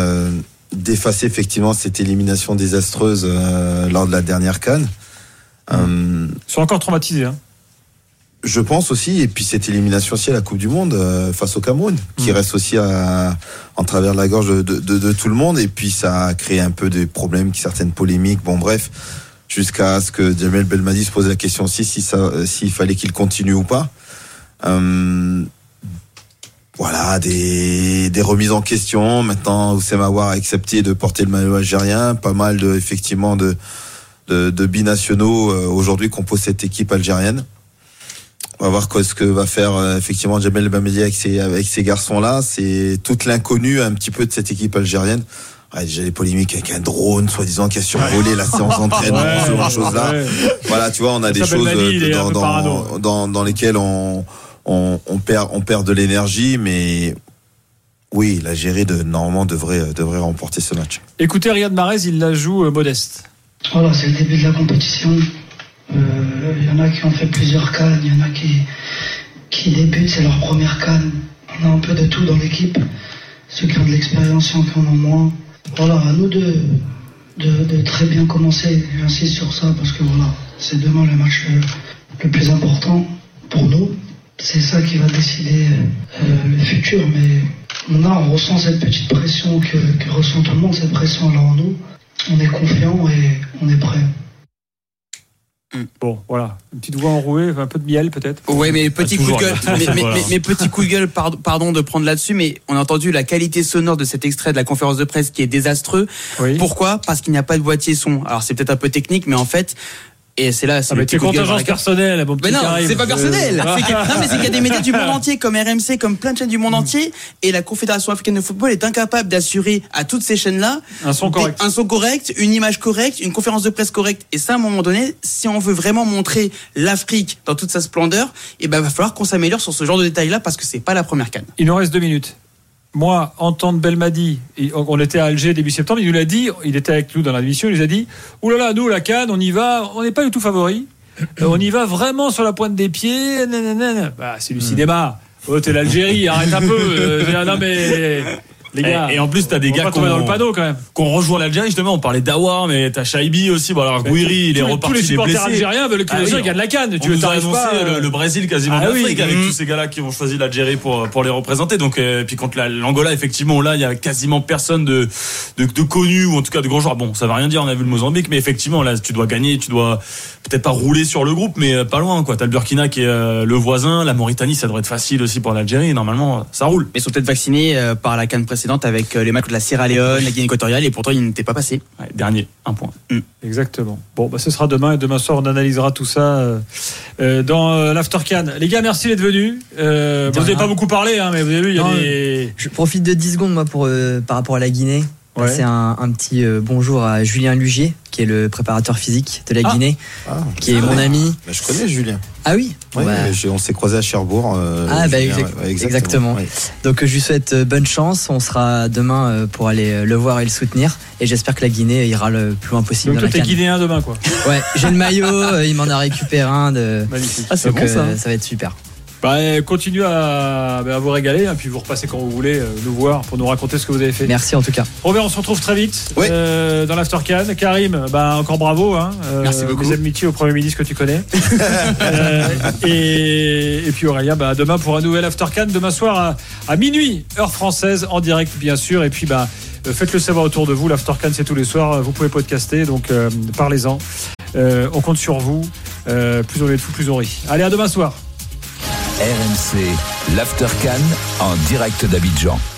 d'effacer effectivement cette élimination désastreuse lors de la dernière canne.
Ils sont encore traumatisés. Hein.
Je pense aussi, et puis cette élimination aussi à la Coupe du Monde euh, face au Cameroun, qui reste aussi à, en travers de la gorge de, de- de- de tout le monde, et puis ça a créé un peu des problèmes, certaines polémiques, bon bref, jusqu'à ce que Jamel Belmadi se pose la question aussi si ça, euh, s'il fallait qu'il continue ou pas. Euh, voilà, des, des remises en question. Maintenant, Oussem Aouar a accepté de porter le maillot algérien. Pas mal de, effectivement, de, de, de binationaux euh, aujourd'hui composent cette équipe algérienne. On va voir quoi- ce que va faire euh, effectivement Jamel Belmadi avec ces, avec ces garçons-là. C'est toute l'inconnue un petit peu de cette équipe algérienne. Ouais, déjà les polémiques avec un drone, soi-disant, qui a survolé la [LAUGHS] séance d'entraînement,
Ouais,
ce genre de choses-là.
ouais.
Voilà, tu vois, on a des
Ça
choses euh, dans,
peu
dans,
parano.
dans, dans lesquelles on, on, on perd, on perd de l'énergie, mais oui, l'Algérie de, normalement devrait, devrait remporter ce match.
Écoutez, Riyad Mahrez, il la joue euh, modeste.
Voilà, c'est le début de la compétition. Euh, Il y en a qui ont fait plusieurs cannes, il y en a qui, qui débutent, c'est leur première canne. On a un peu de tout dans l'équipe. Ceux qui ont de l'expérience, ceux qui en ont moins. Voilà, à nous de, de, très bien commencer. J'insiste sur ça parce que voilà, c'est demain le match le, plus important pour nous. C'est ça qui va décider euh, le futur. Mais on a, on ressent cette petite pression que, que ressent tout le monde, cette pression alors en nous. On est confiant et.
Bon, voilà. Une petite voix enrouée, un peu de miel peut-être.
Ouais, mais petit coup de gueule, mais, mais-
Voilà.
mais- mais petit coup de gueule, pardon, pardon de prendre là-dessus, mais on a entendu la qualité sonore de cet extrait de la conférence de presse qui est désastreux. Pourquoi? Parce qu'il n'y a pas de boîtier son. Alors c'est peut-être un peu technique, mais en fait, et c'est là, c'est
Ah,
le
contingence personnelle, petit
Mais non, c'est pas personnel. [LAUGHS]
Euh,
a- non, mais c'est qu'il y a des médias du monde entier, comme RMC, comme plein de chaînes du monde entier, et la Confédération africaine de football est incapable d'assurer à toutes ces chaînes-là
Un son correct.
un son correct, une image correcte, une conférence de presse correcte. Et ça, à un moment donné, si on veut vraiment montrer l'Afrique dans toute sa splendeur, il ben, va falloir qu'on s'améliore sur ce genre de détails-là parce que c'est pas la première canne.
Il nous reste deux minutes. Moi, entendre Belmadi, on était à Alger début septembre, il nous l'a dit, il était avec nous dans la mission, il nous a dit Ouh là nous, la Cannes, on y va, on n'est pas du tout favori. Euh, on y va vraiment sur la pointe des pieds. nanana. Bah, c'est du cinéma. Oh, t'es l'Algérie, arrête un peu. Euh, non, mais. Les gars.
Et, et en plus, t'as des gars
tomber dans le panneau quand même.
Qu'on rejoint l'Algérie, justement. On parlait d'Awar, mais t'as Shaibi aussi. Bon, alors, Gouiri, il est
les-
reparti.
tous les supporters algériens veulent que
Ah
l'Algérie
oui,
gagne la CAN.
On
Tu veux
annoncé
pas,
le,
euh,
le Brésil quasiment
Ah
d'Afrique
oui,
avec
mmh.
tous ces gars-là qui ont choisi l'Algérie pour, pour les représenter. Donc, euh, puis contre la- l'Angola, effectivement, là, il y a quasiment personne de, de, de connu ou en tout cas de grands joueurs. Bon, ça va rien dire. On a vu le Mozambique, mais effectivement, là, tu dois gagner, tu dois peut-être pas rouler sur le groupe, mais euh, pas loin, quoi. T'as le Burkina qui est euh, le voisin. La Mauritanie, ça devrait être facile aussi pour l'Algérie. Normalement, ça roule.
Mais ils sont peut-être vaccinés euh, par la canne précédente avec euh, les matchs contre la Sierra Leone, la Guinée équatoriale, et pourtant ils n'étaient pas passés.
dernier, un point.
Exactement. Bon, bah, ce sera demain et demain soir, on analysera tout ça euh, euh, dans euh, l'After Can. Les gars, merci d'être venus. Euh,
De
vous n'avez pas beaucoup parlé, hein, mais vous avez vu, il y a
Non,
des.
Je profite de 10 secondes moi pour euh, par rapport à la Guinée.
Ouais.
C'est un, un petit euh, bonjour à Julien Lugier, qui est le préparateur physique de la
Ah.
Guinée,
Ah,
qui est
ah,
mon ami.
Bah, je connais Julien.
Ah oui
Ouais,
Bah,
on s'est croisés à Cherbourg. euh,
Ah bah
Julien,
exact-
ouais,
exactement.
ouais.
Donc je lui souhaite euh, bonne chance. On sera demain euh, pour aller le voir et le soutenir. Et j'espère que la Guinée ira le plus loin possible.
Donc
dans
toi, t'es guinéen demain, quoi.
Ouais, j'ai le maillot. euh, il m'en a récupéré un. De...
Magnifique.
Ah,
c'est bon, ça.
euh, ça va être super.
Bah, continuez à, bah, à vous régaler, hein, puis vous repassez quand vous voulez euh, nous voir pour nous raconter ce que vous avez fait.
Merci en tout cas.
Robert, on se retrouve très vite euh, dans l'After Can. Karim, bah, encore bravo. Hein, euh,
Merci beaucoup.
Mes amitiés au premier ministre que tu connais. [LAUGHS] Euh, et, et puis Aurélien, bah, demain pour un nouvel After Can, demain soir à, à minuit, heure française, en direct bien sûr. Et puis bah, euh, faites-le savoir autour de vous. L'After Can, c'est tous les soirs. Vous pouvez podcaster, donc euh, parlez-en. Euh, on compte sur vous. Euh, plus on est de fous, plus on rit. Allez, à demain soir.
RMC, l'After en direct d'Abidjan.